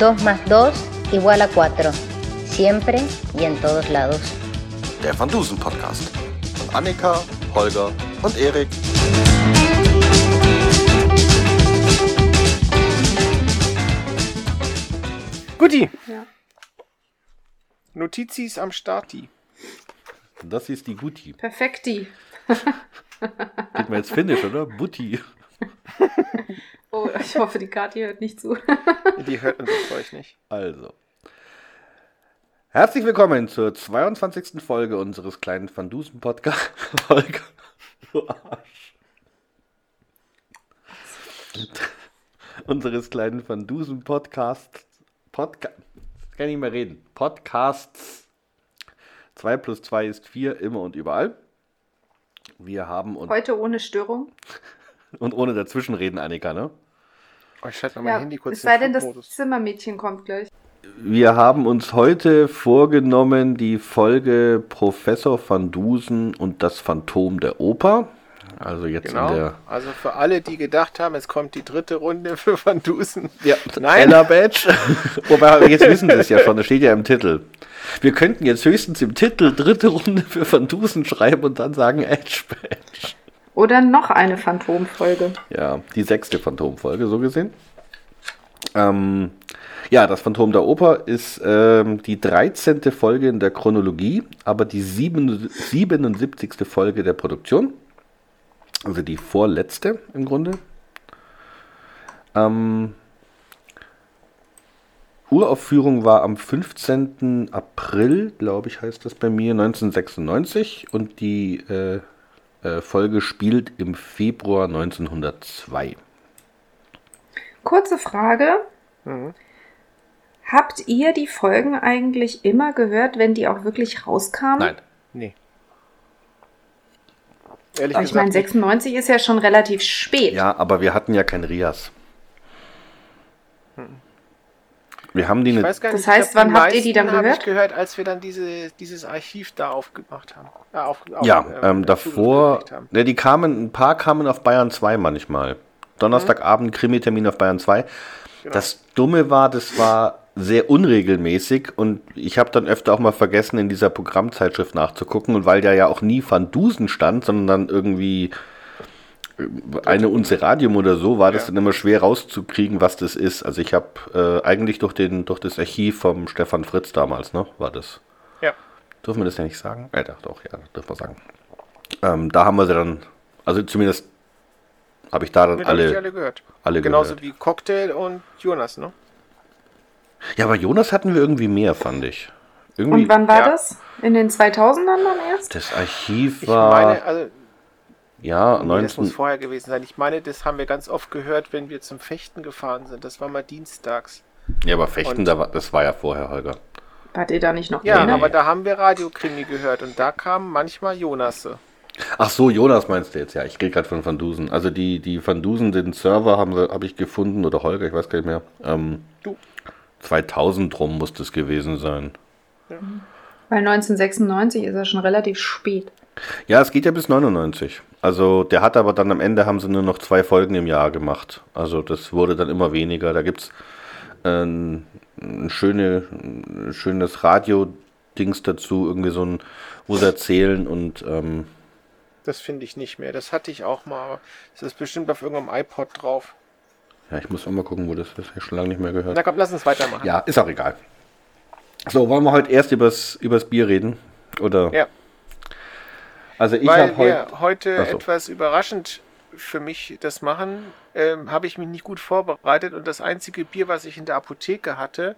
2 más 2 igual a 4. Siempre y en todos lados. Der Van Dusen Podcast. Von Annika, Holger und Erik. Guti. Ja. Notizis am Starti. Das ist die Guti. Perfekti. Geht mir jetzt Finnisch, oder? Butti. Oh, ich hoffe, die Kathi hört nicht zu. Die hört uns euch nicht. Also. Herzlich willkommen zur 22. Folge unseres kleinen Van Dusen Podcast. Holger. Du Arsch. unseres kleinen Van Dusen Podcast. Podcast. Kann ich nicht mehr reden. Podcasts. 2 plus 2 ist 4, immer und überall. Wir haben uns. Heute ohne Störung. Und ohne dazwischenreden, Annika, ne? Oh, ich schalte mal mein Ja, Handy kurz es sei denn, in das. Zimmermädchen kommt gleich. Wir haben uns heute vorgenommen, die Folge Professor van Dusen und das Phantom der Oper. Also jetzt in Genau. der Also für alle, die gedacht haben, es kommt die dritte Runde für Van Dusen. ja, Nein. Ella Badge. Wobei, jetzt wissen Sie es ja schon, das steht ja im Titel. Wir könnten jetzt höchstens im Titel dritte Runde für Van Dusen schreiben und dann sagen Edge Badge. Oder noch eine Phantomfolge. Ja, die sechste Phantomfolge, so gesehen. Ähm, ja, das Phantom der Oper ist ähm, die 13. Folge in der Chronologie, aber die sieben- 77. Folge der Produktion. Also die vorletzte im Grunde. Ähm, Uraufführung war am 15. April, glaube ich, heißt das bei mir, 1996 und die äh, Folge spielt im Februar 1902. Kurze Frage. Mhm. Habt ihr die Folgen eigentlich immer gehört, wenn die auch wirklich rauskamen? Nein, Nee. Ehrlich Aber ich meine, nicht. 96 ist ja schon relativ spät. ja, aber wir hatten ja kein Rias. Wir haben die Ich eine. weiß gar Das nicht, ich heißt, glaub, wann habt ihr die dann gehört? Ich gehört, als wir dann diese, dieses Archiv da aufgemacht haben. Äh, auf, auf, Ja, äh, ähm, äh, davor, ne, die kamen, ein paar kamen auf Bayern 2 manchmal. Donnerstagabend Krimi-Termin auf Bayern 2. Genau. Das Dumme war, das war sehr unregelmäßig und ich habe dann öfter auch mal vergessen, in dieser Programmzeitschrift nachzugucken und weil da ja auch nie Van Dusen stand, sondern dann irgendwie äh, eine Unze Radium oder so, war das Ja. dann immer schwer rauszukriegen, was das ist. Also ich habe äh, eigentlich durch, den, durch das Archiv vom Stefan Fritz damals, ne, war das. Ja. Dürfen wir das ja nicht sagen? Ja, doch, doch, ja, dürfen wir sagen. Ähm, da haben wir sie dann, also zumindest habe ich da dann alle, alle, die alle gehört. alle Genauso gehört. wie Cocktail und Jonas, ne? Ja, aber Jonas hatten wir irgendwie mehr, fand ich. Irgendwie, Und wann war Ja. das? In den 2000ern dann erst? das Archiv Ich war, meine, also ja, Nee, das muss 19, vorher gewesen sein. Ich meine, das haben wir ganz oft gehört, wenn wir zum Fechten gefahren sind. Das war mal dienstags. ja, aber Fechten, Und- da war, das war ja vorher, Holger. Wart ihr da nicht noch Ja, drin? aber da haben wir Radiokrimi gehört und da kamen manchmal Jonasse. Ach so, Jonas meinst du jetzt, ja, ich rede gerade von Van Dusen. Also die, die Van Dusen, den Server haben wir, habe ich gefunden, oder Holger, ich weiß gar nicht mehr. Ähm, Du. 2000 rum muss das gewesen sein. Weil 1996 ist ja schon relativ spät. Ja, es geht ja bis 99. Also der hat aber dann am Ende haben sie nur noch zwei Folgen im Jahr gemacht. Also das wurde dann immer weniger. Da gibt es ein, ein, schöne, ein schönes Radio-Dings dazu, irgendwie so ein, wo sie erzählen und ähm, Das finde ich nicht mehr. Das hatte ich auch mal. Das ist bestimmt auf irgendeinem iPod drauf. ja, ich muss auch mal gucken, wo das ist. Ich habe schon lange nicht mehr gehört. Na komm, lass uns weitermachen. Ja, ist auch egal. So, wollen wir heute erst übers, übers Bier reden? Oder? Ja. Also ich Weil habe wir heute. so. etwas überraschend für mich das machen, ähm, habe ich mich nicht gut vorbereitet und das einzige Bier, was ich in der Apotheke hatte,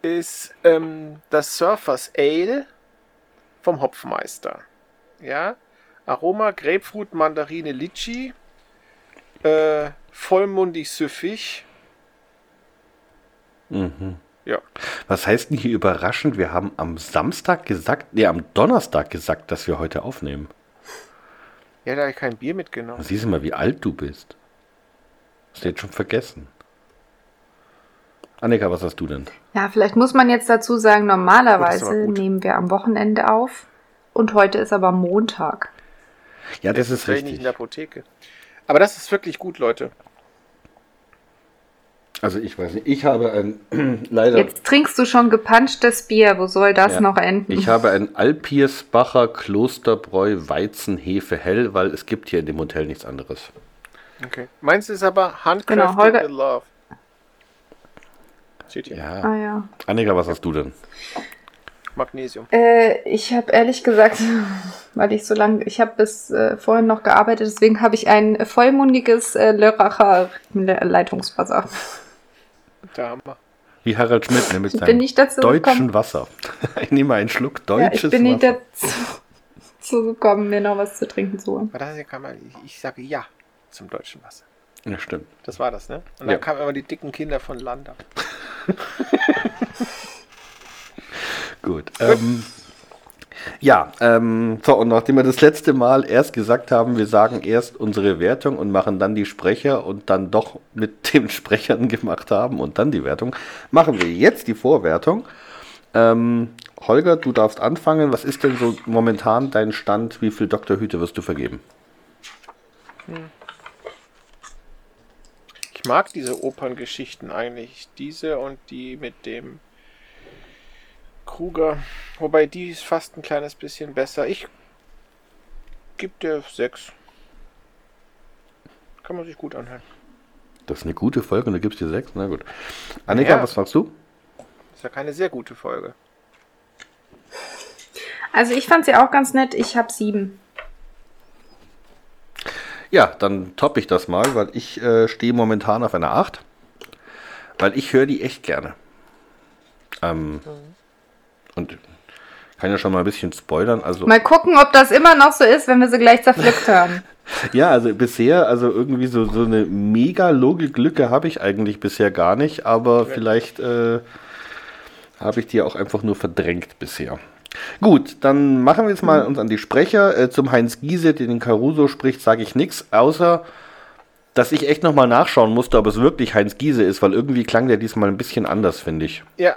ist ähm, das Surfers Ale vom Hopfmeister. Ja, Aroma Grapefruit, Mandarine, Litchi, äh, vollmundig süffig. Mhm. Ja, Was heißt denn hier überraschend? Wir haben am Samstag gesagt, nee, am Donnerstag gesagt, dass wir heute aufnehmen. Ja, da habe ich kein Bier mitgenommen. Siehst du mal, wie alt du bist. Hast du jetzt schon vergessen. Annika, was hast du denn? Ja, vielleicht muss man jetzt dazu sagen, das ist normalerweise gut. nehmen wir am Wochenende auf und heute ist aber Montag. Ja, das ist wäre ich nicht in richtig. der Apotheke. Aber das ist wirklich gut, Leute. Also ich weiß nicht, ich habe ein leider. Jetzt trinkst du schon gepanschtes Bier. Wo soll das Ja. noch enden? Ich habe ein Alpiersbacher Klosterbräu Weizenhefe hell, weil es gibt hier in dem Hotel nichts anderes. Okay. Meins ist aber Handcrafted Genau, Holger- in Love. Steht hier. Ja. ah ja. Annika, was hast du denn? Magnesium. Äh, ich habe ehrlich gesagt, weil ich so lange, ich habe bis äh, vorhin noch gearbeitet, deswegen habe ich ein vollmundiges äh, Lörracher Le Leitungswasser. Da haben wir. Wie Harald Schmidt ne, mit seinem deutschen gekommen. Wasser. Ich nehme einen Schluck Ja, deutsches ich bin nicht Wasser. dazu, dazu gekommen, mir noch was zu trinken zu holen. Aber das hier kann man, ich, sage ja zum deutschen Wasser. Ja, stimmt. Das war das, ne? Und dann Ja. kamen immer die dicken Kinder von Landa. Gut. Ähm, ja, ähm, so, und nachdem wir das letzte Mal erst gesagt haben, wir sagen erst unsere Wertung und machen dann die Sprecher und dann doch mit den Sprechern gemacht haben und dann die Wertung, machen wir jetzt die Vorwertung. Ähm, Holger, du darfst anfangen. Was ist denn so momentan dein Stand? Wie viel Doktorhüte wirst du vergeben? Ich mag diese Operngeschichten eigentlich. Diese und die mit dem Kruger. Wobei die ist fast ein kleines bisschen besser. Ich gebe dir sechs. Kann man sich gut anhören. Das ist eine gute Folge und du gibst dir sechs. Na gut. Annika, Ja. was sagst du? Ist ja keine sehr gute Folge. Also ich fand sie auch ganz nett. Ich habe sieben. Ja, dann toppe ich das mal, weil ich äh, stehe momentan auf einer 8. Weil ich höre die echt gerne. Ähm, und kann ja schon mal ein bisschen spoilern. Also, Mal gucken, ob das immer noch so ist, wenn wir sie gleich zerpflückt haben. ja, also bisher, also irgendwie so, so eine mega Logiklücke habe ich eigentlich bisher gar nicht, aber vielleicht äh, habe ich die auch einfach nur verdrängt bisher. Gut, dann machen wir jetzt mal uns an die Sprecher. Äh, zum Heinz Giese, der den Caruso spricht, sage ich nichts, außer dass ich echt nochmal nachschauen musste, ob es wirklich Heinz Giese ist, weil irgendwie klang der diesmal ein bisschen anders, finde ich. Ja.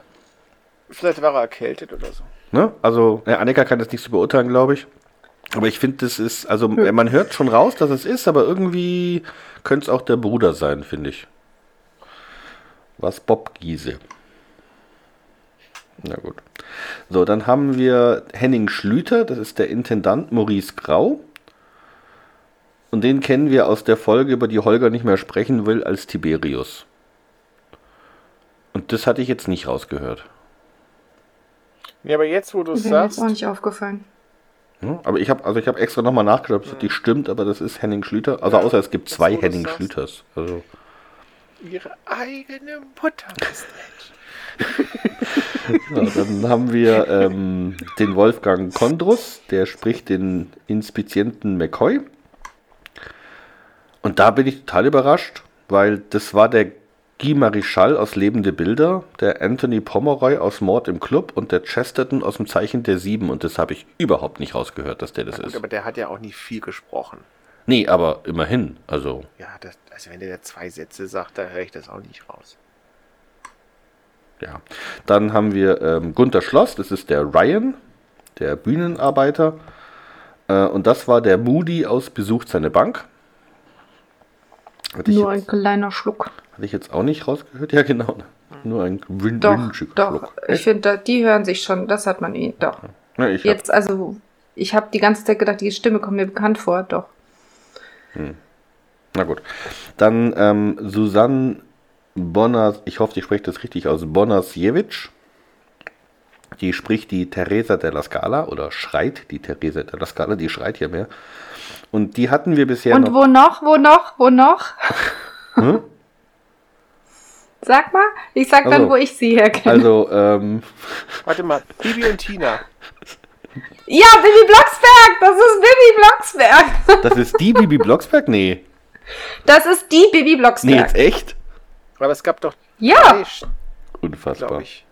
Vielleicht war er erkältet oder so. Ne? Also, ja, Annika kann das nicht so beurteilen, glaube ich. Aber ich finde, das ist, also man hört schon raus, dass es ist, aber irgendwie könnte es auch der Bruder sein, finde ich. Was Bob Giese. Na gut. So, dann haben wir Henning Schlüter, das ist der Intendant Maurice Grau. Und den kennen wir aus der Folge, über die Holger nicht mehr sprechen will, als Tiberius. Und das hatte ich jetzt nicht rausgehört. Ja, aber jetzt, wo du es Ist mir jetzt sagst, auch nicht aufgefallen. Ja, aber ich habe also ich habe extra nochmal nachgeschaut, ob es wirklich stimmt, aber das ist Henning Schlüter. Also Ja, außer es gibt zwei Henning sagst. Schlüters. Also ihre eigene Mutter ist ja, dann haben wir ähm, den Wolfgang Kondrus, der spricht den Inspizienten McCoy. Und da bin ich total überrascht, weil das war der Guy Marichal aus Lebende Bilder, der Anthony Pomeroy aus Mord im Club und der Chesterton aus dem Zeichen der Sieben. Und das habe ich überhaupt nicht rausgehört, dass der das Gut, ist. aber der hat ja auch nicht viel gesprochen. Nee, aber immerhin. Also Ja, das, also wenn der da zwei Sätze sagt, dann höre ich das auch nicht raus. Ja, dann haben wir ähm, Gunther Schloss, das ist der Ryan, der Bühnenarbeiter. Äh, und das war der Moody aus Besucht seine Bank. Hatte ich, Nur ein jetzt, kleiner Schluck. hatte ich jetzt auch nicht rausgehört? Ja, genau. Nur ein win Doch, winziger doch. Schluck. Ich finde, die hören sich schon, das hat man eh, doch. Ja, Jetzt, also, ich habe die ganze Zeit gedacht, die Stimme kommt mir bekannt vor, doch. na gut. Dann ähm, Susanne Bonas, ich hoffe, ich spreche das richtig aus, Bonasiewicz. Die spricht die Teresa della Scala oder schreit die Teresa della Scala, die schreit hier mehr. Und die hatten wir bisher Und noch. wo noch, wo noch, wo noch? Hm? Sag mal, ich sag dann, Also, wo ich sie herkenne. Also, ähm, Warte mal, Bibi und Tina. ja, Bibi Blocksberg, das ist Bibi Blocksberg. das ist die Bibi Blocksberg? Nee. Das ist die Bibi Nee, Blocksberg. jetzt echt? Aber es gab doch ja, Unfassbar. ich.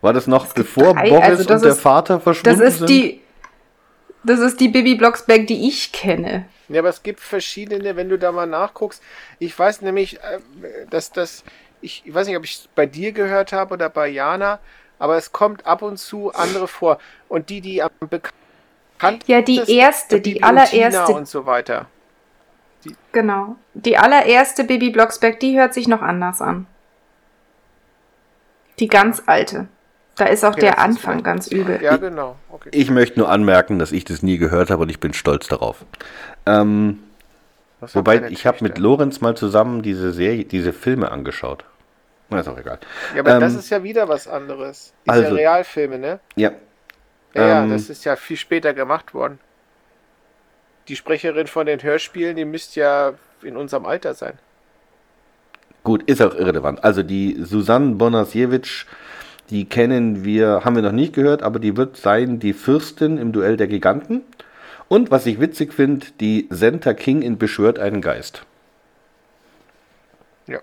War das noch bevor drei, Boris also das und der ist- Vater das verschwunden ist sind? die, das ist die Bibi Blocksberg, die ich kenne. Ja, aber es gibt verschiedene, wenn du da mal nachguckst. Ich weiß nämlich, äh, dass das, ich, ich weiß nicht, ob ich es bei dir gehört habe oder bei Jana, aber es kommt ab und zu andere vor. Und die, die am bekanntesten Ja, die erste, die Bibi allererste. und so weiter. Genau. Die allererste Baby Blocksberg, die hört sich noch anders an. Die ganz alte. Da ist auch Okay, der das Anfang ganz übel. Ja, genau. Okay. Ich möchte nur anmerken, dass ich das nie gehört habe und ich bin stolz darauf. Ähm, wobei, ich habe mit? Lorenz mal zusammen diese Serie, diese Filme angeschaut. Na, ist auch egal. Ja, aber das ähm, ist ja wieder was anderes. Ja also- Realfilme, ne? Ja. Ja, ja, Ähm, das ist ja viel später gemacht worden. Die Sprecherin von den Hörspielen, die müsste ja in unserem Alter sein. Gut, ist auch irrelevant. Also die Susanne Bonasiewicz, die kennen wir, haben wir noch nicht gehört, aber die wird sein die Fürstin im Duell der Giganten. Und was ich witzig finde, die Senta King in Beschwört einen Geist. Ja.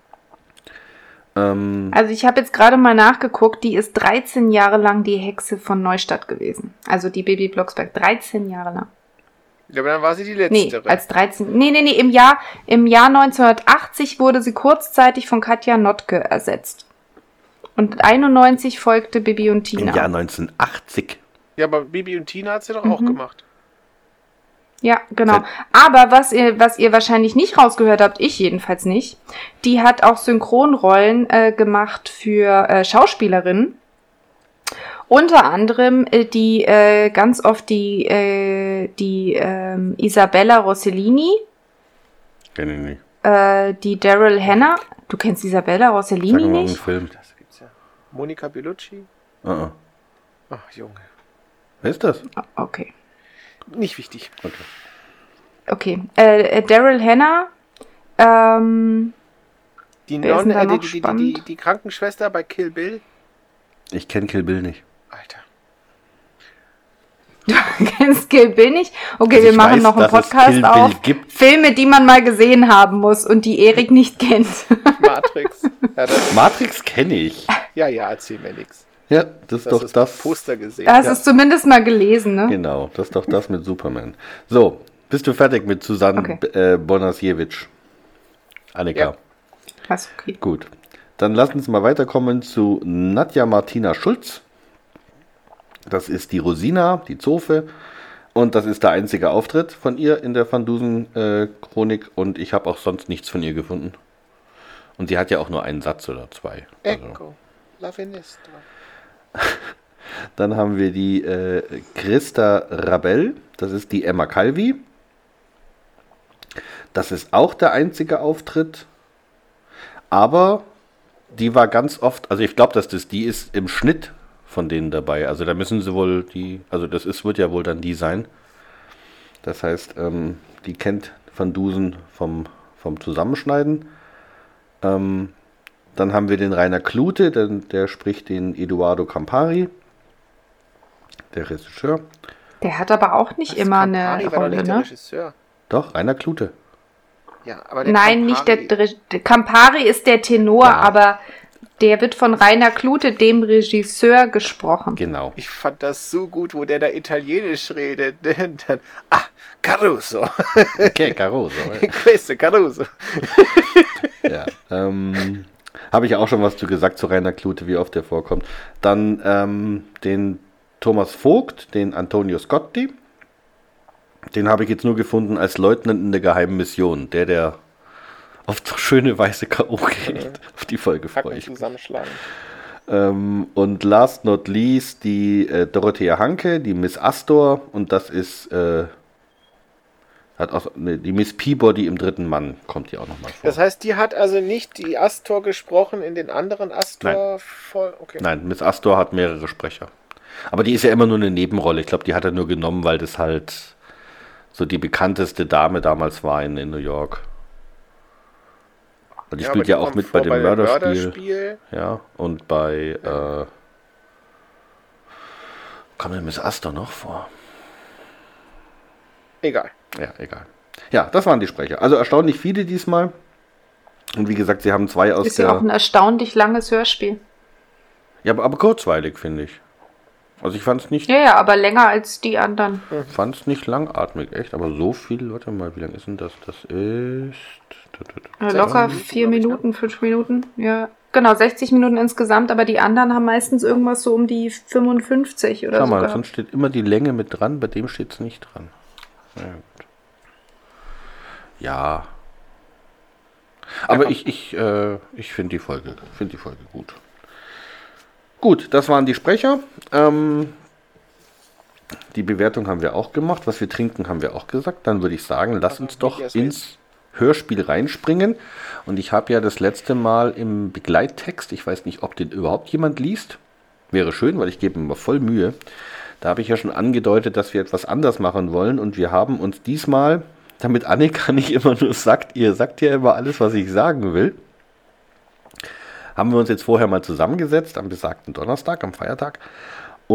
Ähm, Also ich habe jetzt gerade mal nachgeguckt, die ist 13 Jahre lang die Hexe von Neustadt gewesen. Also die Baby Blocksberg, 13 Jahre lang. Ja, aber dann war sie die Nee, letzte. als 13. Nee, nee, nee, im Jahr, im Jahr 1980 wurde sie kurzzeitig von Katja Notke ersetzt. Und 91 folgte Bibi und Im Tina. Jahr 1980. ja, aber Bibi und Tina hat sie doch auch Mhm. gemacht. Ja, genau. Aber was ihr, was ihr wahrscheinlich nicht rausgehört habt, ich jedenfalls nicht, die hat auch Synchronrollen äh, gemacht für äh, Schauspielerinnen. Unter anderem äh, die äh, ganz oft die, äh, die ähm, Isabella Rossellini, Kenn ich nicht. äh, die Daryl Hannah. Du kennst Isabella Sag Rossellini mal einen nicht? Film. Monika Bellucci. Uh -uh. Ach, Junge. Wer ist das? Ah, Okay. Nicht wichtig. Okay. Okay. Äh, äh, Daryl Hannah. Ähm, Die, da äh, die, die, die, die, spannend? die Krankenschwester bei Kill Bill. Ich kenne Kill Bill nicht. Alter. Du kennst Kill Bill nicht? Okay, Also wir machen weiß, noch einen Podcast auf. gibt. Filme, die man mal gesehen haben muss und die Erik nicht kennt. Matrix. ja, das, Matrix kenne ich. ja, ja, erzähl mir nichts. Ja, das ist Das doch ist das. Poster gesehen. Da hast du es zumindest mal gelesen, ne? Genau, das ist doch das mit Superman. So, bist du fertig mit Susanne Okay. äh, Bonasiewicz? Annika. Ja. Was, okay. Gut. Dann lass uns mal weiterkommen zu Nadja Martina Schulz. Das ist die Rosina, die Zofe. Und das ist der einzige Auftritt von ihr in der Van Dusen-Chronik. und ich habe auch sonst nichts von ihr gefunden. Und sie hat ja auch nur einen Satz oder zwei. Also. Echo. La Finestra. Dann haben wir die äh, Christa Rabel, das ist die Emma Calvi. Das ist auch der einzige Auftritt. Aber die war ganz oft, also ich glaube, dass das die ist im Schnitt von denen dabei. Also da müssen sie wohl die, also das ist, wird ja wohl dann die sein. Das heißt, ähm, die kennt Van Dusen vom, vom Zusammenschneiden. Ähm, dann haben wir den Rainer Klute, der, der spricht den Eduardo Campari, der Regisseur. Der hat aber auch nicht Was, immer Campari eine Rolle, nicht ne? Regisseur. Doch, Rainer Klute. Ja, aber der Nein, nicht der, Campari- der, der Campari ist der Tenor, Ja. aber der wird von Rainer Klute, dem Regisseur, gesprochen. Genau. Ich fand das so gut, wo der da Italienisch redet. Dann, ah, Caruso. Okay, Caruso. Questo Caruso. ja. Ähm, Habe ich auch schon was zu gesagt zu Rainer Klute, wie oft der vorkommt. Dann ähm, den Thomas Vogt, den Antonio Scotti. Den habe ich jetzt nur gefunden als Leutnant in der geheimen Mission. Der, der auf so schöne weiße K.O. geht. Auf die Folge freue ich mich. zusammenschlagen. Ähm, und last not least die äh, Dorothea Hanke, die Miss Astor. Und das ist äh, hat auch, ne, die Miss Peabody im dritten Mann kommt die auch nochmal vor. Das heißt, die hat also nicht die Astor gesprochen in den anderen Astor voll. Okay. Nein, Miss Astor hat mehrere Sprecher. Aber die ist ja immer nur eine Nebenrolle. Ich glaube, die hat er nur genommen, weil das halt so die bekannteste Dame damals war in, in New York. Und die Ja, spielt ja auch mit bei dem Mörderspiel. Mörderspiel. Ja, und bei. Äh, kommt denn Miss Astor noch vor? Egal. Ja, egal. Ja, das waren die Sprecher. Also erstaunlich viele diesmal. Und wie gesagt, sie haben zwei aus Ist der. ja auch ein erstaunlich langes Hörspiel. ja, aber, aber kurzweilig, finde ich. Also ich fand es nicht, Ja, ja, aber länger als die anderen. fand's nicht langatmig, echt. Aber so viel, warte mal, wie lang ist denn das? Das ist. Äh, Locker vier ich, ne? Minuten, fünf Minuten. Ja, genau, 60 Minuten insgesamt, aber die anderen haben meistens irgendwas so um die 55 oder Schau so. mal, gehabt. sonst steht immer die Länge mit dran, bei dem steht es nicht dran. Ja, gut. Ja, Aber ich, ich, äh, ich finde die Folge, finde die Folge gut. Gut, das waren die Sprecher. Ähm, die Bewertung haben wir auch gemacht. Was wir trinken, haben wir auch gesagt. Dann würde ich sagen, lass uns doch ins Hörspiel reinspringen. Und ich habe ja das letzte Mal im Begleittext, ich weiß nicht, ob den überhaupt jemand liest. Wäre schön, weil ich gebe mir voll Mühe. Da habe ich ja schon angedeutet, dass wir etwas anders machen wollen. Und wir haben uns diesmal, damit Annika nicht immer nur sagt, ihr sagt ja immer alles, was ich sagen will, haben wir uns jetzt vorher mal zusammengesetzt am besagten Donnerstag, am Feiertag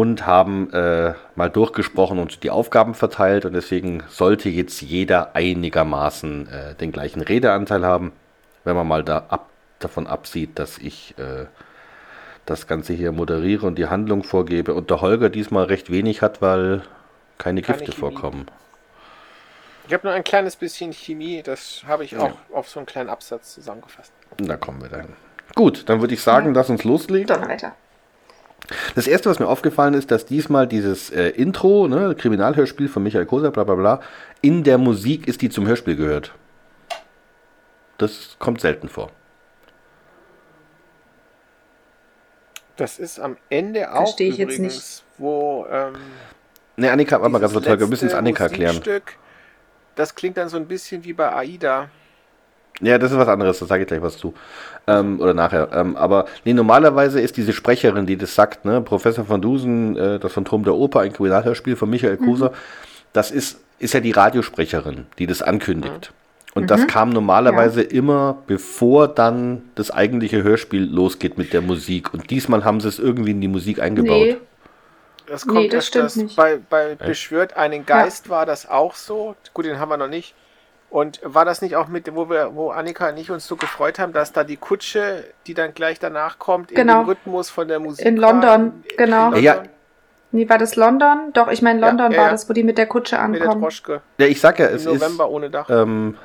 und haben äh, mal durchgesprochen und die Aufgaben verteilt und deswegen sollte jetzt jeder einigermaßen äh, den gleichen Redeanteil haben, wenn man mal da ab, davon absieht, dass ich äh, das Ganze hier moderiere und die Handlung vorgebe und der Holger diesmal recht wenig hat, weil keine, keine Gifte Chemie. vorkommen. Ich habe nur ein kleines bisschen Chemie, das habe ich auch ja. auf so einen kleinen Absatz zusammengefasst. Da kommen wir dann. Gut, dann würde ich sagen, ja. lass uns loslegen. Donnerwetter. Das erste, was mir aufgefallen ist, dass diesmal dieses äh, Intro, ne, Kriminalhörspiel von Michael Koser, bla bla bla, in der Musik ist, die zum Hörspiel gehört. Das kommt selten vor. Das ist am Ende auch Verstehe ich übrigens, jetzt nicht. wo. Ähm, ne, Annika, warte mal ganz kurz, wir müssen es Annika erklären. Das klingt dann so ein bisschen wie bei AIDA. Ja, das ist was anderes, da sage ich gleich was zu. Ähm, oder nachher. Ähm, aber nee, normalerweise ist diese Sprecherin, die das sagt, ne, Professor von Dusen, äh, das Phantom der Oper, ein Kriminalhörspiel von Michael Kuser, mhm. das ist, ist ja die Radiosprecherin, die das ankündigt. Mhm. Und mhm. das kam normalerweise ja. immer, bevor dann das eigentliche Hörspiel losgeht mit der Musik. Und diesmal haben sie es irgendwie in die Musik eingebaut. Nee. Das kommt nee, das stimmt das nicht. Bei, bei Beschwört einen Geist ja. war das auch so. Gut, den haben wir noch nicht. Und war das nicht auch mit, wo wir, wo Annika und ich uns so gefreut haben, dass da die Kutsche, die dann gleich danach kommt, genau. in dem Rhythmus von der Musik. In London, in, genau. In London? Ja. Nee, war das London? Doch, ich meine, London ja, ja, war das, wo die mit der Kutsche ankommen. Mit der Droschke. Ja, ich sag ja, es Im November ist, ohne Dach. Ähm,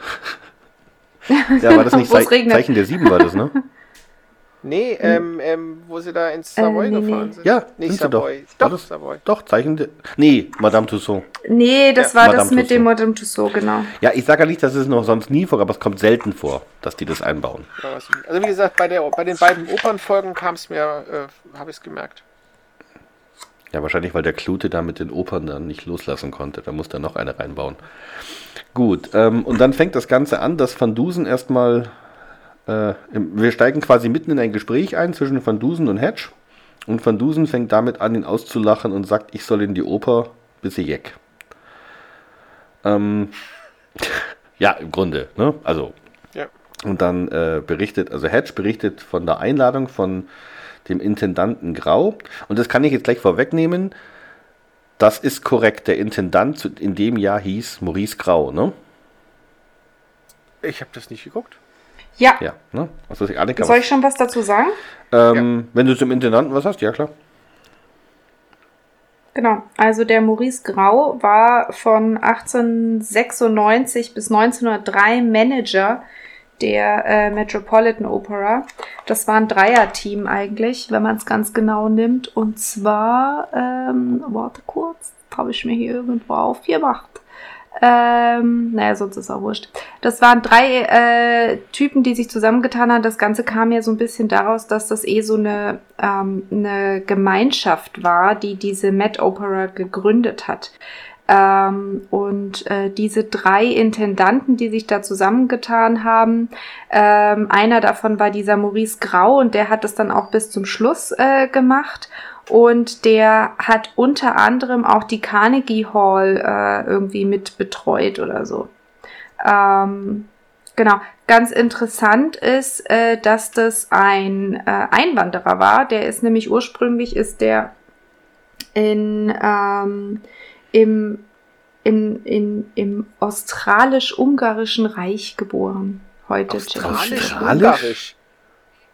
ja, war das nicht Ze Zeichen der Sieben, war das, ne? Nee, ähm, ähm, wo sie da ins Savoy äh, nee, gefahren sind. Ja, nicht sind Savoy. Doch, doch, Savoy. Doch, Zeichen. Nee, Madame Tussauds. Nee, das ja. war Madame das mit dem Madame Tussauds, genau. Ja, ich sage ja nicht, dass es noch sonst nie vor, aber es kommt selten vor, dass die das einbauen. Also wie gesagt, bei, der, bei den beiden Opernfolgen kam es mir, äh, habe ich es gemerkt. Ja, wahrscheinlich, weil der Klute da mit den Opern dann nicht loslassen konnte. Da muss er noch eine reinbauen. Gut, ähm, und dann fängt das Ganze an, dass Van Dusen erstmal äh, wir steigen quasi mitten in ein Gespräch ein zwischen Van Dusen und Hedge. Und Van Dusen fängt damit an, ihn auszulachen und sagt, ich soll in die Oper, bis ich jeck. Ähm, ja, im Grunde, ne? Also. Ja. Und dann äh, berichtet, also Hedge berichtet von der Einladung von dem Intendanten Grau. Und das kann ich jetzt gleich vorwegnehmen. Das ist korrekt. Der Intendant in dem Jahr hieß Maurice Grau, ne? Ich habe das nicht geguckt. Ja. ja ne? also, Annika, Soll ich schon was dazu sagen? Ähm, ja. Wenn du zum Intendanten was hast, ja klar. Genau, also der Maurice Grau war von 1896 bis 1903 Manager der äh, Metropolitan Opera. Das war ein Dreierteam eigentlich, wenn man es ganz genau nimmt. Und zwar, ähm, warte kurz, habe ich mir hier irgendwo aufgemacht. Ähm, naja, sonst ist auch wurscht. Das waren drei äh, Typen, die sich zusammengetan haben. Das Ganze kam ja so ein bisschen daraus, dass das eh so eine, ähm, eine Gemeinschaft war, die diese Met Opera gegründet hat. Ähm, und äh, diese drei Intendanten, die sich da zusammengetan haben, ähm, einer davon war dieser Maurice Grau und der hat es dann auch bis zum Schluss äh, gemacht. Und der hat unter anderem auch die Carnegie Hall äh, irgendwie mit betreut oder so. Ähm, genau. Ganz interessant ist, äh, dass das ein äh, Einwanderer war. Der ist nämlich ursprünglich ist der in ähm, im, in, in, im australisch-ungarischen Reich geboren. Heute Australisch-Ungarisch?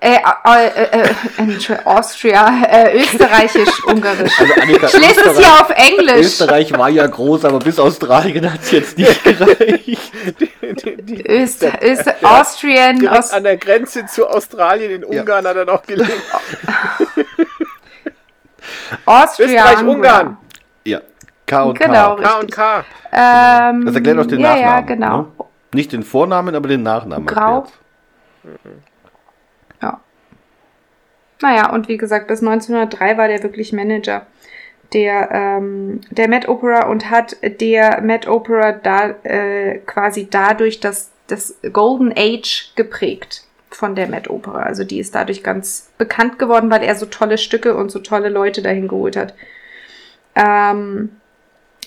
Äh, äh, äh, äh, Austria, äh, österreichisch, ungarisch. Also Annika, ich lese es hier auf Englisch. Österreich war ja groß, aber bis Australien hat es jetzt nicht gereicht. Öster, Öster, Austrian. Direkt Aus an der Grenze zu Australien in Ungarn ja. hat er noch gelebt. Austria. Österreich, Ungarn. Ja. K und genau, K. K und K. Ähm, das erklärt auch den ja, Nachnamen. Ja, genau. Ne? Nicht den Vornamen, aber den Nachnamen. Grau. Ja. Naja, und wie gesagt, bis 1903 war der wirklich Manager der, ähm, der Met Opera und hat der Met Opera da äh, quasi dadurch das, das Golden Age geprägt von der Met Opera. Also die ist dadurch ganz bekannt geworden, weil er so tolle Stücke und so tolle Leute dahin geholt hat. Ähm,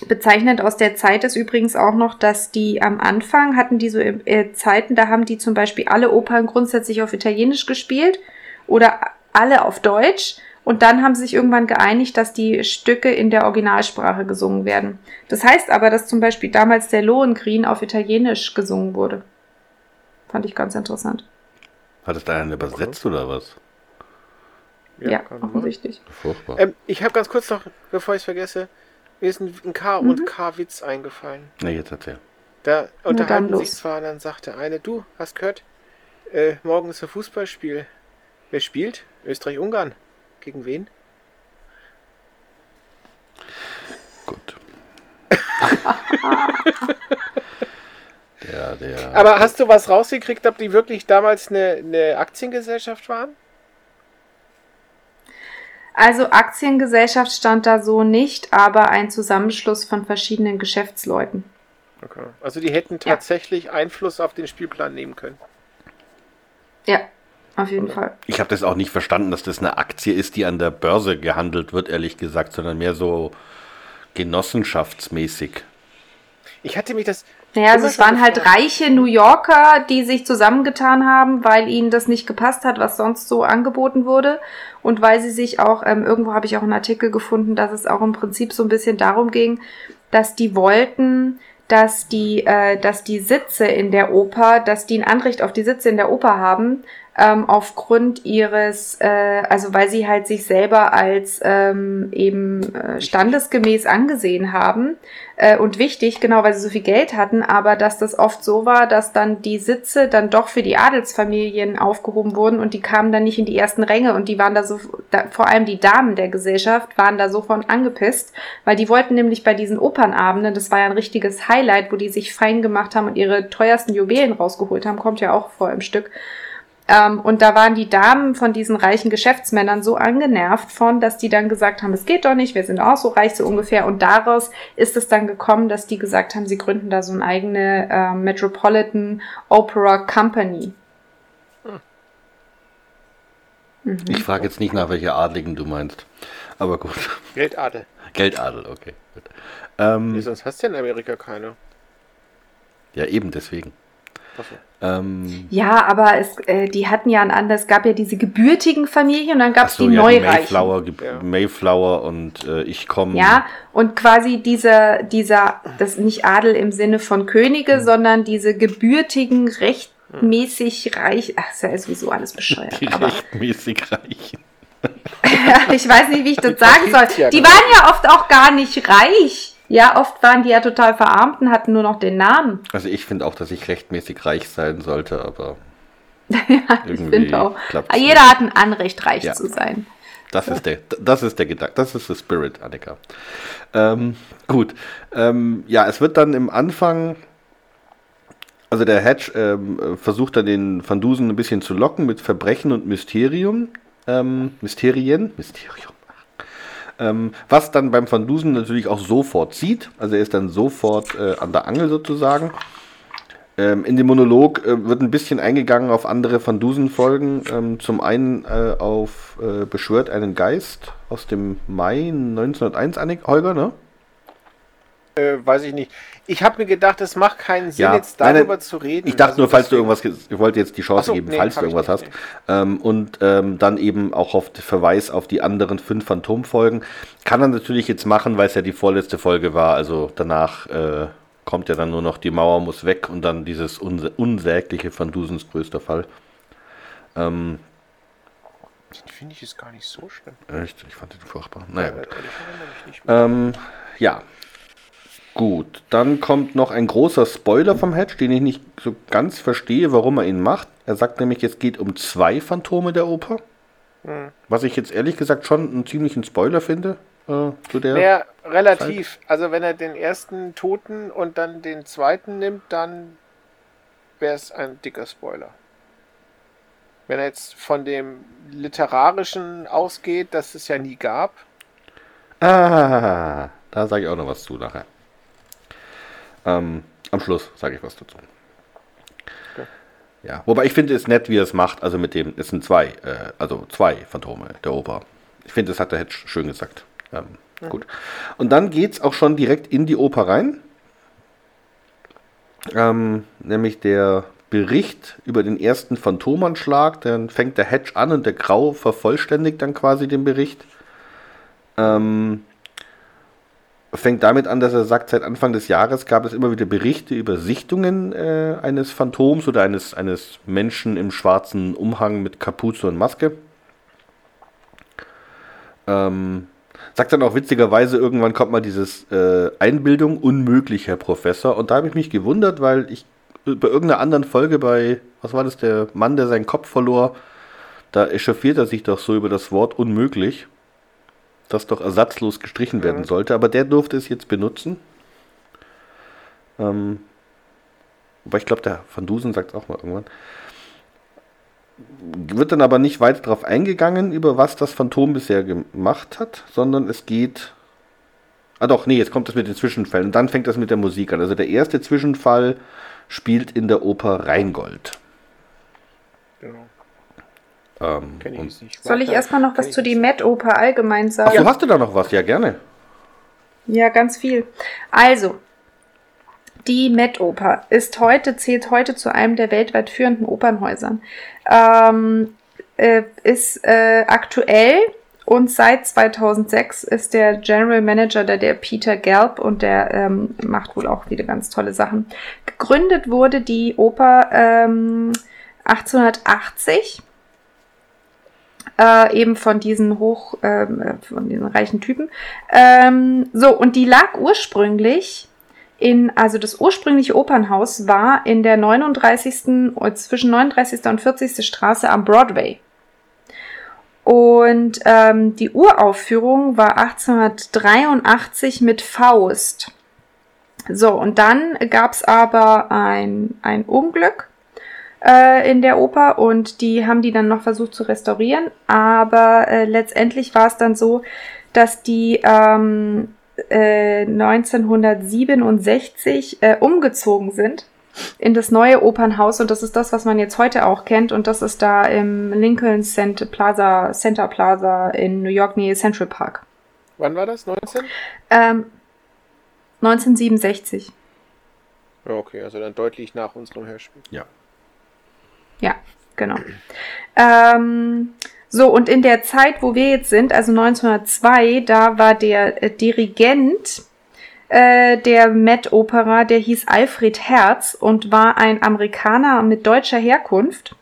bezeichnend aus der Zeit ist übrigens auch noch, dass die am Anfang hatten die so äh, Zeiten, da haben die zum Beispiel alle Opern grundsätzlich auf Italienisch gespielt oder alle auf Deutsch und dann haben sie sich irgendwann geeinigt, dass die Stücke in der Originalsprache gesungen werden. Das heißt aber, dass zum Beispiel damals der Lohengrin auf Italienisch gesungen wurde. Fand ich ganz interessant. Hat es da einen übersetzt oder was? Ja, ja offensichtlich. Furchtbar. Ähm, ich habe ganz kurz noch, bevor ich es vergesse, mir ist ein K mhm. und K-Witz eingefallen. Na, jetzt erzähl. Da unterhalten sich zwar, dann sagte eine, du, hast gehört, äh, morgen ist ein Fußballspiel. Wer spielt? Österreich-Ungarn. Gegen wen? Gut. der, der. Aber hast du was rausgekriegt, ob die wirklich damals eine, eine Aktiengesellschaft waren? Also Aktiengesellschaft stand da so nicht, aber ein Zusammenschluss von verschiedenen Geschäftsleuten. Okay. Also die hätten tatsächlich ja. Einfluss auf den Spielplan nehmen können. Ja, auf jeden Fall. Ich habe das auch nicht verstanden, dass das eine Aktie ist, die an der Börse gehandelt wird, ehrlich gesagt, sondern mehr so genossenschaftsmäßig. Ich hatte mich das. Naja, also es waren halt reiche New Yorker, die sich zusammengetan haben, weil ihnen das nicht gepasst hat, was sonst so angeboten wurde. Und weil sie sich auch, ähm, irgendwo habe ich auch einen Artikel gefunden, dass es auch im Prinzip so ein bisschen darum ging, dass die wollten, dass die, äh, dass die Sitze in der Oper, dass die ein Anrecht auf die Sitze in der Oper haben, ähm, aufgrund ihres, äh, also weil sie halt sich selber als ähm, eben äh, standesgemäß angesehen haben äh, und wichtig, genau, weil sie so viel Geld hatten, aber dass das oft so war, dass dann die Sitze dann doch für die Adelsfamilien aufgehoben wurden und die kamen dann nicht in die ersten Ränge und die waren da so, da, vor allem die Damen der Gesellschaft waren da so von angepisst, weil die wollten nämlich bei diesen Opernabenden, das war ja ein richtiges Highlight, wo die sich fein gemacht haben und ihre teuersten Juwelen rausgeholt haben, kommt ja auch vor im Stück. Ähm, und da waren die Damen von diesen reichen Geschäftsmännern so angenervt von, dass die dann gesagt haben, es geht doch nicht, wir sind auch so reich, so ungefähr. Und daraus ist es dann gekommen, dass die gesagt haben, sie gründen da so eine eigene äh, Metropolitan Opera Company. Mhm. Ich frage jetzt nicht nach, welche Adligen du meinst. Aber gut. Geldadel. Geldadel, okay. Ähm, nee, sonst hast du ja in Amerika keine. Ja, eben deswegen. Ähm, ja, aber es, äh, die hatten ja ein anderes, es gab ja diese gebürtigen Familien und dann gab es so, die ja, Neureichen. Mayflower, ja. Mayflower und äh, ich komme. Ja, und quasi dieser, dieser, das nicht Adel im Sinne von Könige, hm. sondern diese gebürtigen, rechtmäßig reich, ach, ist ja sowieso alles bescheuert. Die aber, rechtmäßig reichen. ich weiß nicht, wie ich das sagen soll. Die waren ja oft auch gar nicht reich. Ja, oft waren die ja total verarmt und hatten nur noch den Namen. Also ich finde auch, dass ich rechtmäßig reich sein sollte, aber ja, ich finde auch. Jeder nicht. hat ein Anrecht, reich ja. zu sein. Das ist der, das ist der Gedanke, das ist der Spirit, Annika. Ähm, gut. Ähm, ja, es wird dann im Anfang, also der Hedge ähm, versucht dann den Van Dusen ein bisschen zu locken mit Verbrechen und Mysterium. Ähm, Mysterien, Mysterium. Ähm, was dann beim Van Dusen natürlich auch sofort zieht. Also er ist dann sofort äh, an der Angel sozusagen. Ähm, in dem Monolog äh, wird ein bisschen eingegangen auf andere Van Dusen-Folgen. Ähm, zum einen äh, auf äh, Beschwört einen Geist aus dem Mai 1901, Annik, Holger, ne? Äh, weiß ich nicht. Ich habe mir gedacht, es macht keinen Sinn, ja, jetzt darüber nein, zu reden. Ich dachte also nur, falls du irgendwas, ich wollte jetzt die Chance so, geben, nee, falls du irgendwas hast. Ähm, und ähm, dann eben auch auf Verweis auf die anderen fünf Phantomfolgen. Kann er natürlich jetzt machen, weil es ja die vorletzte Folge war. Also danach äh, kommt ja dann nur noch die Mauer muss weg und dann dieses uns unsägliche Van Dusens größter Fall. Ähm, Finde ich ist gar nicht so schlimm. Echt? Ich fand den furchtbar. Naja, ja, ähm, ja, Gut, dann kommt noch ein großer Spoiler vom Hedge, den ich nicht so ganz verstehe, warum er ihn macht. Er sagt nämlich, es geht um zwei Phantome der Oper. Hm. Was ich jetzt ehrlich gesagt schon einen ziemlichen Spoiler finde. Äh, zu der naja, relativ. Zeit. Also wenn er den ersten Toten und dann den zweiten nimmt, dann wäre es ein dicker Spoiler. Wenn er jetzt von dem Literarischen ausgeht, das es ja nie gab. Ah, da sage ich auch noch was zu nachher. Ähm, am Schluss sage ich was dazu. Okay. Ja, wobei ich finde es nett, wie er es macht. Also mit dem, es sind zwei, äh, also zwei Phantome der Oper. Ich finde, das hat er jetzt schön gesagt. Ähm, Mhm. Gut. Und dann geht es auch schon direkt in die Oper rein. Ähm, nämlich der Bericht über den ersten Phantomanschlag. Dann fängt der Hedge an und der Grau vervollständigt dann quasi den Bericht. Ähm, fängt damit an, dass er sagt, seit Anfang des Jahres gab es immer wieder Berichte über Sichtungen äh, eines Phantoms oder eines, eines Menschen im schwarzen Umhang mit Kapuze und Maske. Ähm, sagt dann auch witzigerweise, irgendwann kommt mal dieses äh, Einbildung, unmöglich, Herr Professor. Und da habe ich mich gewundert, weil ich bei irgendeiner anderen Folge bei, was war das, der Mann, der seinen Kopf verlor, da echauffiert er sich doch so über das Wort unmöglich, das doch ersatzlos gestrichen werden Mhm. sollte. Aber der durfte es jetzt benutzen. Ähm, aber ich glaube, der Van Dusen sagt es auch mal irgendwann. Wird dann aber nicht weiter darauf eingegangen, über was das Phantom bisher gemacht hat, sondern es geht. Ah doch, nee, jetzt kommt das mit den Zwischenfällen. Und dann fängt das mit der Musik an. Also der erste Zwischenfall spielt in der Oper Rheingold. Ähm, ich nicht. Soll ich erstmal noch was zu ich die. Met-Oper allgemein Ach sagen? so, hast du da noch was? Ja, gerne. Ja, ganz viel. Also, die Met-Oper ist heute, zählt heute zu einem der weltweit führenden Opernhäusern. Ähm, äh, ist äh, aktuell und seit 2006 ist der General Manager da der Peter Gelb und der ähm, macht wohl auch wieder ganz tolle Sachen. Gegründet wurde die Oper ähm, 1880 äh, eben von diesen hoch, ähm, äh, von diesen reichen Typen. Ähm, so, und die lag ursprünglich in, also das ursprüngliche Opernhaus war in der 39. oder zwischen 39. und 40. Straße am Broadway. Und ähm, die Uraufführung war 1883 mit Faust. So, und dann gab es aber ein, ein Unglück äh, in der Oper und die haben die dann noch versucht zu restaurieren. Aber äh, letztendlich war es dann so, dass die ähm, äh, 1967 äh, umgezogen sind in das neue Opernhaus und das ist das, was man jetzt heute auch kennt und das ist da im Lincoln Center Plaza, Center Plaza in New York Nähe Central Park. Wann war das? 19? Ähm, 1967. Ja, okay, also dann deutlich nach unserem Hörspiel. Ja. Ja, genau. Ähm, so, und in der Zeit, wo wir jetzt sind, also 1902, da war der äh, Dirigent äh, der Met Opera, der hieß Alfred Herz und war ein Amerikaner mit deutscher Herkunft.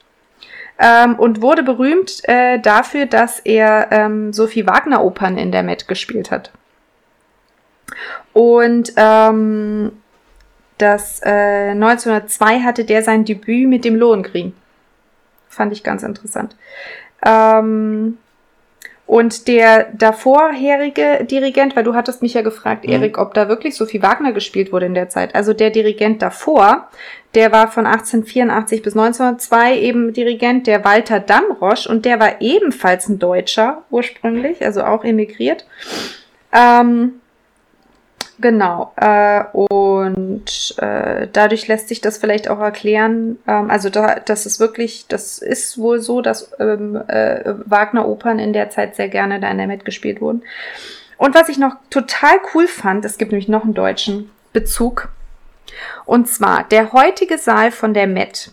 Ähm, und wurde berühmt äh, dafür, dass er ähm, Sophie Wagner Opern in der Met gespielt hat. Und ähm, das äh, 1902 hatte der sein Debüt mit dem Lohengrin. Fand ich ganz interessant. Ähm, und der davorherige Dirigent, weil du hattest mich ja gefragt, Mhm. Erik, ob da wirklich Sophie Wagner gespielt wurde in der Zeit. Also der Dirigent davor, der war von 1884 bis 1902 eben Dirigent, der Walter Damrosch, und der war ebenfalls ein Deutscher ursprünglich, also auch emigriert. Ähm, Genau. Äh, und äh, dadurch lässt sich das vielleicht auch erklären. Ähm, also da, das ist wirklich, das ist wohl so, dass ähm, äh, Wagner-Opern in der Zeit sehr gerne da in der Met gespielt wurden. Und was ich noch total cool fand, es gibt nämlich noch einen deutschen Bezug. Und zwar der heutige Saal von der Met,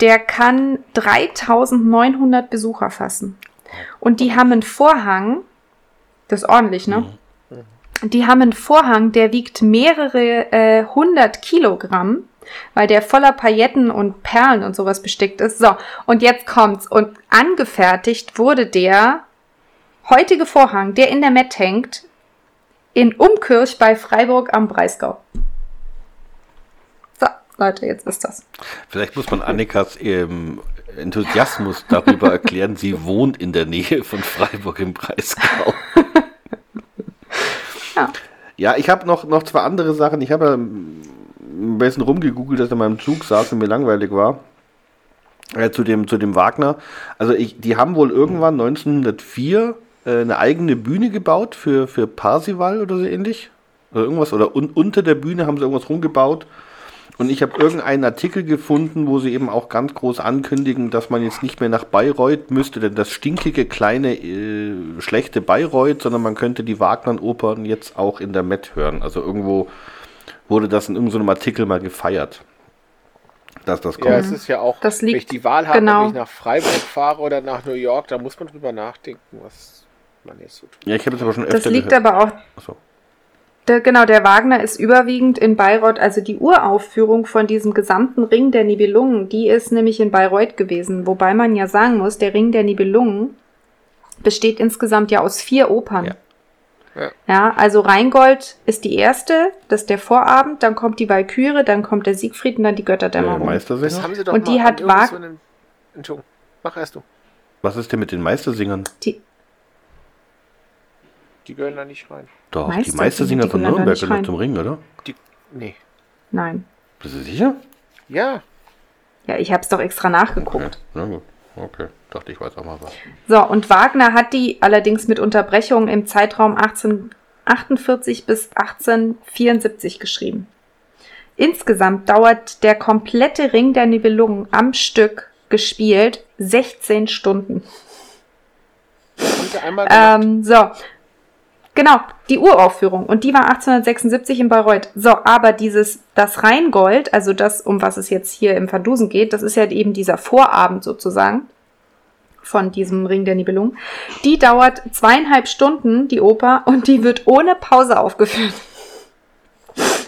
der kann 3900 Besucher fassen. Und die haben einen Vorhang, das ist ordentlich, ne? Die haben einen Vorhang, der wiegt mehrere äh, hundert Kilogramm, weil der voller Pailletten und Perlen und sowas bestickt ist. So, und jetzt kommt's. Und angefertigt wurde der heutige Vorhang, der in der Met hängt, in Umkirch bei Freiburg am Breisgau. So, Leute, jetzt ist das. Vielleicht muss man Annikas ähm, Enthusiasmus darüber erklären, sie wohnt in der Nähe von Freiburg im Breisgau. Ja. Ja, ich habe noch, noch zwei andere Sachen. Ich habe ja ein bisschen rumgegoogelt, dass ich in meinem Zug saß und mir langweilig war. Äh, zu, dem, zu dem Wagner. Also ich, die haben wohl irgendwann 1904 äh, eine eigene Bühne gebaut für, für Parsival oder so ähnlich. Oder irgendwas. Oder un, unter der Bühne haben sie irgendwas rumgebaut. Und ich habe irgendeinen Artikel gefunden, wo sie eben auch ganz groß ankündigen, dass man jetzt nicht mehr nach Bayreuth müsste, denn das stinkige, kleine, äh, schlechte Bayreuth, sondern man könnte die Wagner-Opern jetzt auch in der Met hören. Also irgendwo wurde das in irgendeinem Artikel mal gefeiert, dass das kommt. Ja, es ist ja auch, Das wenn ich liegt- die Wahl habe, genau. ob ich nach Freiburg fahre oder nach New York, da muss man drüber nachdenken, was man jetzt so tut. Ja, ich habe jetzt aber schon öfter Das liegt gehört. aber auch Achso. Der, genau, der Wagner ist überwiegend in Bayreuth, also die Uraufführung von diesem gesamten Ring der Nibelungen, die ist nämlich in Bayreuth gewesen. Wobei man ja sagen muss, der Ring der Nibelungen besteht insgesamt ja aus vier Opern. Ja. Ja. Ja, also Rheingold ist die erste, das ist der Vorabend, dann kommt die Walküre, dann kommt der Siegfried und dann die Der Götterdämmerung. Das Meistersänger? haben sie doch Und die hat an irgend Wag- so mach erst du. Was ist denn mit den Meistersingern? Die, Die gehören da nicht rein. Doch, die Meistersinger, Meistersinger die von Nürnberg gehören zum Ring, oder? Die, nee. nein. Bist du sicher? Ja, Ja, ich habe es doch extra nachgeguckt. Okay, na gut. Okay, dachte ich weiß auch mal was. So, und Wagner hat die allerdings mit Unterbrechungen im Zeitraum 1848 bis 1874 geschrieben. Insgesamt dauert der komplette Ring der Nibelungen am Stück gespielt 16 Stunden. einmal. Ähm, so. Genau, die Uraufführung. Und die war 1876 in Bayreuth. So, aber dieses, das Rheingold, also das, um was es jetzt hier im Verdusen geht, das ist ja eben dieser Vorabend sozusagen von diesem Ring der Nibelungen. Die dauert zweieinhalb Stunden, die Oper, und die wird ohne Pause aufgeführt.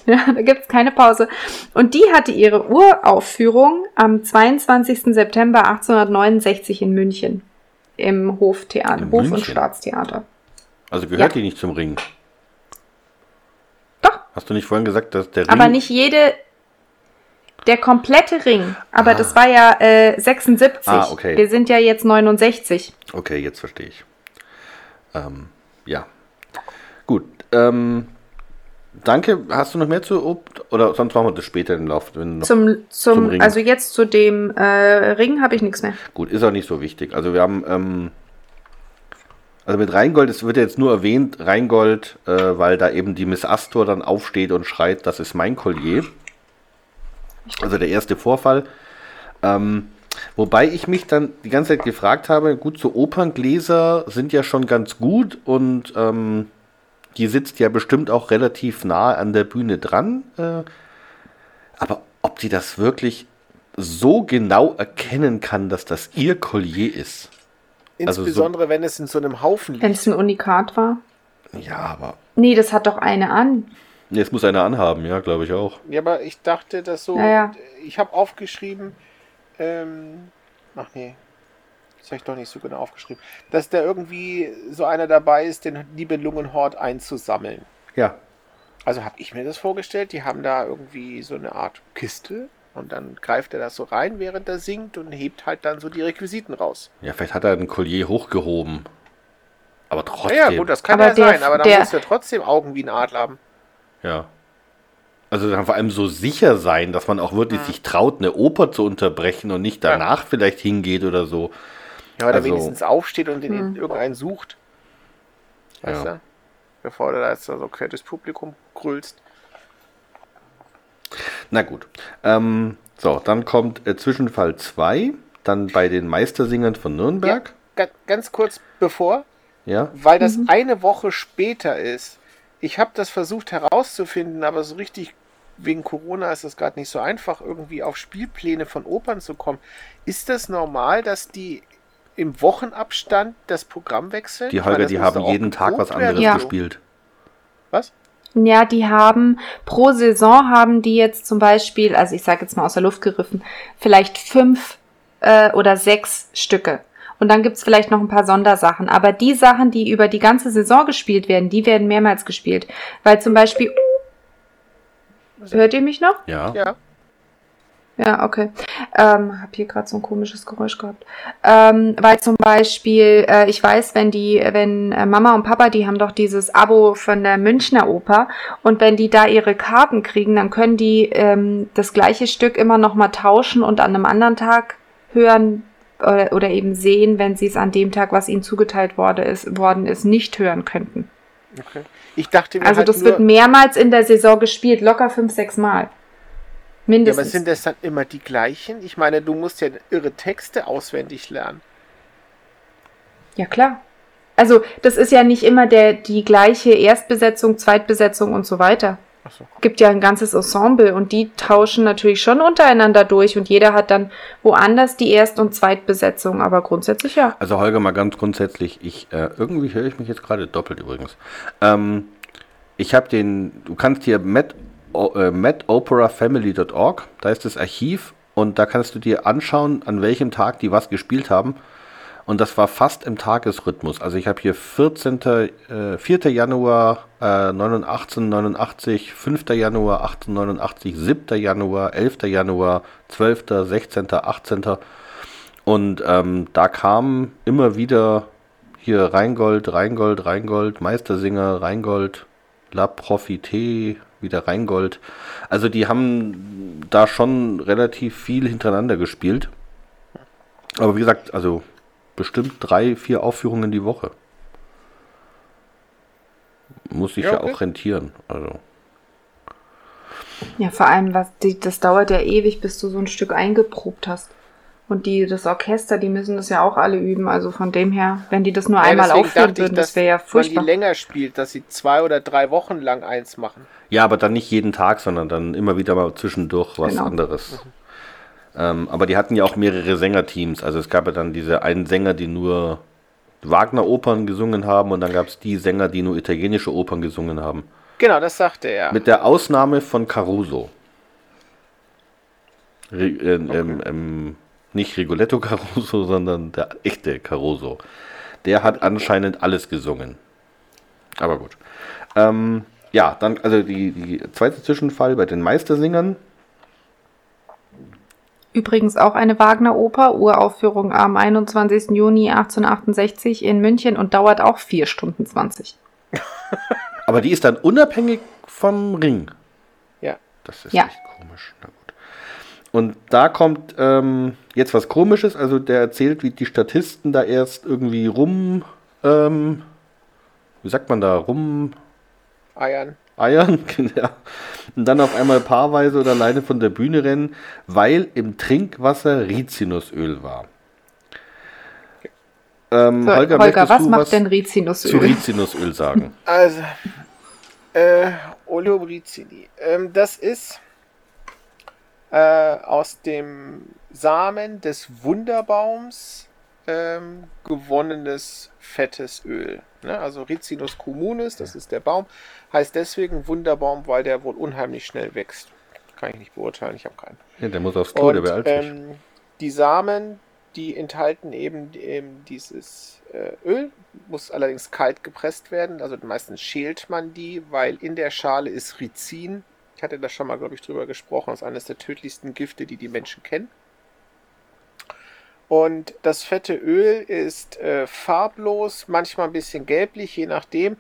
Ja, da gibt's keine Pause. Und die hatte ihre Uraufführung am 22. September 1869 in München. Im Hoftheater, Hof- und? Staatstheater. Also gehört Ja. die nicht zum Ring? Doch. Hast du nicht vorhin gesagt, dass der Ring. Aber nicht jede, der komplette Ring. Aber Ah. das war ja äh, 76. Ah, okay. Wir sind ja jetzt 69. Okay, jetzt verstehe ich. Ähm, ja. Gut. Ähm, danke. Hast du noch mehr zu Ob Oder sonst machen wir das später im Lauf. Zum, zum, Zum Ring. also jetzt zu dem äh, Ring habe ich nichts mehr. Gut, ist auch nicht so wichtig. Also wir haben, ähm, also mit Rheingold, es wird ja jetzt nur erwähnt, Rheingold, äh, weil da eben die Miss Astor dann aufsteht und schreit, das ist mein Collier. Also der erste Vorfall. Ähm, wobei ich mich dann die ganze Zeit gefragt habe, gut, so Operngläser sind ja schon ganz gut und ähm, die sitzt ja bestimmt auch relativ nah an der Bühne dran. Äh, aber ob die das wirklich so genau erkennen kann, dass das ihr Collier ist. Also so- Insbesondere, wenn es in so einem Haufen Wenn liegt. es ein Unikat war. Ja, aber. Nee, das hat doch eine an. Nee, es muss einer anhaben, ja, glaube ich auch. Ja, aber ich dachte, dass so. Ja, ja. Ich habe aufgeschrieben. Ähm, ach nee. Das habe ich doch nicht so genau aufgeschrieben. Dass da irgendwie so einer dabei ist, den Nibelungenhort einzusammeln. Ja. Also habe ich mir das vorgestellt. Die haben da irgendwie so eine Art Kiste. Und dann greift er das so rein, während er singt und hebt halt dann so die Requisiten raus. Ja, vielleicht hat er ein Collier hochgehoben. Aber trotzdem. Ja, ja, gut, das kann Aber ja der- sein, aber dann muss er trotzdem Augen wie ein Adler haben. Ja. Also dann vor allem so sicher sein, dass man auch wirklich sich traut, eine Oper zu unterbrechen und nicht danach vielleicht hingeht oder so. Ja, oder Also- wenigstens aufsteht und den Hm. irgendeinen sucht. Weißt Ja. du? Bevor du da jetzt so quer durchs Publikum grüllst. Na gut. Ähm, so, dann kommt äh, Zwischenfall 2, dann bei den Meistersingern von Nürnberg. Ga ganz kurz bevor, Ja. weil das eine Woche später ist. Ich habe das versucht herauszufinden, aber so richtig wegen Corona ist es gerade nicht so einfach, irgendwie auf Spielpläne von Opern zu kommen. Ist das normal, dass die im Wochenabstand das Programm wechseln? Die Holger, die haben jeden Tag was anderes Ja. gespielt. Was? Ja, die haben pro Saison haben die jetzt zum Beispiel, also ich sage jetzt mal aus der Luft gegriffen, vielleicht fünf äh, oder sechs Stücke. Und dann gibt's vielleicht noch ein paar Sondersachen. Aber die Sachen, die über die ganze Saison gespielt werden, die werden mehrmals gespielt. Weil zum Beispiel. Hört ihr mich noch? Ja. Ja. Ja, okay. Ähm, hab hier gerade so ein komisches Geräusch gehabt. Ähm, weil zum Beispiel, äh, ich weiß, wenn die, wenn äh, Mama und Papa, die haben doch dieses Abo von der Münchner Oper und wenn die da ihre Karten kriegen, dann können die ähm, das gleiche Stück immer noch mal tauschen und an einem anderen Tag hören oder, oder eben sehen, wenn sie es an dem Tag, was ihnen zugeteilt wurde, ist, worden ist, nicht hören könnten. Okay. Ich dachte mir Also halt das wird mehrmals in der Saison gespielt, locker fünf, sechs Mal. Ja, aber Mindestens. sind das dann immer die gleichen? Ich meine, du musst ja irre Texte auswendig lernen. Ja, klar. Also, das ist ja nicht immer der, die gleiche Erstbesetzung, Zweitbesetzung und so weiter. Achso. Gibt ja ein ganzes Ensemble und die tauschen natürlich schon untereinander durch und jeder hat dann woanders die Erst- und Zweitbesetzung, aber grundsätzlich ja. Also Holger, mal ganz grundsätzlich, ich äh, irgendwie höre ich mich jetzt gerade doppelt übrigens. Ähm, ich habe den, du kannst hier Met, o, äh, metoperafamily.org, da ist das Archiv und da kannst du dir anschauen, an welchem Tag die was gespielt haben. Und das war fast im Tagesrhythmus. Also ich habe hier 14. Äh, 4. Januar äh, 1889, 5. Januar 1889, 7. Januar, 11. Januar, 12., 16., 18. Und ähm, da kam immer wieder hier Rheingold, Rheingold, Rheingold, Meistersinger, Rheingold, La Profité, wieder Rheingold. Also die haben da schon relativ viel hintereinander gespielt. Aber wie gesagt, also bestimmt drei, vier Aufführungen die Woche. Muss sich Ja, ja, okay. auch rentieren. Also. Ja, vor allem, was die, das dauert ja ewig, bis du so ein Stück eingeprobt hast. Und die, das Orchester, die müssen das ja auch alle üben. Also von dem her, wenn die das nur einmal deswegen aufführen ich, würden, dass das wäre ja furchtbar. die länger spielt, dass sie zwei oder drei Wochen lang eins machen. Ja, aber dann nicht jeden Tag, sondern dann immer wieder mal zwischendurch was Genau. anderes. Ähm, aber die hatten ja auch mehrere Sängerteams. Also es gab ja dann diese einen Sänger, die nur Wagner-Opern gesungen haben und dann gab es die Sänger, die nur italienische Opern gesungen haben. Genau, das sagte er. Mit der Ausnahme von Caruso. Re ähm, ähm, ähm, nicht Rigoletto Caruso, sondern der echte Caruso. Der hat anscheinend alles gesungen. Aber gut. Ähm, ja, dann, also die, die zweite Zwischenfall bei den Meistersingern. Übrigens auch eine Wagner-Oper, Uraufführung am 21. Juni 1868 in München und dauert auch 4 Stunden 20. Aber die ist dann unabhängig vom Ring. ja. Das ist Ja. echt komisch. Na gut. Und da kommt ähm, jetzt was Komisches. Also der erzählt, wie die Statisten da erst irgendwie rum, ähm, wie sagt man da, rum Eiern. eiern, ja. Und dann auf einmal paarweise oder alleine von der Bühne rennen, weil im Trinkwasser Rizinusöl war. Ähm, So, Holger, Holger, was du macht was denn zu Rizinusöl? Rizinusöl sagen? Also, äh, Oleobrizini. Ähm, das ist äh, aus dem Samen des Wunderbaums ähm, gewonnenes fettes Öl. Ne? Also Rizinus communis, das ist der Baum, heißt deswegen Wunderbaum, weil der wohl unheimlich schnell wächst. Kann ich nicht beurteilen, ich habe keinen. Ja, der muss aufs Klo, der sich. ähm, die Samen, die enthalten eben, eben dieses äh, Öl, muss allerdings kalt gepresst werden. Also meistens schält man die, weil in der Schale ist Rizin. Ich hatte da schon mal, glaube ich, drüber gesprochen. Das ist eines der tödlichsten Gifte, die die Menschen kennen. Und das fette Öl ist äh, farblos, manchmal ein bisschen gelblich, je nachdem.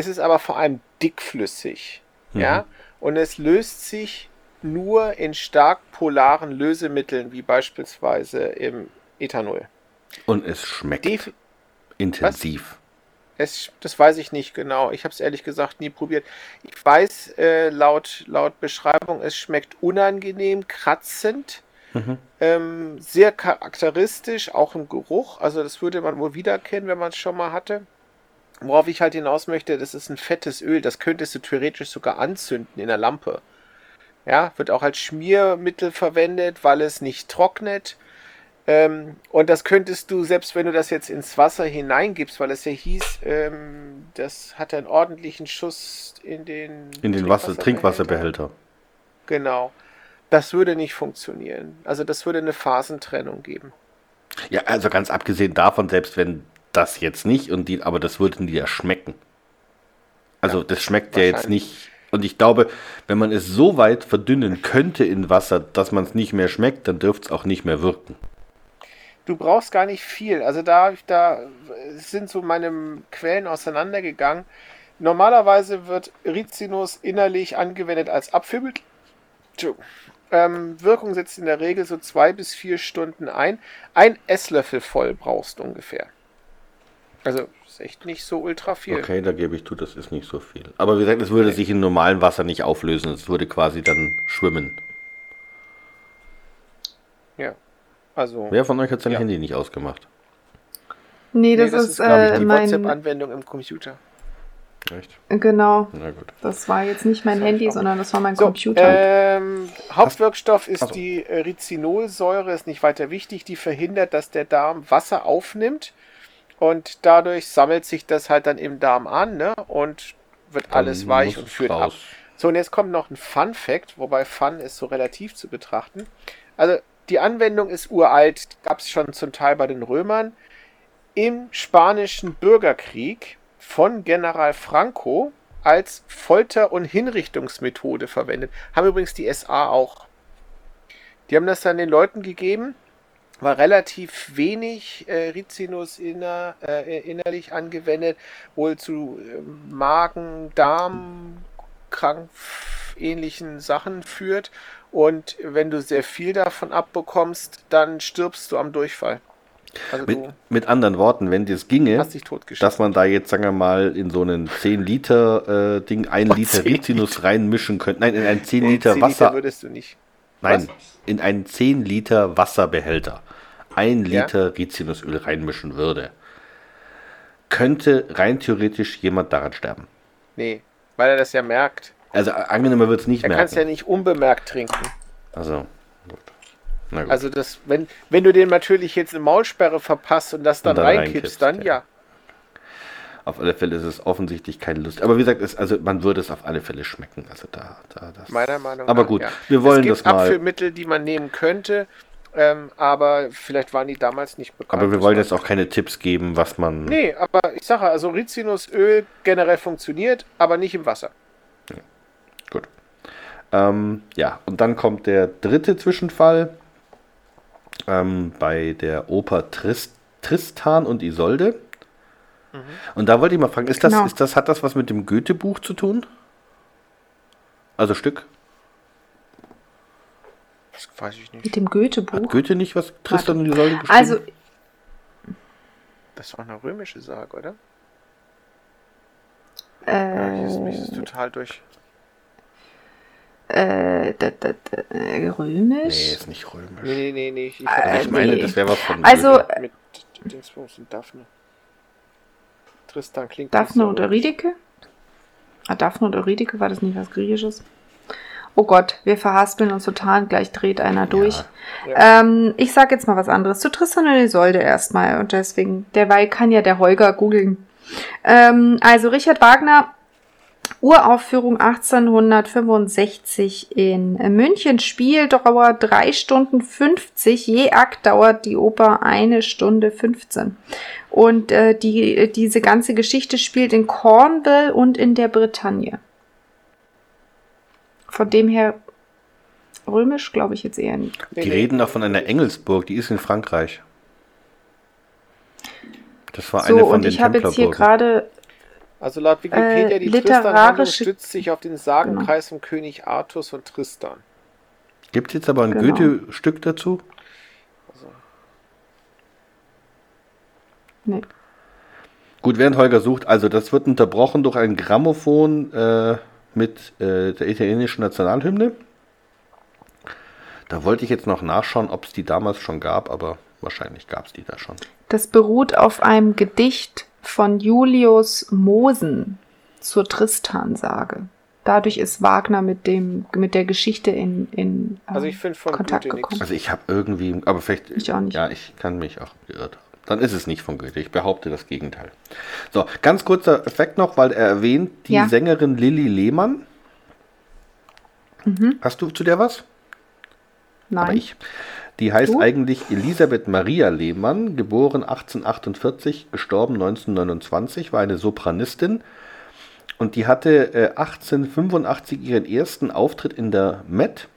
Es ist aber vor allem dickflüssig. Ja, und es löst sich nur in stark polaren Lösemitteln, wie beispielsweise im Ethanol. Und es schmeckt Def intensiv. es, das weiß ich nicht genau. Ich habe es ehrlich gesagt nie probiert. Ich weiß äh, laut, laut Beschreibung, es schmeckt unangenehm, kratzend, ähm, sehr charakteristisch, auch im Geruch. Also das würde man wohl wiedererkennen, wenn man es schon mal hatte. Worauf ich halt hinaus möchte, das ist ein fettes Öl. Das könntest du theoretisch sogar anzünden in der Lampe. Ja, wird auch als Schmiermittel verwendet, weil es nicht trocknet. Ähm, und das könntest du, selbst wenn du das jetzt ins Wasser hineingibst, weil es ja hieß, ähm, das hat einen ordentlichen Schuss in den, In den Wasser, Trinkwasserbehälter. Genau. Das würde nicht funktionieren. Also das würde eine Phasentrennung geben. Ja, also ganz abgesehen davon, selbst wenn das jetzt nicht, und die, aber das würden die ja schmecken. Also Ja, das schmeckt ja jetzt nicht. Und ich glaube, wenn man es so weit verdünnen könnte in Wasser, dass man es nicht mehr schmeckt, dann dürfte es auch nicht mehr wirken. Du brauchst gar nicht viel. Also da, da sind so meine Quellen auseinandergegangen. Normalerweise wird Rizinus innerlich angewendet als Abführmittel. Ähm, Wirkung setzt in der Regel so zwei bis vier Stunden ein. Ein Esslöffel voll brauchst du ungefähr. Also ist echt nicht so ultra viel. Okay, da gebe ich zu, das ist nicht so viel. Aber wie gesagt, es würde sich in normalem Wasser nicht auflösen. Es würde quasi dann schwimmen. Ja. Also. Wer von euch hat sein Ja. Handy nicht ausgemacht? Nee, Nee, das, das ist, ist, glaube ich, äh, die mein. WhatsApp-Anwendung im Computer. Echt? Genau. Na gut. Das war jetzt nicht mein Das Handy, sondern das war mein So, Computer. ähm, Hauptwirkstoff ist Achso. die äh, Rizinolsäure, ist nicht weiter wichtig. Die verhindert, dass der Darm Wasser aufnimmt und dadurch sammelt sich das halt dann im Darm an ne? und wird alles Dann weich muss und führt ab. raus. So, und jetzt kommt noch ein Fun Fact, wobei Fun ist so relativ zu betrachten. Also, die Anwendung ist uralt, gab es schon zum Teil bei den Römern. Im spanischen Bürgerkrieg von General Franco als Folter- und Hinrichtungsmethode verwendet. Haben übrigens die SA auch. Die haben das dann den Leuten gegeben, war relativ wenig äh, Rizinus inner, äh, innerlich angewendet, wohl zu äh, Magen, Darm, ähnlichen Sachen führt. Und wenn du sehr viel davon abbekommst, dann stirbst du am Durchfall. Also Mit, du mit anderen Worten, wenn das ginge, dass man da jetzt, sagen wir mal, in so einen 10 Liter äh, Ding 1 Oh, Liter 10 Rizinus reinmischen könnte. Nein, in ein 10 Nee, Liter 10 Wasser. würdest du nicht. Nein, Was? In einen 10 Liter Wasserbehälter ein Ja. Liter Rizinusöl reinmischen würde, könnte rein theoretisch jemand daran sterben. Nee, weil er das ja merkt. Also äh, angenehm wird es nicht Er kann es ja merken. nicht unbemerkt trinken. Also, gut. Na gut. Also das, wenn, wenn du dem natürlich jetzt eine Maulsperre verpasst und das dann, Und dann reinkippst, reinkippst, dann ja. ja. Auf alle Fälle ist es offensichtlich keine Lust. Aber wie gesagt, es, also man würde es auf alle Fälle schmecken. Also da, da das. Meiner Meinung Aber nach. gut, ja. wir wollen es gibt das mal. Abführmittel, die man nehmen könnte, ähm, aber vielleicht waren die damals nicht bekannt. Aber wir wollen jetzt auch keine Tipps geben, was man. Nee, aber ich sage, also Rizinusöl generell funktioniert, aber nicht im Wasser. Gut. Ähm, ja, und dann kommt der dritte Zwischenfall ähm, bei der Oper Trist Tristan und Isolde. Mhm. Und da wollte ich mal fragen, ist das, Genau. ist das, hat das was mit dem Goethe-Buch zu tun? Also Stück? Das weiß ich nicht. Mit dem Hat Goethe-Buch. Goethe nicht was Tristan und Isolde geschrieben? Also, Das war eine römische Sage, oder? Ja, ich ist, mich ist äh, total durch. äh, da, da, da, äh, nee, römisch? ist nicht römisch. Nee, nee, nee, nee. Ich, Äh, verwechsel ich meine, nee. das wäre was von Also, Goethe. mit Dingsbums und Daphne. Tristan klingt Daphne nicht und so Eurydike? Ah, Daphne und Eurydike, war das nicht was Griechisches? Oh Gott, wir verhaspeln uns total, gleich dreht einer durch. Ähm, ich sag jetzt mal was anderes. Zu Tristan und Isolde erstmal. Und deswegen, derweil kann ja der Holger googeln. Ähm, also Richard Wagner, Uraufführung 1865 in München, Spieldauer 3 Stunden 50, je Akt dauert die Oper eine Stunde 15. Und äh, die, diese ganze Geschichte spielt in Cornwall und in der Bretagne. Von dem her römisch glaube ich jetzt eher nicht. Die reden doch von einer Engelsburg, die ist in Frankreich. Das war So, eine von und den ich habe jetzt hier gerade Also laut Wikipedia, Äh, die Tristan-Handlung stützt sich auf den Sagenkreis von König Artus und Tristan. Gibt es jetzt aber ein Genau. Goethe-Stück dazu? Nee. Gut, während Holger sucht, also das wird unterbrochen durch ein Grammophon äh, mit äh, der italienischen Nationalhymne. Da wollte ich jetzt noch nachschauen, ob es die damals schon gab, aber wahrscheinlich gab es die da schon. Das beruht auf einem Gedicht von Julius Mosen zur Tristan-Sage. Dadurch ist Wagner mit dem mit der Geschichte in, in äh, Also ich finde von Kontakt Goethe gekommen. Also ich habe irgendwie, aber vielleicht, Ich auch nicht. ja, ich kann mich auch geirrt haben. Dann ist es nicht von Goethe. Ich behaupte das Gegenteil. So, ganz kurzer Effekt noch, weil er erwähnt die Ja. Sängerin Lilly Lehmann. Mhm. Hast du zu der was? Aber Nein. ich. Die heißt Du? eigentlich Elisabeth Maria Lehmann, geboren 1848, gestorben 1929, war eine Sopranistin. Und die hatte äh, 1885 ihren ersten Auftritt in der Met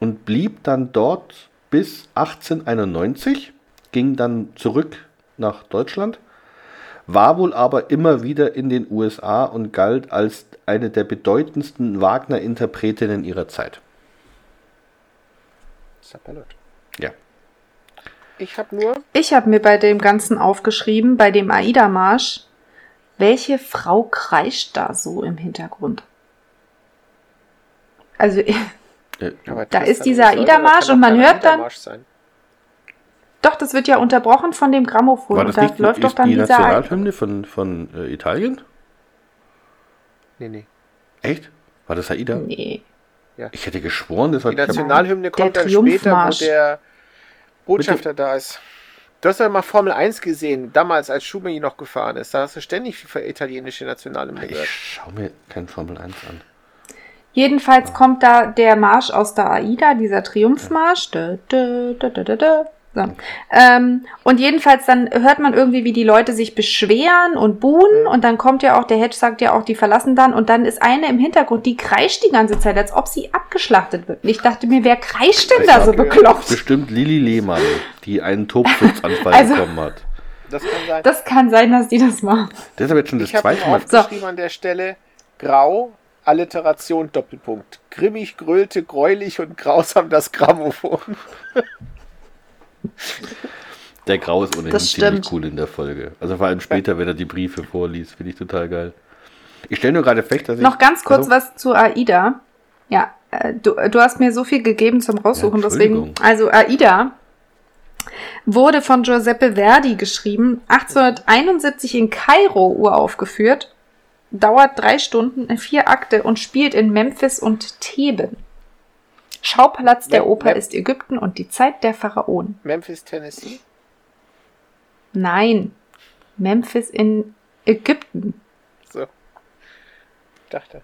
und blieb dann dort bis 1891, ging dann zurück nach Deutschland, war wohl aber immer wieder in den USA und galt als eine der bedeutendsten Wagner-Interpretinnen ihrer Zeit. Sapperlot. Ja. Ich habe nur. Ich habe mir bei dem Ganzen aufgeschrieben, bei dem Aida-Marsch, welche Frau kreischt da so im Hintergrund? Also, Äh, Aber Da ist dieser das sollte- Ida-Marsch das kann und doch man hört dann- sein. doch, das wird ja unterbrochen von dem Grammophon. war und das da nicht läuft doch ist dann die dieser. Nationalhymne von, von äh, Italien? Nee, nee. Echt? War das Aida? Nee. Ich hätte geschworen, das war Die Nationalhymne kommt dann später, wo der Botschafter da ist. Du hast ja mal Formel 1 gesehen, damals als Schumi noch gefahren ist. Da hast du ständig für italienische Nationalhymne Ich gehört. schau mir kein Formel 1 an. Jedenfalls kommt da der Marsch aus der AIDA, dieser Triumphmarsch. Dö, dö, dö, dö. So. Ähm, und jedenfalls dann hört man irgendwie, wie die Leute sich beschweren und buhen und dann kommt ja auch, der Hedge sagt ja auch, die verlassen dann und dann ist eine im Hintergrund, die kreischt die ganze Zeit, als ob sie abgeschlachtet wird. Und ich dachte mir, wer kreischt denn da so bekloppt? Bestimmt Lili Lehmann, die einen Tobsuchtsanfall Also- bekommen hat. Das kann sein. Das kann sein, dass die das machen. Das ist aber jetzt schon das ich zweite Mal. aufgeschrieben an der Stelle Grau, Alliteration, Doppelpunkt. Grimmig, grölte, gräulich und grausam das Grammophon. Der Grau ist ohnehin ziemlich cool in der Folge. Also vor allem später, wenn er die Briefe vorliest, finde ich total geil. Ich stelle nur gerade fest, dass ich. Noch ganz kurz Also, was zu AIDA. Ja, äh, du, du hast mir so viel gegeben zum Raussuchen, Ja, deswegen. Also AIDA wurde von Giuseppe Verdi geschrieben, 1871 in Kairo uraufgeführt, dauert drei Stunden, in vier Akte und spielt in Memphis und Theben. Schauplatz der Mem- Oper Mem- ist Ägypten und die Zeit der Pharaonen. Memphis, Tennessee. Nein, Memphis in Ägypten. So. Ich dachte.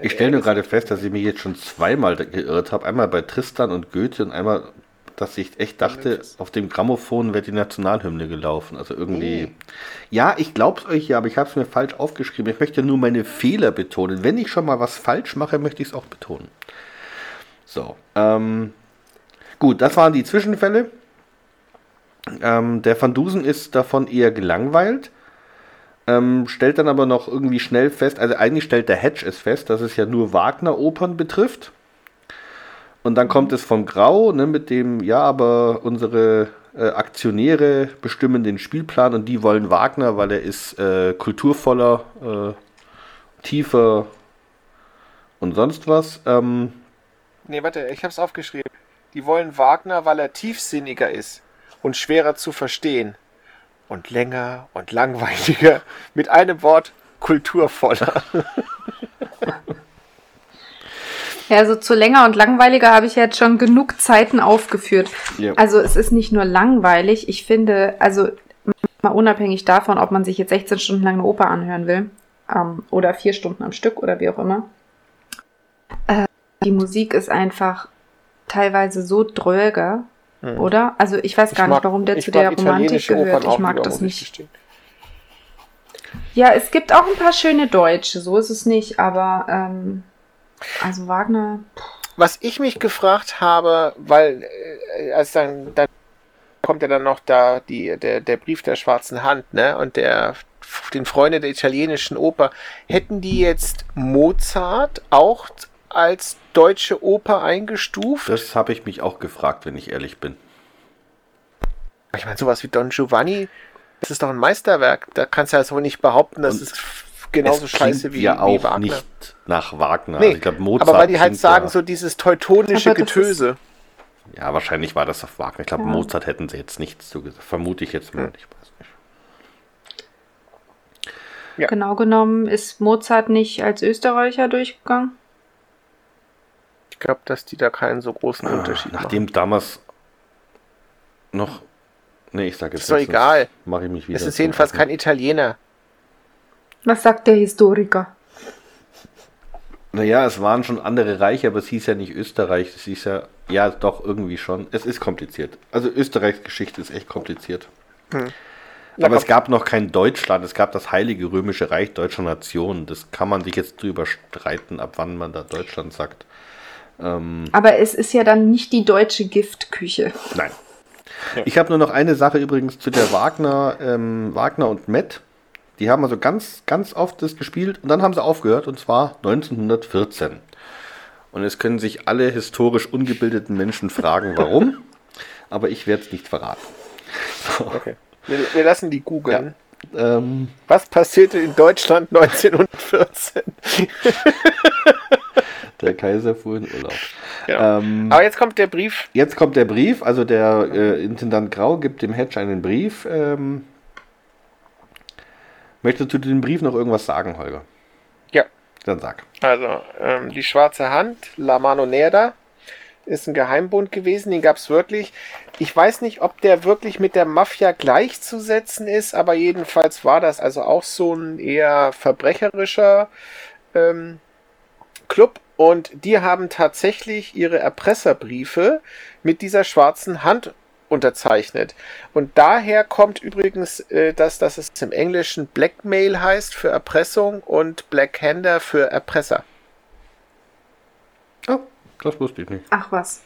Ich stelle nur gerade fest, dass ich mich jetzt schon zweimal geirrt habe. Einmal bei Tristan und Goethe und einmal, dass ich echt dachte, auf dem Grammophon wäre die Nationalhymne gelaufen. Also irgendwie. Nee. Ja, ich glaub's euch ja, aber ich habe es mir falsch aufgeschrieben. Ich möchte nur meine Fehler betonen. Wenn ich schon mal was falsch mache, möchte ich es auch betonen. So. Ähm, gut, das waren die Zwischenfälle. Ähm, der Van Dusen ist davon eher gelangweilt. Ähm, stellt dann aber noch irgendwie schnell fest, also eigentlich stellt der Hedge es fest, dass es ja nur Wagner-Opern betrifft. Und dann kommt es vom Grau, ne, mit dem, ja, aber unsere äh, Aktionäre bestimmen den Spielplan und die wollen Wagner, weil er ist äh, kulturvoller, äh, tiefer und sonst was. Ähm, Nee, warte, ich hab's aufgeschrieben. Die wollen Wagner, weil er tiefsinniger ist und schwerer zu verstehen. Und länger und langweiliger. Mit einem Wort kulturvoller. Ja, also zu länger und langweiliger habe ich jetzt schon genug Zeiten aufgeführt. Ja. Also es ist nicht nur langweilig, ich finde, also mal unabhängig davon, ob man sich jetzt 16 Stunden lang eine Oper anhören will ähm, oder vier Stunden am Stück oder wie auch immer. Äh, die Musik ist einfach teilweise so dröger, oder? Also ich weiß gar. Ich nicht, warum der zu der mag Romantik gehört. Ich mag das nicht. gestehen. Ja, es gibt auch ein paar schöne Deutsche, so ist es nicht, aber ähm, also Wagner. Was ich mich gefragt habe, weil äh, als dann, dann kommt ja dann noch da die, der, der Brief der schwarzen Hand, ne? Und der den Freunde der italienischen Oper, hätten die jetzt Mozart auch als deutsche Oper eingestuft? das habe ich mich auch gefragt, wenn ich ehrlich bin. Ich meine, sowas wie Don Giovanni, das ist doch ein Meisterwerk. Da kannst du ja so nicht behaupten, dass Und es genauso es scheiße wie, ja auch wie Wagner. nicht nach Wagner. Nee, also ich glaube, Mozart aber weil die halt sagen, so dieses teutonische das Getöse. Ja, wahrscheinlich war das auf Wagner. Ich glaube, Ja. Mozart hätten sie jetzt nichts zugesagt. Vermute ich jetzt mal. Hm. Ich weiß nicht. Ja. Genau genommen ist Mozart nicht als Österreicher durchgegangen. Ich glaube, dass die da keinen so großen Unterschied machen. Ah, Nachdem damals noch. Nee, ich sage jetzt Ist doch egal. Mache ich mich wieder. Es ist jedenfalls kein Italiener. Was sagt der Historiker? Naja, es waren schon andere Reiche, aber es hieß ja nicht Österreich. Es hieß ja. Ja, doch, irgendwie schon. Es ist kompliziert. Also, Österreichs Geschichte ist echt kompliziert. Na, Aber es gab noch kein Deutschland, es gab das Heilige Römische Reich deutscher Nationen. Das kann man sich jetzt drüber streiten, ab wann man da Deutschland sagt. Ähm, Aber es ist ja dann nicht die deutsche Giftküche. nein. Ich habe nur noch eine Sache übrigens zu der Wagner, ähm, Wagner und Met. Die haben also ganz, ganz oft das gespielt und dann haben sie aufgehört und zwar 1914. Und es können sich alle historisch ungebildeten Menschen fragen, warum. Aber ich werde es nicht verraten. Okay. Wir, wir lassen die googeln. Ähm, Was passierte in Deutschland 1914? der Kaiser fuhr in Urlaub. Ja. Ähm, Aber jetzt kommt der Brief. Jetzt kommt der Brief, also der äh, Intendant Grau gibt dem Hedge einen Brief. Ähm, möchtest du zu dem Brief noch irgendwas sagen, Holger? Ja. Dann sag. Also, ähm, die Schwarze Hand, La Mano Nerda, ist ein Geheimbund gewesen, den gab es wirklich. Ich weiß nicht, ob der wirklich mit der Mafia gleichzusetzen ist, aber jedenfalls war das also auch so ein eher verbrecherischer ähm, Club. Und die haben tatsächlich ihre Erpresserbriefe mit dieser schwarzen Hand unterzeichnet. Und daher kommt übrigens, äh, dass, dass es im Englischen Blackmail heißt für Erpressung und Blackhander für Erpresser. Oh, das wusste ich nicht. Ach was.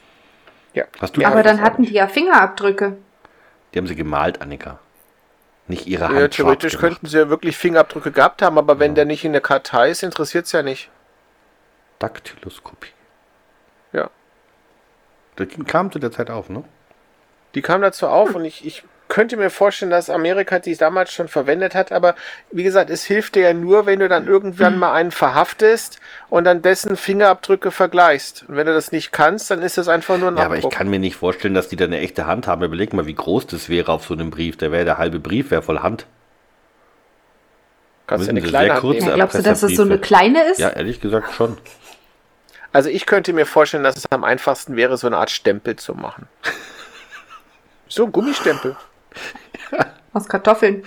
Ja. Hast du Ja, Aber dann hatten die ja Fingerabdrücke. Die haben sie gemalt, Annika. Nicht ihre Hand. Ja, theoretisch könnten sie ja wirklich Fingerabdrücke gehabt haben, aber wenn der nicht in der Kartei ist, interessiert es ja nicht. Daktyloskopie. Ja. Das kam zu der Zeit auf, ne? Die kam dazu auf und ich, ich könnte mir vorstellen, dass Amerika die damals schon verwendet hat, aber wie gesagt, es hilft dir ja nur, wenn du dann irgendwann mal einen verhaftest und dann dessen Fingerabdrücke vergleichst. Und wenn du das nicht kannst, dann ist das einfach nur ein Ja, aber ich kann mir nicht vorstellen, dass die da eine echte Hand haben. Überleg mal, wie groß das wäre auf so einem Brief. Der wäre der halbe Brief, wäre voll Hand. Kannst ja eine kleine sehr Hand kurz nehmen. Ja, Glaubst du, dass es so eine kleine ist? Ja, ehrlich gesagt schon. Also ich könnte mir vorstellen, dass es am einfachsten wäre, so eine Art Stempel zu machen. So ein Gummistempel. Aus Kartoffeln.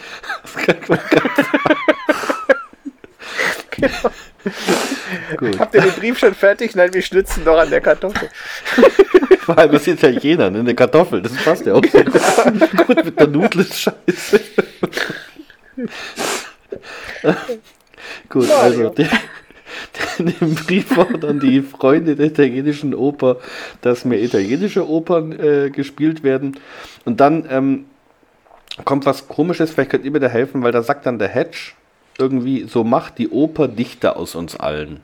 Gut. Habt ihr den Brief schon fertig? Nein, wir schnitzen noch an der Kartoffel. Vor allem ist Italiener, ne? Eine Kartoffel, das passt ja auch so gut mit der Nudel ist scheiße. gut, also der, in dem Brief fordern die Freunde der italienischen Oper, dass mehr italienische Opern äh, gespielt werden. Und dann ähm, kommt was komisches, vielleicht könnt ihr mir da helfen, weil da sagt dann der Hedge irgendwie, so macht die Oper dichter aus uns allen.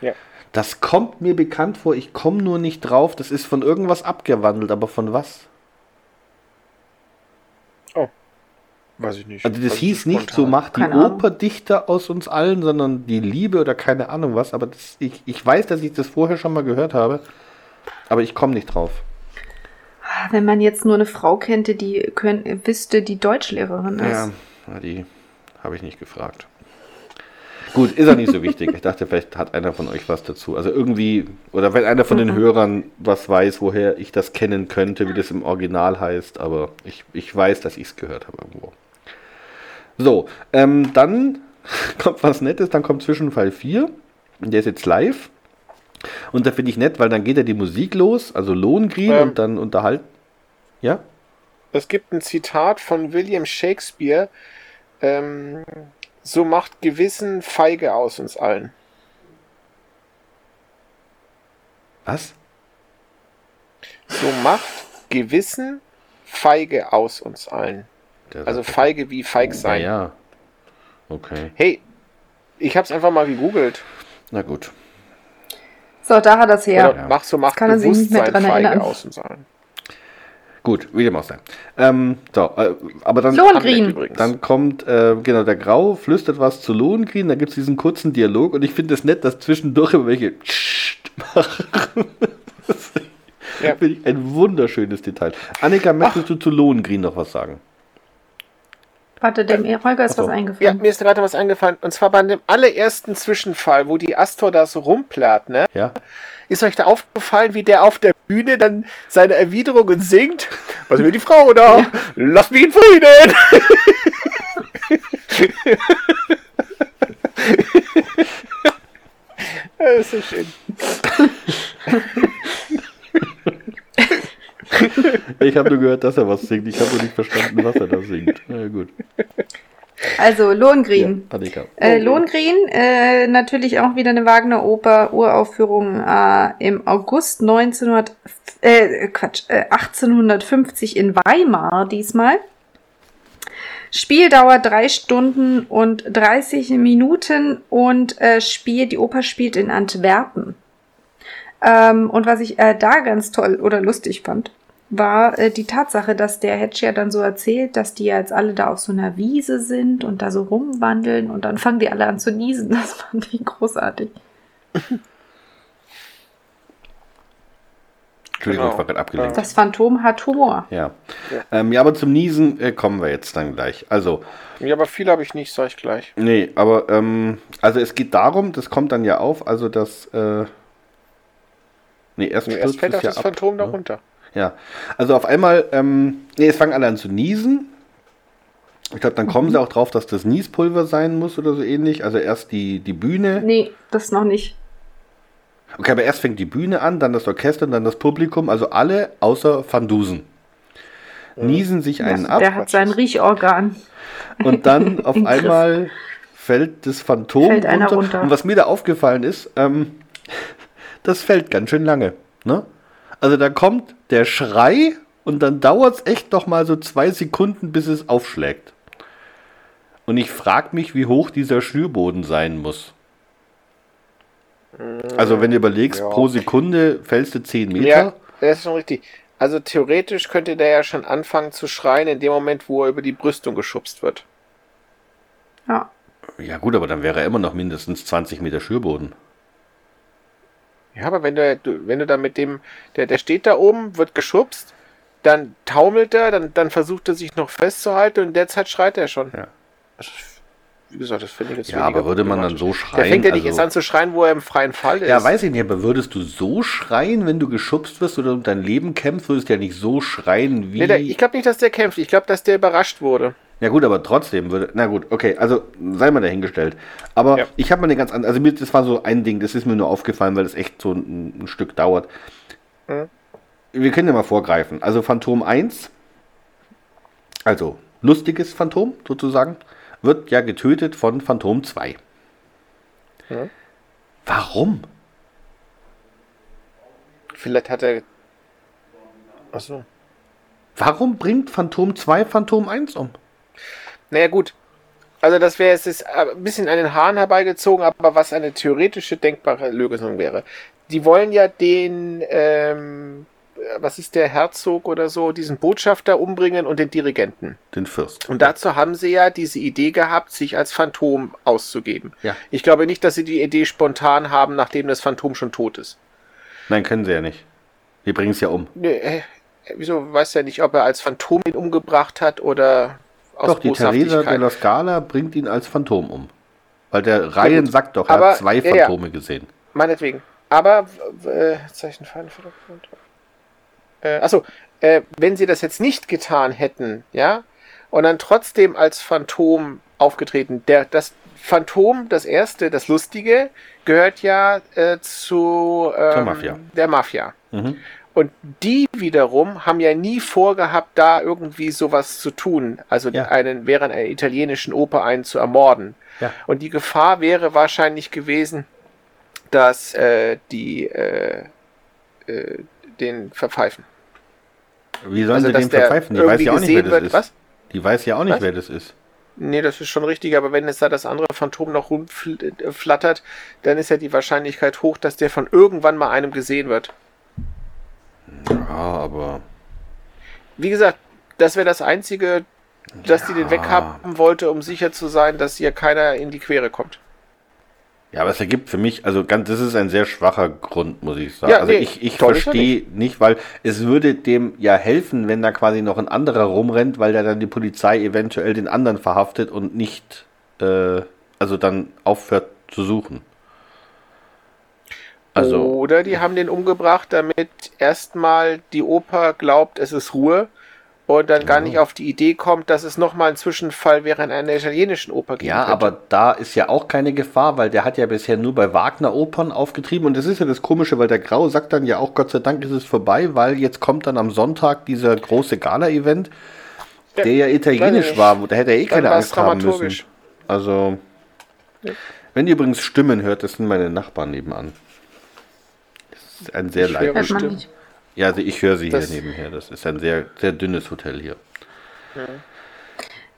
Ja. Das kommt mir bekannt vor, ich komme nur nicht drauf. Das ist von irgendwas abgewandelt, aber von was? Weiß ich nicht. Also das hieß nicht, so spontan. macht die. Oper dichter aus uns allen, sondern die Liebe oder keine Ahnung was. Aber das, ich, ich weiß, dass ich das vorher schon mal gehört habe, aber ich komme nicht drauf. Wenn man jetzt nur eine Frau kennte, die können, wüsste, die Deutschlehrerin ist. Ja, die habe ich nicht gefragt. Gut, ist auch nicht so wichtig. Ich dachte, vielleicht hat einer von euch was dazu. Also irgendwie, oder wenn einer von den Mhm. Hörern was weiß, woher ich das kennen könnte, wie das im Original heißt, aber ich, ich weiß, dass ich es gehört habe irgendwo. So, ähm, dann kommt was Nettes, dann kommt Zwischenfall 4. Und Der ist jetzt live. Und da finde ich nett, weil dann geht ja die Musik los, also Lohengrin Ähm. und dann unterhalten. Ja? Es gibt ein Zitat von William Shakespeare. Ähm, so macht Gewissen feige aus uns allen. Was? So macht Gewissen feige aus uns allen. Der Also feige wie feig sein. Ja, ja. Okay, Hey, ich hab's einfach mal gegoogelt. na gut. So, da hat er es her. Oder mach so macht kann er sich nicht mehr dran feige erinnern. aus uns allen. Gut, wie dem auch sei. Ähm, so, äh, aber dann, Lohengrin. Übrigens. dann kommt, äh, genau, der Grau flüstert was zu Lohengrin, da gibt es diesen kurzen Dialog und ich finde es nett, dass zwischendurch immer welche machen. Das Ja. finde ich ein wunderschönes Detail. Annika, möchtest du zu Lohengrin noch was sagen? Warte, dem Holger ist so. was Ja, eingefallen. mir ist gerade was eingefallen. Und zwar bei dem allerersten Zwischenfall, wo die Astor da so rumplärt, ne? Ja? Ist euch da aufgefallen, wie der auf der Bühne dann seine Erwiderungen singt? Was will die Frau da? Lass mich in Frieden! das ist so schön. Ich habe nur gehört, dass er was singt. Ich habe nur nicht verstanden, was er da singt. Na gut. Also, Lohengrin. Annika. Äh, Lohengrin, äh, natürlich auch wieder eine Wagner-Oper, Uraufführung äh, im August 1900, äh, Quatsch, äh, 1850 in Weimar diesmal. Spieldauer drei Stunden und 30 Minuten und äh, Spiel, die Oper spielt in Antwerpen. Ähm, und was ich äh, da ganz toll oder lustig fand, war äh, die Tatsache, dass der Hedge ja dann so erzählt, dass die jetzt alle da auf so einer Wiese sind und da so rumwandeln und dann fangen die alle an zu niesen. Das fand ich großartig. Entschuldigung, Genau. ich war gerade abgelenkt. Das Phantom hat Humor. Ja. Ähm, ja, aber zum Niesen äh, kommen wir jetzt dann gleich. Also, Ja, aber viel habe ich nicht, sag ich gleich. nee, aber ähm, also es geht darum, das kommt dann ja auf, also das äh, nee, erst, Erst fällt es auch ja das ab, Phantom da ne? runter. Ja, also auf einmal, ähm, nee, es fangen alle an zu niesen. Ich glaube, dann kommen Mhm. sie auch drauf, dass das Niespulver sein muss oder so ähnlich. Also erst die, die Bühne. Nee, das noch nicht. Okay, aber erst fängt die Bühne an, dann das Orchester und dann das Publikum. Also alle außer Van Dusen. Niesen sich einen ab. Der hat sein Riechorgan. Und dann auf Griff. einmal fällt das Phantom Fällt einer runter. Und was mir da aufgefallen ist, ähm, das fällt ganz schön lange. Ne? Also da kommt der Schrei und dann dauert es echt noch mal so zwei Sekunden, bis es aufschlägt. Und ich frage mich, wie hoch dieser Schnürboden sein muss. Also wenn du überlegst, Ja. pro Sekunde fällst du 10 Meter. Ja, das ist schon richtig. Also theoretisch könnte der ja schon anfangen zu schreien in dem Moment, wo er über die Brüstung geschubst wird. Ja. Ja gut, aber dann wäre er immer noch mindestens 20 Meter Schnürboden. Ja, aber wenn du, wenn du dann mit dem, der, der steht da oben, wird geschubst, dann taumelt er, dann, dann versucht er sich noch festzuhalten und in der Zeit schreit er schon. Ja. Also, wie gesagt, das finde ich jetzt Ja, aber würde man dann so schreien? Der fängt ja nicht also- jetzt an zu schreien, wo er im freien Fall ist. Ja, weiß ich nicht, aber würdest du so schreien, wenn du geschubst wirst oder um dein Leben kämpfst, würdest du ja nicht so schreien wie. Nee, der, ich glaube nicht, dass der kämpft. Ich glaube, dass der überrascht wurde. Ja gut, aber trotzdem würde. Na gut, okay, also sei mal dahingestellt. Aber Ja. ich habe mal eine ganz andere. Also mir, das war so ein Ding, das ist mir nur aufgefallen, weil das echt so ein, ein Stück dauert. Mhm. Wir können ja mal vorgreifen. Also Phantom 1, also lustiges Phantom sozusagen, wird ja getötet von Phantom 2. Mhm. Warum? Vielleicht hat er. Achso. Warum bringt Phantom 2 Phantom 1 um? Naja, gut. Also, das wäre jetzt ist ein bisschen an den Haaren herbeigezogen, aber was eine theoretische denkbare Lösung wäre. Die wollen ja den, ähm, was ist der Herzog oder so, diesen Botschafter umbringen und den Dirigenten. Den Fürst. Und dazu haben sie ja diese Idee gehabt, sich als Phantom auszugeben. Ja. Ich glaube nicht, dass sie die Idee spontan haben, nachdem das Phantom schon tot ist. Nein, können sie ja nicht. Die bringen es ja um. Nee, äh, wieso weiß ja nicht, ob er als Phantom ihn umgebracht hat oder Doch, die Theresa Boshaftigkeit. de la Scala bringt ihn als Phantom um. Weil der gut. sagt doch, er Aber- hat zwei ja, ja. Phantome gesehen. Meinetwegen. Aber, äh, Zeichen äh, Achso, äh, wenn sie das jetzt nicht getan hätten, ja, und dann trotzdem als Phantom aufgetreten, der, das Phantom, das erste, das Lustige, gehört ja äh, zu ähm, Zur Mafia. der Mafia. Mhm. Und die wiederum haben ja nie vorgehabt, da irgendwie sowas zu tun, also Ja. einen während einer italienischen Oper einen zu ermorden. Ja. Und die Gefahr wäre wahrscheinlich gewesen, dass äh, die äh, äh, den verpfeifen. Wie sollen Also, sie den verpfeifen? Die weiß ja auch nicht, wer das wird. ist. Was? Die weiß ja auch nicht, Was? wer das ist. Nee, das ist schon richtig, aber wenn es da das andere Phantom noch rumflattert, dann ist ja die Wahrscheinlichkeit hoch, dass der von irgendwann mal einem gesehen wird. Ja, aber. Wie gesagt, das wäre das Einzige, dass die den Ja. weghaben wollte, um sicher zu sein, dass hier keiner in die Quere kommt. Ja, aber es ergibt für mich, also ganz, das ist ein sehr schwacher Grund, muss ich sagen. Ja, also nee, ich, ich er verstehe nicht, weil es würde dem ja helfen, wenn da quasi noch ein anderer rumrennt, weil da dann die Polizei eventuell den anderen verhaftet und nicht, äh, also dann aufhört zu suchen. Also, Oder die haben den umgebracht, damit erstmal die Oper glaubt, es ist Ruhe und dann gar nicht auf die Idee kommt, dass es nochmal einen Zwischenfall während einer italienischen Oper geben Ja, aber da ist ja auch keine Gefahr, weil der hat ja bisher nur bei Wagner-Opern aufgetrieben und das ist ja das Komische, weil der Grau sagt dann ja auch, Gott sei Dank ist es vorbei, weil jetzt kommt dann am Sonntag dieser große Gala-Event, Ja, der ja italienisch war, wo da hätte er eh keine Angst haben müssen. Also, wenn ihr übrigens Stimmen hört, das sind meine Nachbarn nebenan. Das ist ein sehr nicht. Ja, also ich höre sie Das- hier nebenher. Das ist ein sehr, sehr dünnes Hotel hier.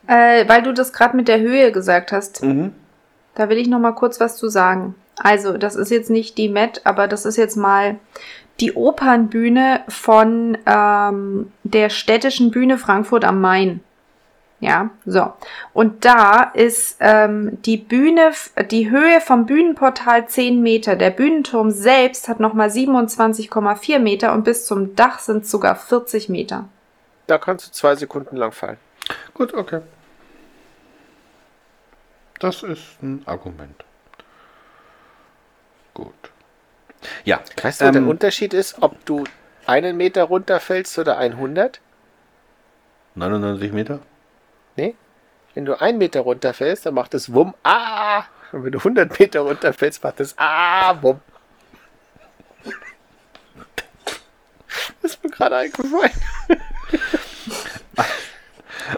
Äh, weil du das gerade mit der Höhe gesagt hast, Mhm. da will ich noch mal kurz was zu sagen. Also, das ist jetzt nicht die Met, aber das ist jetzt mal die Opernbühne von ähm, der städtischen Bühne Frankfurt am Main. Ja, so. Und da ist ähm, die Bühne, die Höhe vom Bühnenportal 10 Meter. Der Bühnenturm selbst hat nochmal 27,4 Meter und bis zum Dach sind es sogar 40 Meter. Da kannst du zwei Sekunden lang fallen. Gut, okay. Das ist ein Argument. Gut. Ja. Weißt du, ähm, der Unterschied ist, ob du einen Meter runterfällst oder 100? 99 Meter? Wenn du einen Meter runterfällst, dann macht es Wumm, ah! Und wenn du 100 Meter runterfällst, macht es ah, Wumm. Das ist mir gerade eingefallen.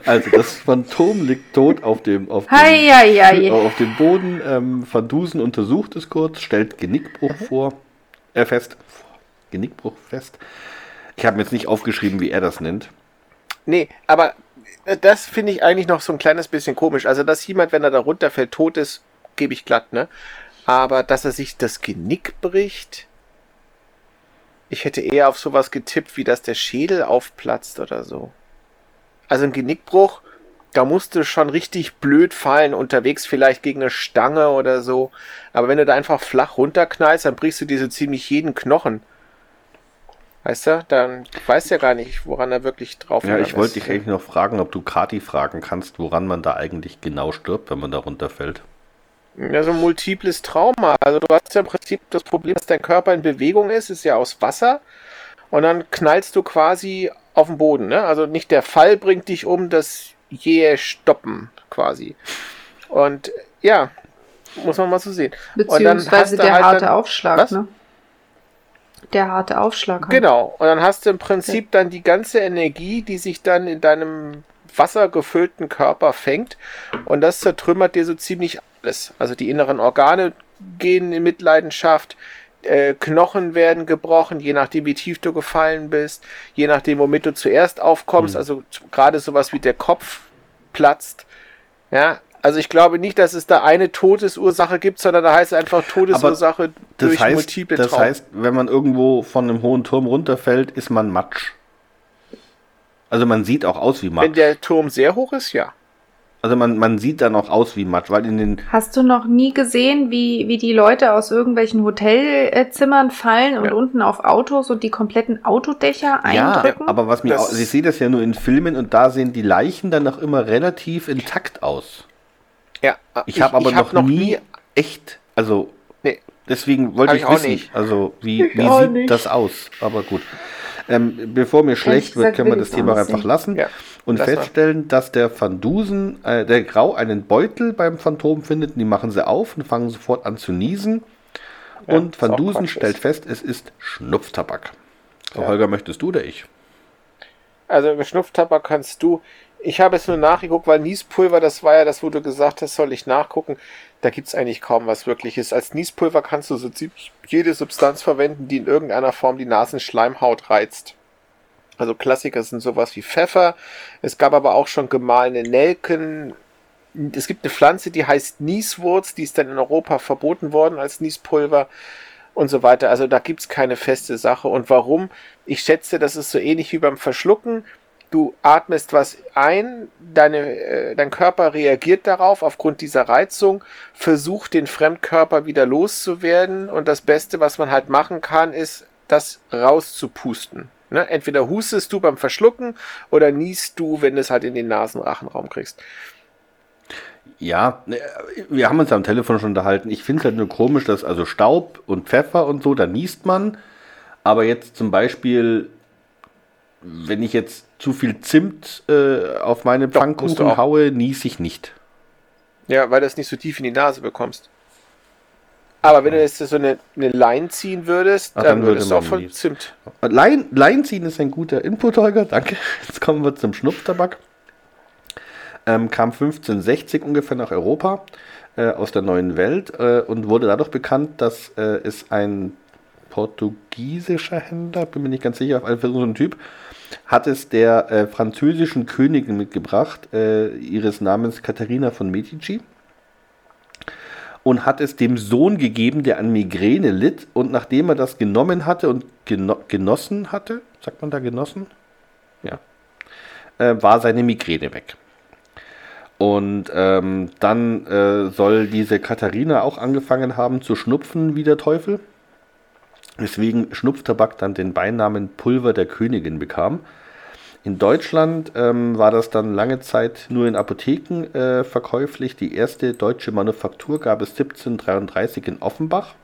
Also das Phantom liegt tot auf dem, auf dem, hei, hei, hei. Auf dem Boden. Ähm, Van Dusen untersucht es kurz, stellt Genickbruch mhm. vor, äh, fest. Genickbruch fest. Ich habe mir jetzt nicht aufgeschrieben, wie er das nennt. Nee, aber äh, das finde ich eigentlich noch so ein kleines bisschen komisch. Also, dass jemand, wenn er da runterfällt, tot ist, gebe ich glatt, ne? Aber dass er sich das Genick bricht, ich hätte eher auf sowas getippt, wie dass der Schädel aufplatzt oder so. Also ein Genickbruch, da musst du schon richtig blöd fallen, unterwegs vielleicht gegen eine Stange oder so. Aber wenn du da einfach flach runterknallst, dann brichst du dir so ziemlich jeden Knochen. Weißt du, dann weißt du ja gar nicht, woran er wirklich drauf ist. Ja, ich wollte dich eigentlich noch fragen, ob du Kati fragen kannst, woran man da eigentlich genau stirbt, wenn man da runterfällt. Ja, so ein multiples Trauma. Also du hast ja im Prinzip das Problem, dass dein Körper in Bewegung ist, ist ja aus Wasser. Und dann knallst du quasi auf den Boden. Ne? Also nicht der Fall bringt dich um, das jähe Stoppen quasi. Und ja, muss man mal so sehen. Beziehungsweise der halt harte dann, Aufschlag, was? ne? Der harte Aufschlag. Halt. Genau. Und dann hast du im Prinzip dann die ganze Energie, die sich dann in deinem wassergefüllten Körper fängt. Und das zertrümmert dir so ziemlich alles. Also die inneren Organe gehen in Mitleidenschaft, äh, Knochen werden gebrochen, je nachdem, wie tief du gefallen bist, je nachdem, womit du zuerst aufkommst. Mhm. Also gerade sowas wie der Kopf platzt. Ja, also ich glaube nicht, dass es da eine Todesursache gibt, sondern da heißt es einfach Todesursache durch heißt, multiple Das Traum. heißt, wenn man irgendwo von einem hohen Turm runterfällt, ist man Matsch. Also man sieht auch aus wie Matsch. Wenn der Turm sehr hoch ist, ja. Also man, man sieht dann auch aus wie Matsch, weil in den. Hast du noch nie gesehen, wie, wie die Leute aus irgendwelchen Hotelzimmern fallen und ja. unten auf Autos und die kompletten Autodächer eindrücken? Ja, aber was mir auch, ich sehe das ja nur in Filmen und da sehen die Leichen dann noch immer relativ intakt aus. Ja, ich habe aber ich hab noch, noch, nie echt, also nee, deswegen wollte ich, ich wissen, nicht. also wie, wie sieht nicht. das aus? Aber gut. Ähm, bevor mir schlecht wird, können wir das Thema einfach lassen. Ja und Lass feststellen, mal. dass der Van Dusen, äh, der Grau einen Beutel beim Phantom findet. Und die machen sie auf und fangen sofort an zu niesen. Ja, und Van Dusen stellt fest, es ist Schnupftabak. So, ja. Holger, möchtest du oder ich? Also Schnupftabak kannst du. Ich habe es nur nachgeguckt, weil Niespulver, das war ja das, wo du gesagt hast, soll ich nachgucken. Da gibt es eigentlich kaum was wirkliches. Als Niespulver kannst du so ziemlich jede Substanz verwenden, die in irgendeiner Form die Nasenschleimhaut reizt. Also Klassiker sind sowas wie Pfeffer. Es gab aber auch schon gemahlene Nelken. Es gibt eine Pflanze, die heißt Nieswurz, die ist dann in Europa verboten worden als Niespulver und so weiter. Also da gibt's keine feste Sache. Und warum? Ich schätze, das ist so ähnlich wie beim Verschlucken. Du atmest was ein, deine, äh, dein Körper reagiert darauf aufgrund dieser Reizung, versucht den Fremdkörper wieder loszuwerden und das Beste, was man halt machen kann, ist, das rauszupusten. Ne? Entweder hustest du beim Verschlucken oder niest du, wenn du es halt in den Nasenrachenraum kriegst. Ja, ne, wir haben uns am Telefon schon unterhalten. Ich finde es halt nur komisch, dass also Staub und Pfeffer und so, da niest man. Aber jetzt zum Beispiel, wenn ich jetzt zu viel Zimt äh, auf meine Pfannkuchen haue, niese ich nicht. Ja, weil du es nicht so tief in die Nase bekommst. Aber wenn du jetzt so eine, eine Line ziehen würdest, Ach, dann, dann würdest du auch von Zimt. Line, Line ziehen ist ein guter Input, Holger. Danke. Jetzt kommen wir zum Schnupftabak. Ähm, kam 1560 ungefähr nach Europa äh, aus der neuen Welt äh, und wurde dadurch bekannt, dass äh, es ein portugiesischer Händler, bin mir nicht ganz sicher, auf jeden Fall so ein Typ, hat es der äh, französischen Königin mitgebracht, äh, ihres Namens Katharina von Medici und hat es dem Sohn gegeben, der an Migräne litt. Und nachdem er das genommen hatte und geno genossen hatte, sagt man da genossen? Ja. Äh, war seine Migräne weg. Und ähm, dann äh, soll diese Katharina auch angefangen haben zu schnupfen wie der Teufel. Weswegen Schnupftabak dann den Beinamen Pulver der Königin bekam. In Deutschland ähm, war das dann lange Zeit nur in Apotheken äh, verkäuflich. Die erste deutsche Manufaktur gab es 1733 in Offenbach.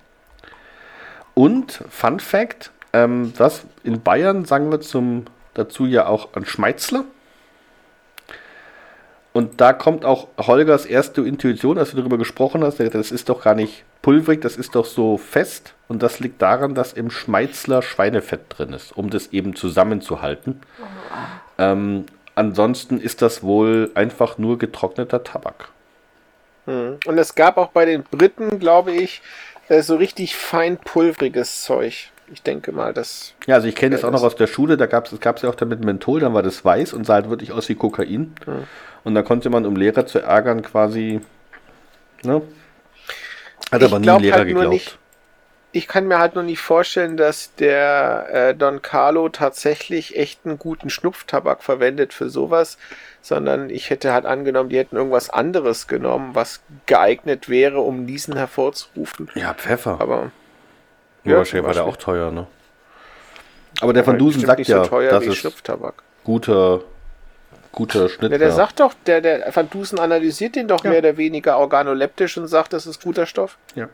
Und Fun Fact, ähm, das in Bayern sagen wir zum, dazu ja auch ein Schmeizler. Und da kommt auch Holgers erste Intuition, als du darüber gesprochen hast. Das ist doch gar nicht pulverig, das ist doch so fest. Und das liegt daran, dass im Schmeizler Schweinefett drin ist, um das eben zusammenzuhalten. Oh. Ähm, ansonsten ist das wohl einfach nur getrockneter Tabak. Hm. Und es gab auch bei den Briten, glaube ich, äh, so richtig fein pulveriges Zeug. Ich denke mal, das. Ja, also ich kenne das auch noch aus der Schule, da gab es ja auch damit Menthol, dann war das weiß und sah halt wirklich aus wie Kokain. Hm. Und da konnte man, um Lehrer zu ärgern, quasi. Ne? Hat aber nie ein Lehrer halt geglaubt. Nicht, ich kann mir halt nur nicht vorstellen, dass der äh, Don Carlo tatsächlich echt einen guten Schnupftabak verwendet für sowas, sondern ich hätte halt angenommen, die hätten irgendwas anderes genommen, was geeignet wäre, um Niesen hervorzurufen. Ja, Pfeffer. Aber. Ja, wahrscheinlich war der auch teuer, ne? Aber der Van Dusen sagt ja, so das ist guter guter Schnitt. Ja, der ja. sagt doch, der, der Van Dusen analysiert den doch ja. mehr oder weniger organoleptisch und sagt, das ist guter Stoff. Ja.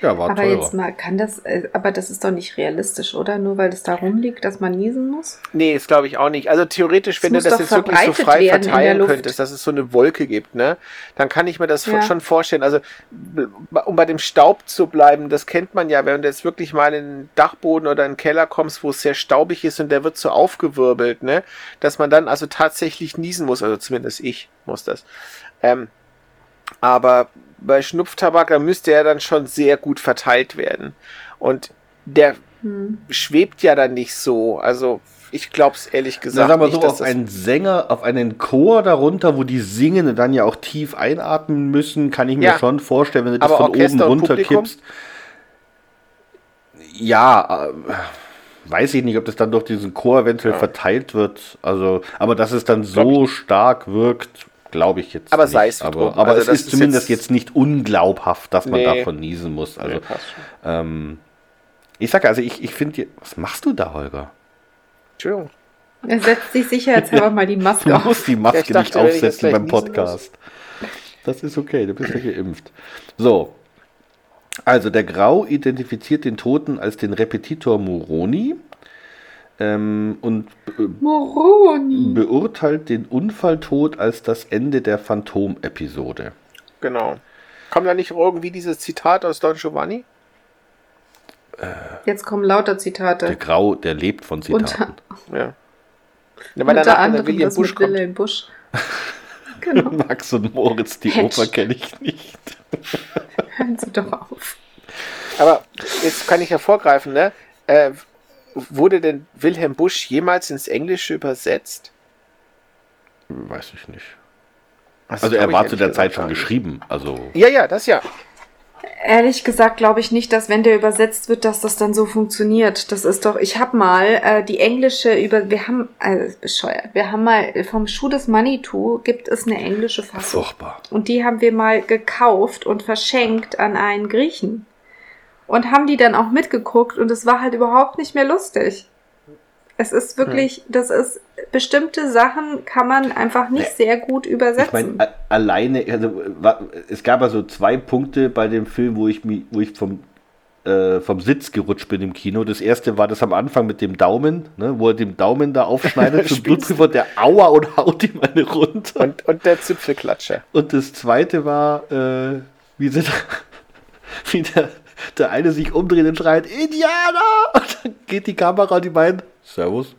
Ja, war aber teurer. jetzt mal, kann das, äh, aber das ist doch nicht realistisch, oder? Nur weil es da rumliegt, dass man niesen muss? Nee, das glaube ich auch nicht. Also theoretisch, wenn du das jetzt wirklich so frei verteilen könntest, dass es so eine Wolke gibt, ne, dann kann ich mir das ja. schon vorstellen. Also, um bei dem Staub zu bleiben, das kennt man ja, wenn du jetzt wirklich mal in den Dachboden oder in den Keller kommst, wo es sehr staubig ist und der wird so aufgewirbelt, ne, dass man dann also tatsächlich niesen muss, also zumindest ich muss das. Ähm, aber bei Schnupftabak, da müsste er dann schon sehr gut verteilt werden. Und der hm. schwebt ja dann nicht so. Also ich glaube es ehrlich gesagt. Na, sagen wir so, auf einen Sänger, auf einen Chor darunter, wo die singen und dann ja auch tief einatmen müssen, kann ich mir ja. schon vorstellen, wenn du das Aber von Orchester oben runter kippst. Ja, äh, weiß ich nicht, ob das dann durch diesen Chor eventuell ja. verteilt wird. Also, aber dass es dann so stark wirkt, Glaube ich jetzt aber nicht. Sei es aber, aber also es ist zumindest jetzt, jetzt, nicht unglaubhaft, dass man nee. davon niesen muss. Also, nee, ähm, ich sage also, ich, ich finde, was machst du da, Holger? Entschuldigung. Er setzt sich sicherheitshalber ja, mal die Maske auf. Du musst die Maske ja, nicht aufsetzen beim Podcast. Das ist okay, du bist ja geimpft. So. Also, der Grau identifiziert den Toten als den Repetitor Moroni ähm, und Moroni. beurteilt den Unfalltod als das Ende der Phantom-Episode. Genau. Kommt da nicht irgendwie dieses Zitat aus Don Giovanni? Äh, Jetzt kommen lauter Zitate. Der Grau, der lebt von Zitaten. Unter, ja. ja weil unter anderem William Busch kommt. William Busch. genau. Max und Moritz, die Hedge. Oper kenne ich nicht. Hören Sie doch auf. Aber jetzt kann ich hervorgreifen, ne? Äh, wurde denn Wilhelm Busch jemals ins Englische übersetzt? Weiß ich nicht. Das also er war zu der Zeit schon geschrieben. Also ja, ja, das ja. Ehrlich gesagt glaube ich nicht, dass wenn der übersetzt wird, dass das dann so funktioniert. Das ist doch, ich habe mal äh, die englische über, wir haben, also bescheuert, wir haben mal vom Schuh des Manitou gibt es eine englische Fassung. Furchtbar. Und die haben wir mal gekauft und verschenkt an einen Griechen und haben die dann auch mitgeguckt und es war halt überhaupt nicht mehr lustig. Es ist wirklich, das ist, bestimmte Sachen kann man einfach nicht sehr gut übersetzen. Ich meine, alleine, also, es gab also zwei Punkte bei dem Film, wo ich, mich, wo ich vom, äh, vom Sitz gerutscht bin im Kino. Das erste war das am Anfang mit dem Daumen, ne, wo er den Daumen da aufschneidet zum Blutprüfer, der Aua und haut ihm eine runter. Und, und der Zipfelklatscher. Und das zweite war, äh, wie, sie da, wie der der eine sich umdreht und schreit, Indianer! Und dann geht die Kamera und die beiden, Servus.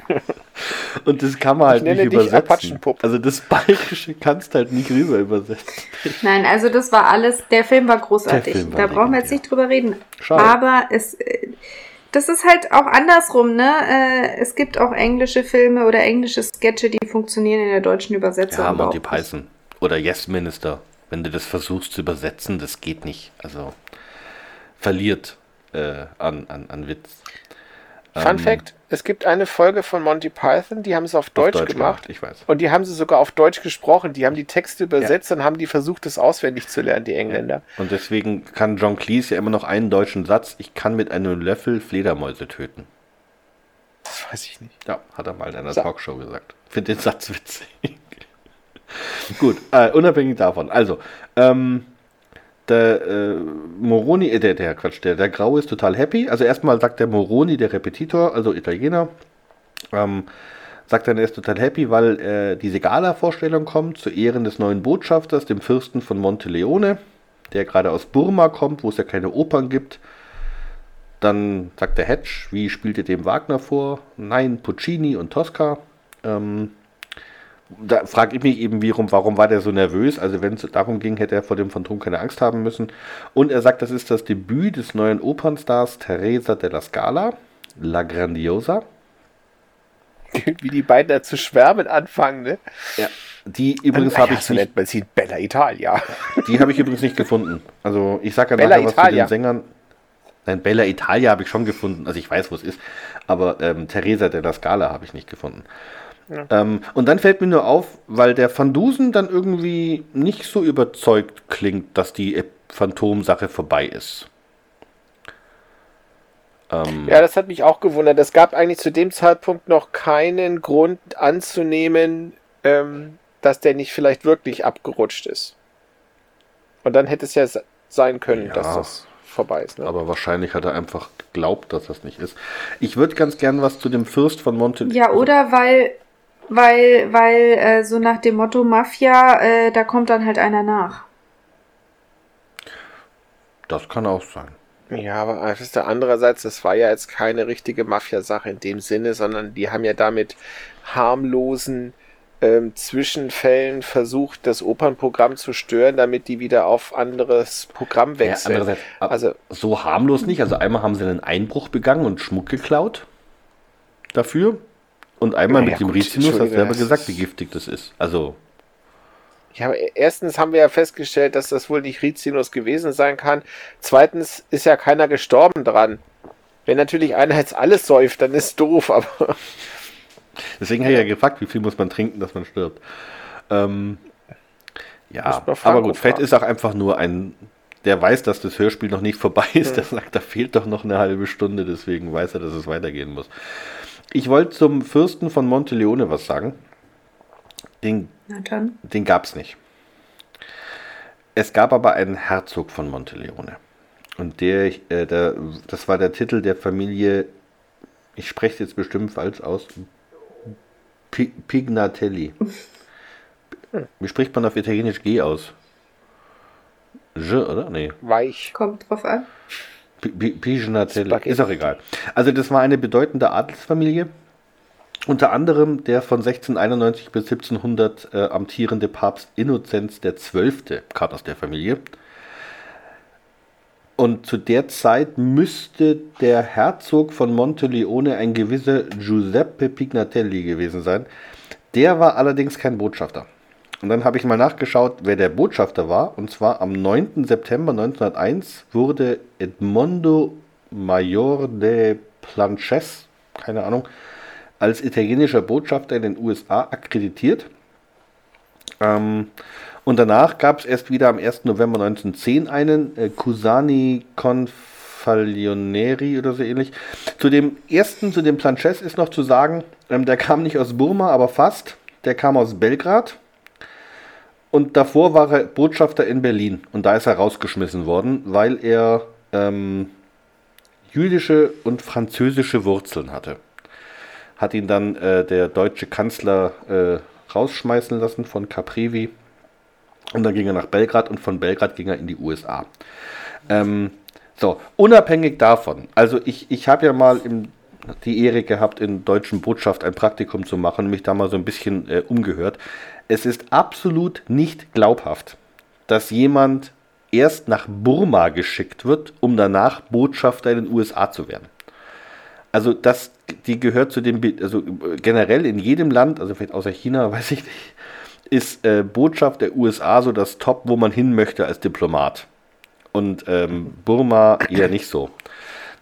und das kann man halt nicht übersetzen. Also das Bayerische kannst halt nicht rüber übersetzen. Nein, also das war alles, der Film war großartig. Film war da brauchen wir jetzt nicht drüber reden. Schade. Aber es, das ist halt auch andersrum, ne? Äh, es gibt auch englische Filme oder englische Sketche, die funktionieren in der deutschen Übersetzung. Ja, Monty Python. Oder Yes Minister. Wenn du das versuchst zu übersetzen, das geht nicht. Also verliert äh, an, an, an Witz. Fun Ähm, Fact: Es gibt eine Folge von Monty Python, die haben es auf Deutsch, Deutsch gemacht. ich weiß. Und die haben sie sogar auf Deutsch gesprochen. Die haben die Texte übersetzt und haben die versucht, das auswendig zu lernen, die Engländer. Und deswegen kann John Cleese ja immer noch einen deutschen Satz, ich kann mit einem Löffel Fledermäuse töten. Das weiß ich nicht. Ja, hat er mal in einer So. Talkshow gesagt. Finde den Satz witzig. Gut, äh, unabhängig davon. Also, ähm, der äh, Moroni, äh, der, der Quatsch, der, der Grau ist total happy. Also erstmal sagt der Moroni, der Repetitor, also Italiener, ähm, sagt dann, er ist total happy, weil äh, diese Gala-Vorstellung kommt zu Ehren des neuen Botschafters, dem Fürsten von Monteleone, der gerade aus Burma kommt, wo es ja keine Opern gibt. Dann sagt der Hedge, wie spielt ihr dem Wagner vor? Nein, Puccini und Tosca. Ähm, da frage ich mich eben, warum, warum war der so nervös? Also wenn es darum ging, hätte er vor dem Phantom keine Angst haben müssen. Und er sagt, das ist das Debüt des neuen Opernstars Teresa della Scala, La Grandiosa. Wie die beiden da zu schwärmen anfangen, ne? Die übrigens habe ja, ich so nicht, nennt man sie Bella Italia. die habe ich übrigens nicht gefunden. Also ich sage ja Bella nachher was zu Italia. den Sängern. Nein, Bella Italia habe ich schon gefunden. Also ich weiß, wo es ist. Aber ähm, Teresa della Scala habe ich nicht gefunden. Ähm, und dann fällt mir nur auf, weil der Van Dusen dann irgendwie nicht so überzeugt klingt, dass die Phantom-Sache vorbei ist. Ähm, Ja, das hat mich auch gewundert. Es gab eigentlich zu dem Zeitpunkt noch keinen Grund anzunehmen, ähm, dass der nicht vielleicht wirklich abgerutscht ist. Und dann hätte es ja se- sein können, Ja. dass das vorbei ist. Ne? Aber wahrscheinlich hat er einfach geglaubt, dass das nicht ist. Ich würde ganz gern was zu dem Fürst von Monte. Ja, oder weil, weil, weil äh, so nach dem Motto Mafia, äh, da kommt dann halt einer nach. Das kann auch sein. Ja, aber ist der andererseits, das war ja jetzt keine richtige Mafia-Sache in dem Sinne, sondern die haben ja damit harmlosen ähm, Zwischenfällen versucht, das Opernprogramm zu stören, damit die wieder auf anderes Programm Ja, wechseln. andererseits, ab- also so harmlos nicht. Also einmal haben sie einen Einbruch begangen und Schmuck geklaut dafür. Und einmal Ja, mit dem gut, Rizinus hat Entschuldige, selber gesagt, wie giftig das ist. Also, Ja, erstens haben wir ja festgestellt, dass das wohl nicht Rizinus gewesen sein kann. Zweitens ist ja keiner gestorben dran. Wenn natürlich einer jetzt alles säuft, dann ist doof, aber deswegen habe ich ja gefragt, wie viel muss man trinken, dass man stirbt. Ähm, ja, aber gut, fragen. ist auch einfach nur ein, der weiß, dass das Hörspiel noch nicht vorbei ist. Der sagt, da fehlt doch noch eine halbe Stunde, deswegen weiß er, dass es weitergehen muss. Ich wollte zum Fürsten von Monteleone was sagen. Den Na dann. Den gab es nicht. Es gab aber einen Herzog von Monteleone. Und der, äh, der, das war der Titel der Familie, ich spreche es jetzt bestimmt falsch aus, Pi- Pignatelli. Wie spricht man auf Italienisch G aus? Je, oder? Nee. weich. Kommt drauf an. Pi- Pi- Pignatelli. Spaghetti. Ist auch egal. Also das war eine bedeutende Adelsfamilie. Unter anderem der von 1691 bis 1700 äh, amtierende Papst Innozenz XII. kam aus der Familie. Und zu der Zeit müsste der Herzog von Monteleone ein gewisser Giuseppe Pignatelli gewesen sein. Der war allerdings kein Botschafter. Und dann habe ich mal nachgeschaut, wer der Botschafter war. Und zwar am 9. September 1901 wurde Edmondo Major de Planches, keine Ahnung, als italienischer Botschafter in den USA akkreditiert. Ähm, und danach gab es erst wieder am 1. November 1910 einen äh, Cusani Confalioneri oder so ähnlich. Zu dem ersten, zu dem Planches ist noch zu sagen, ähm, der kam nicht aus Burma, aber fast. Der kam aus Belgrad. Und davor war er Botschafter in Berlin. Und da ist er rausgeschmissen worden, weil er ähm, jüdische und französische Wurzeln hatte. Hat ihn dann äh, der deutsche Kanzler äh, rausschmeißen lassen von Caprevi. Und dann ging er nach Belgrad und von Belgrad ging er in die USA. Ähm, so, unabhängig davon, also ich, ich habe ja mal im, die Ehre gehabt, in deutschen Botschaft ein Praktikum zu machen mich da mal so ein bisschen äh, umgehört. Es ist absolut nicht glaubhaft, dass jemand erst nach Burma geschickt wird, um danach Botschafter in den USA zu werden. Also das, die gehört zu dem, also generell in jedem Land, also vielleicht außer China, weiß ich nicht, ist äh, Botschaft der USA so das Top, wo man hin möchte als Diplomat. Und ähm, Burma eher nicht so.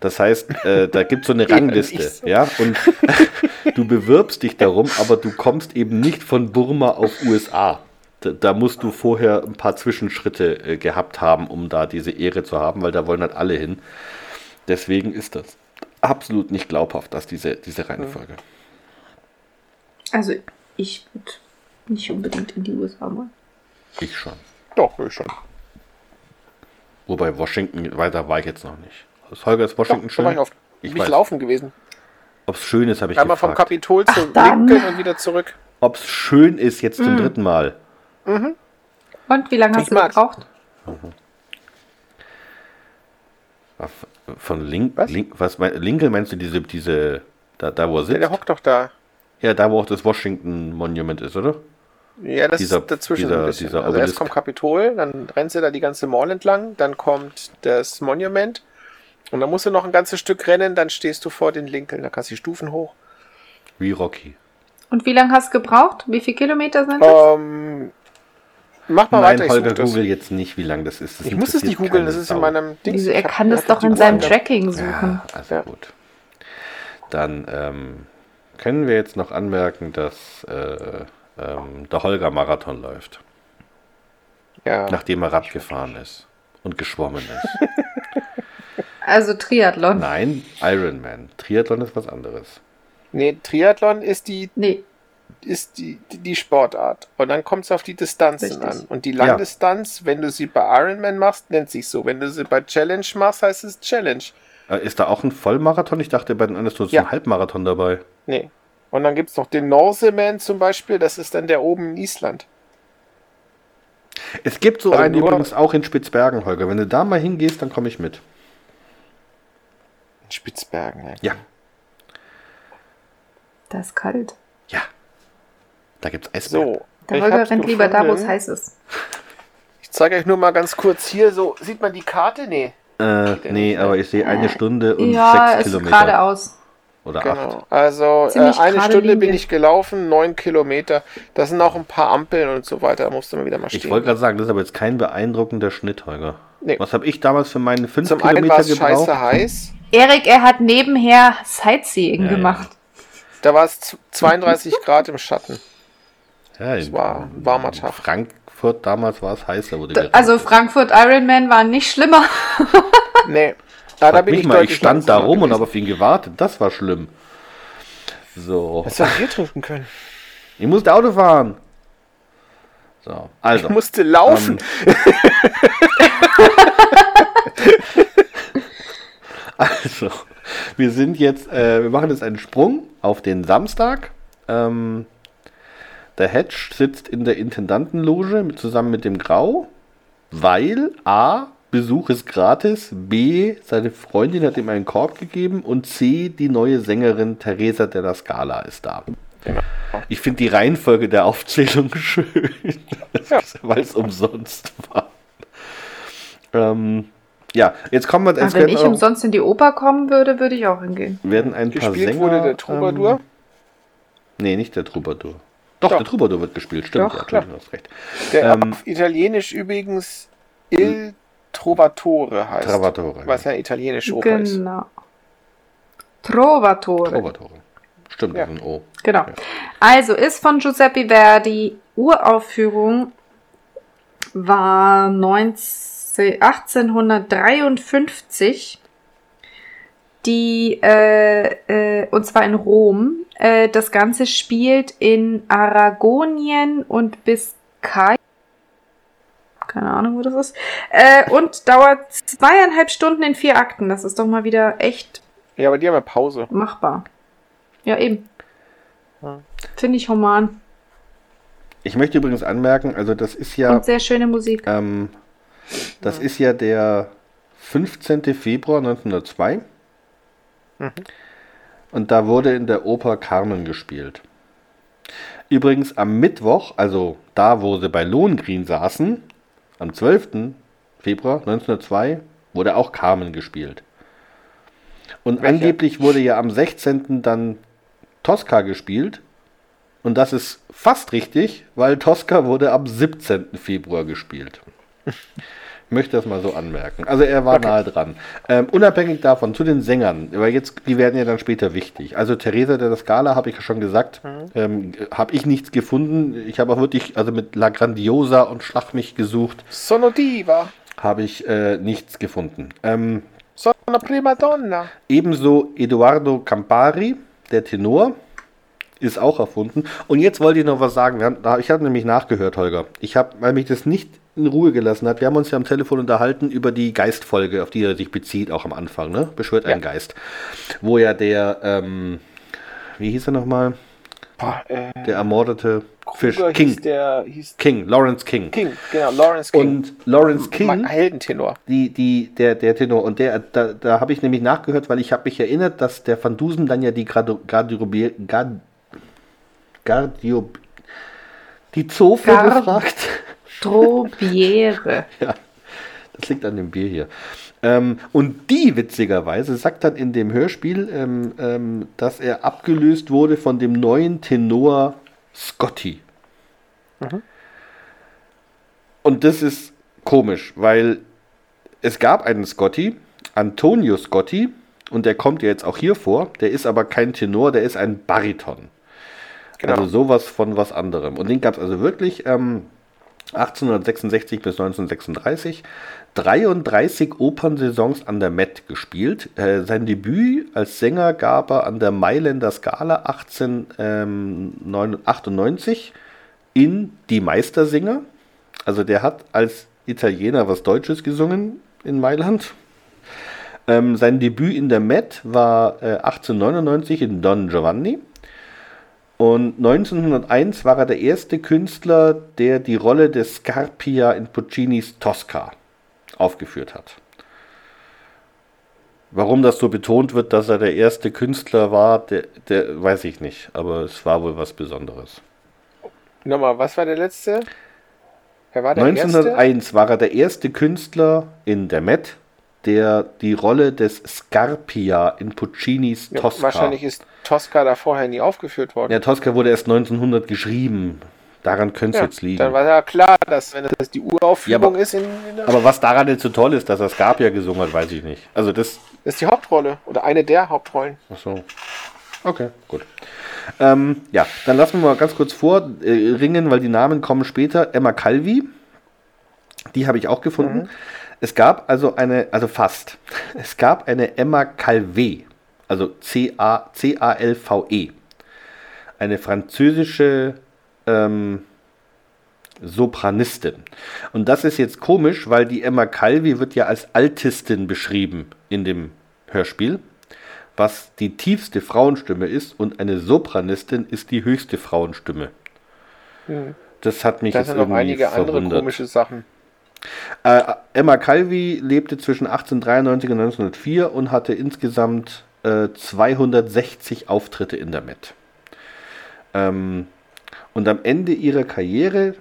Das heißt, äh, da gibt es so eine Rangliste, so. ja, und du bewirbst dich darum, aber du kommst eben nicht von Burma auf USA. Da, da musst du vorher ein paar Zwischenschritte äh, gehabt haben, um da diese Ehre zu haben, weil da wollen halt alle hin. Deswegen ist das absolut nicht glaubhaft, dass diese, diese Reihenfolge. Also ich würde nicht unbedingt in die USA wollen. Ich schon. Doch, ich schon. Wobei Washington, weiter war ich jetzt noch nicht. Ist Holger ist Washington Doch, schön? Ich, auf, ich bin laufen gewesen. Ob es schön ist, habe ich Einmal gefragt. vom Kapitol zu Lincoln und wieder zurück. Ob es schön ist jetzt zum Mhm. dritten Mal. Mhm. Und wie lange hast Ich du mag's. gebraucht? Von Link, Was? Link, was mein, Lincoln meinst du diese, diese, da, da wo er Der, sitzt? der hockt doch da. Ja, da wo auch das Washington Monument ist, oder? Ja, das Dieser- ist dazwischen dieser- ein bisschen. dieser also erst kommt Kapitol, dann rennst du da die ganze Mall entlang, dann kommt das Monument und dann musst du noch ein ganzes Stück rennen, dann stehst du vor den Lincoln, da kannst du die Stufen hoch. Wie Rocky. Und wie lange hast du gebraucht? Wie viele Kilometer sind das? Ähm, mach mal Nein, weiter, ich Holger, google jetzt nicht, wie lang das ist. Das Ich muss es nicht googeln, das ist in meinem Ding. Wieso? Er kann das doch in seinem Tracking suchen. Ja, also Ja. gut. Dann ähm, können wir jetzt noch anmerken, dass äh, ähm, der Holger Marathon läuft, Ja. nachdem er Rad gefahren ist und geschwommen ist. Also Triathlon. Nein, Ironman. Triathlon ist was anderes. Nee, Triathlon ist die, Nee, ist die, die Sportart. Und dann kommt es auf die Distanzen Richtig. an. Und die Langdistanz, wenn du sie bei Ironman machst, nennt sich so. Wenn du sie bei Challenge machst, heißt es Challenge. Äh, ist da auch ein Vollmarathon? Ich dachte, bei den anderen ist nur so Ja. ein Halbmarathon dabei. Nee. Und dann gibt es noch den Norseman zum Beispiel, das ist dann der oben in Island. Es gibt so Also einen übrigens auch in Spitzbergen, Holger. Wenn du da mal hingehst, dann komme ich mit. In Spitzbergen. Ne? Ja, das ist kalt. ja. Da gibt es Eisbären. So. Der Holger rennt lieber da, wo es heiß ist. Ich zeige euch nur mal ganz kurz hier. So, sieht man die Karte? Nee. Äh, nee, aber ich sehe eine Stunde und ja, sechs es ist Kilometer. geradeaus. Oder Genau. acht. Also äh, eine Stunde bin Linie. ich gelaufen, neun Kilometer. Da sind auch ein paar Ampeln und so weiter. Da musst du mal wieder mal stehen. Ich wollte gerade sagen, das ist aber jetzt kein beeindruckender Schnitt, Holger. Nee. Was habe ich damals für meine fünf Zum einen Kilometer war es gebraucht? scheiße heiß. Erik, er hat nebenher Sightseeing Ja, ja. gemacht. Da war es 32 Grad im Schatten. Ja, Es war ein warmer Tag. Frankfurt damals war es heißer, wurde D- gerettet. Also Frankfurt Ironman war nicht schlimmer. Nee. Ah, da bin mich ich mal, ich stand da rum und habe auf ihn gewartet. Das war schlimm. So. Hättest du ein Bier trinken können. Ich musste Auto fahren. So, also. Ich musste laufen. Ähm, also, wir sind jetzt, äh, wir machen jetzt einen Sprung auf den Samstag. Ähm, der Hedge sitzt in der Intendantenloge mit, zusammen mit dem Grau, weil A, Besuch ist gratis, B, seine Freundin hat ihm einen Korb gegeben und C, die neue Sängerin Teresa della Scala ist da. Genau. Ich finde die Reihenfolge der Aufzählung schön, Ja. weil es umsonst war. Ähm, ja, jetzt kommen wir jetzt Aber wenn ich umsonst in die Oper kommen würde, würde ich auch hingehen. werden ein paar Gespielt Sänger. wurde der Troubadour. Ähm, nee, nicht der Troubadour. Doch, Doch. der Troubadour wird gespielt, stimmt. Doch, ja, Entschuldigung, du hast recht. der ähm, auf Italienisch übrigens Il Trovatore heißt. Travatore. Was ja italienische Oper ist. Genau. Trovatore. Troubadour. Stimmt, Ja. das ist ein O. Genau. Ja. Also ist von Giuseppe Verdi Uraufführung war 19, 1853 die äh, äh, und zwar in Rom. Äh, das Ganze spielt in Aragonien und Biscay. Keine Ahnung, wo das ist. Äh, und dauert zweieinhalb Stunden in vier Akten. Das ist doch mal wieder echt Ja, aber die haben ja Pause. machbar. Ja, eben. Ja. Finde ich human. Ich möchte übrigens anmerken, also das ist ja, Und sehr schöne Musik. ähm, das ist ja der 15. Februar 1902. Mhm. Und da wurde in der Oper Carmen gespielt. Übrigens am Mittwoch, also da, wo sie bei Lohengrin saßen, am 12. Februar 1902, wurde auch Carmen gespielt. Und Welche? angeblich wurde ja am 16. dann Tosca gespielt. Und das ist fast richtig, weil Tosca wurde am 17. Februar gespielt. Ich möchte das mal so anmerken. Also er war okay. nahe dran. Ähm, unabhängig davon, zu den Sängern, weil jetzt, die werden ja dann später wichtig. Also Theresa de la Scala, habe ich ja schon gesagt, mhm. ähm, habe ich nichts gefunden. Ich habe auch wirklich, also mit La Grandiosa und Schlag mich gesucht. Sono Diva. Habe ich äh, nichts gefunden. Ähm, Sono Prima Donna. Ebenso Eduardo Campari, der Tenor ist auch erfunden. Und jetzt wollte ich noch was sagen. Haben, ich habe nämlich nachgehört, Holger. Ich habe, weil mich das nicht in Ruhe gelassen hat. Wir haben uns ja am Telefon unterhalten über die Geistfolge, auf die er sich bezieht, auch am Anfang, ne? Beschwört ja. ein Geist. Wo ja der, ähm, wie hieß er nochmal? Äh, der ermordete Fisch. King. Hieß der, hieß King, Lawrence King. King, genau, Lawrence King. Und Lawrence King. Heldentenor. Die, die, der, der Tenor. Und der, da, da habe ich nämlich nachgehört, weil ich habe mich erinnert, dass der Van Dusen dann ja die Gardirobier, Gard, Gardio, die Zofe Gard befragt. Strobiere. ja, das liegt an dem Bier hier. Ähm, und die, witzigerweise, sagt dann in dem Hörspiel, ähm, ähm, dass er abgelöst wurde von dem neuen Tenor Scotty. Mhm. Und das ist komisch, weil es gab einen Scotty, Antonio Scotty, und der kommt ja jetzt auch hier vor. Der ist aber kein Tenor, der ist ein Bariton. Genau. Also sowas von was anderem. Und den gab es also wirklich. Ähm, 1866 bis 1936 33 Opernsaisons an der Met gespielt. Äh, sein Debüt als Sänger gab er an der Mailänder Scala 1898 ähm, in Die Meistersinger. Also der hat als Italiener was Deutsches gesungen in Mailand. Ähm, sein Debüt in der Met war äh, 1899 in Don Giovanni. Und 1901 war er der erste Künstler, der die Rolle des Scarpia in Puccinis Tosca aufgeführt hat. Warum das so betont wird, dass er der erste Künstler war, der, der weiß ich nicht, aber es war wohl was Besonderes. Nochmal, was war der letzte? Wer war der 1901 erste? war er der erste Künstler in der Met, der die Rolle des Scarpia in Puccinis ja, Tosca. Wahrscheinlich ist Tosca da vorher nie aufgeführt worden. Ja, Tosca wurde erst 1900 geschrieben. Daran könnte es ja, jetzt liegen. Dann war ja klar, dass wenn das die Uraufführung ja, ist. In, in aber was daran jetzt so toll ist, dass er Scarpia gesungen hat, weiß ich nicht. Also das, das ist die Hauptrolle oder eine der Hauptrollen. Ach so. Okay, gut. Ähm, ja, dann lassen wir mal ganz kurz vorringen, äh, weil die Namen kommen später. Emma Calvi, die habe ich auch gefunden. Mhm. Es gab also eine, also fast, es gab eine Emma Calvé, also C-A-L-V-E, eine französische ähm, Sopranistin. Und das ist jetzt komisch, weil die Emma Calvi wird ja als Altistin beschrieben in dem Hörspiel, was die tiefste Frauenstimme ist und eine Sopranistin ist die höchste Frauenstimme. Hm. Das hat mich das jetzt irgendwie noch einige verwundert. andere komische Sachen. Äh, Emma Calvi lebte zwischen 1893 und 1904 und hatte insgesamt äh, 260 Auftritte in der Met. Ähm, und am Ende ihrer Karriere,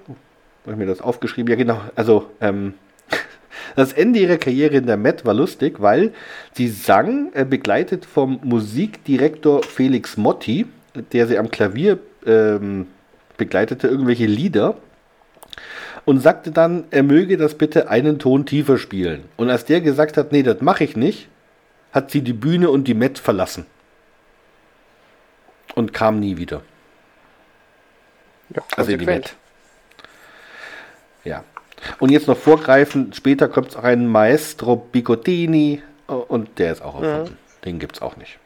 habe ich mir das aufgeschrieben, ja genau, also ähm, das Ende ihrer Karriere in der Met war lustig, weil sie sang, äh, begleitet vom Musikdirektor Felix Motti, der sie am Klavier ähm, begleitete, irgendwelche Lieder und sagte dann, er möge das bitte einen Ton tiefer spielen. Und als der gesagt hat, nee, das mache ich nicht, hat sie die Bühne und die Met verlassen. Und kam nie wieder. Ja, also die Met. Ja. Und jetzt noch vorgreifen, später kommt auch ein Maestro Bigottini und der ist auch erfunden. Mhm. Den gibt es auch nicht.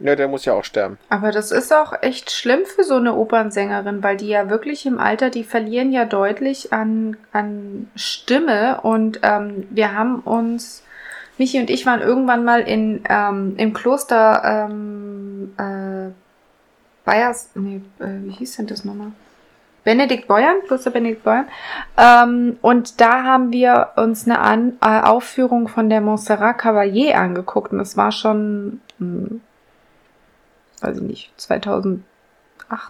Ja, der muss ja auch sterben. Aber das ist auch echt schlimm für so eine Opernsängerin, weil die ja wirklich im Alter, die verlieren ja deutlich an, an Stimme. Und ähm, wir haben uns, Michi und ich waren irgendwann mal in, ähm, im Kloster ähm, äh, Bayers, nee, äh, wie hieß denn das nochmal? Benedikt Beuern, Kloster Benedikt Beuern. Ähm, und da haben wir uns eine An äh, Aufführung von der Montserrat Cavalier angeguckt. Und das war schon mh, hm, weiß ich nicht, 2008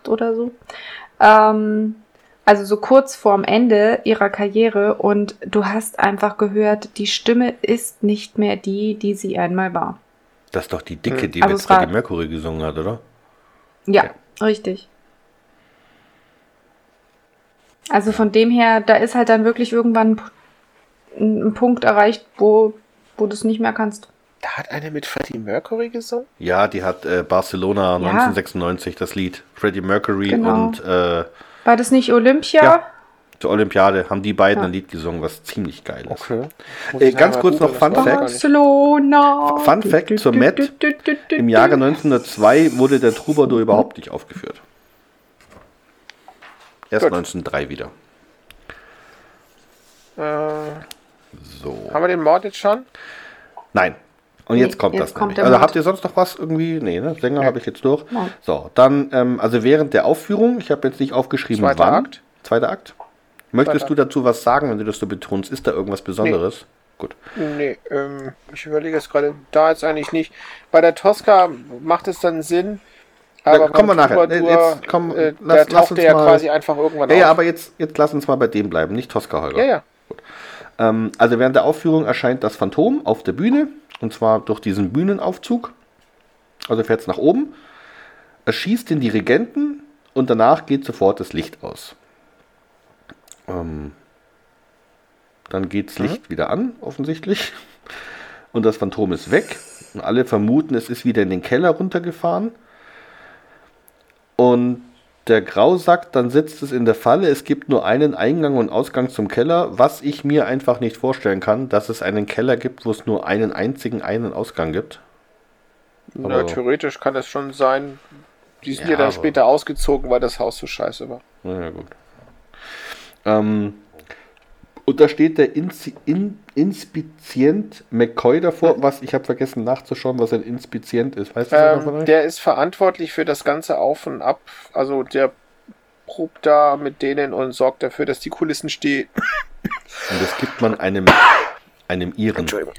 oder so. Ähm, also so kurz vorm Ende ihrer Karriere und du hast einfach gehört, die Stimme ist nicht mehr die, die sie einmal war. Das ist doch die Dicke, hm. die also mit Freddie Mercury gesungen hat, oder? Ja, ja, richtig. Also von dem her, da ist halt dann wirklich irgendwann ein, ein Punkt erreicht, wo, wo du es nicht mehr kannst. Da hat eine mit Freddie Mercury gesungen? Ja, die hat äh, Barcelona Ja. 1996 das Lied Freddie Mercury Genau. und äh, War das nicht Olympia? Ja. zur Olympiade haben die beiden Ja. ein Lied gesungen, was ziemlich geil ist. Okay. Äh, ganz kurz noch Fun Fact. Barcelona. Fun Fact zur Met. Im Jahre 1902 wurde der Troubadour überhaupt nicht aufgeführt. Erst Gut. 1903 wieder. Äh, So. haben wir den Mord jetzt schon? Nein. Und Nee, jetzt kommt jetzt das kommt nämlich. der Also habt ihr sonst noch was irgendwie? Nee, ne? Sänger habe ich jetzt durch. Nein. So, dann, ähm, also während der Aufführung, ich habe jetzt nicht aufgeschrieben, Zweiter wann. Akt. Zweiter Akt. Möchtest Zweiter du dazu was sagen, wenn du das so betonst? Ist da irgendwas Besonderes? Gut. Nee, ähm, ich überlege es gerade. Da jetzt eigentlich nicht. Bei der Tosca macht es dann Sinn. Aber Da kommen wir nachher. Troubadour, Jetzt komm, äh, lass- der lass tauchte uns ja mal- quasi einfach irgendwann Ja, ja, auf. aber jetzt, jetzt lass uns mal bei dem bleiben, nicht Tosca Holger. ja, ja. Ähm, also während der Aufführung erscheint das Phantom auf der Bühne und zwar durch diesen Bühnenaufzug. Also fährt es nach oben, erschießt den Dirigenten und danach geht sofort das Licht aus. Ähm, dann geht das Licht wieder an, offensichtlich. Und das Phantom ist weg. Und alle vermuten, es ist wieder in den Keller runtergefahren. Und der Grau sagt, dann sitzt es in der Falle. Es gibt nur einen Eingang und Ausgang zum Keller, was ich mir einfach nicht vorstellen kann, dass es einen Keller gibt, wo es nur einen einzigen einen Ausgang gibt. Na, Aber- theoretisch kann es schon sein. Die sind ja, Ja, dann später ausgezogen, weil das Haus so scheiße war. Na ja, gut. Ähm, und da steht der Inzi in Inspizient McCoy davor, was ich habe vergessen nachzuschauen, was ein Inspizient ist. Weißt du Ähm, euch? der ist verantwortlich für das ganze Auf und Ab. Also der probt da mit denen und sorgt dafür, dass die Kulissen stehen. Und das gibt man einem, einem Iren. Entschuldigung.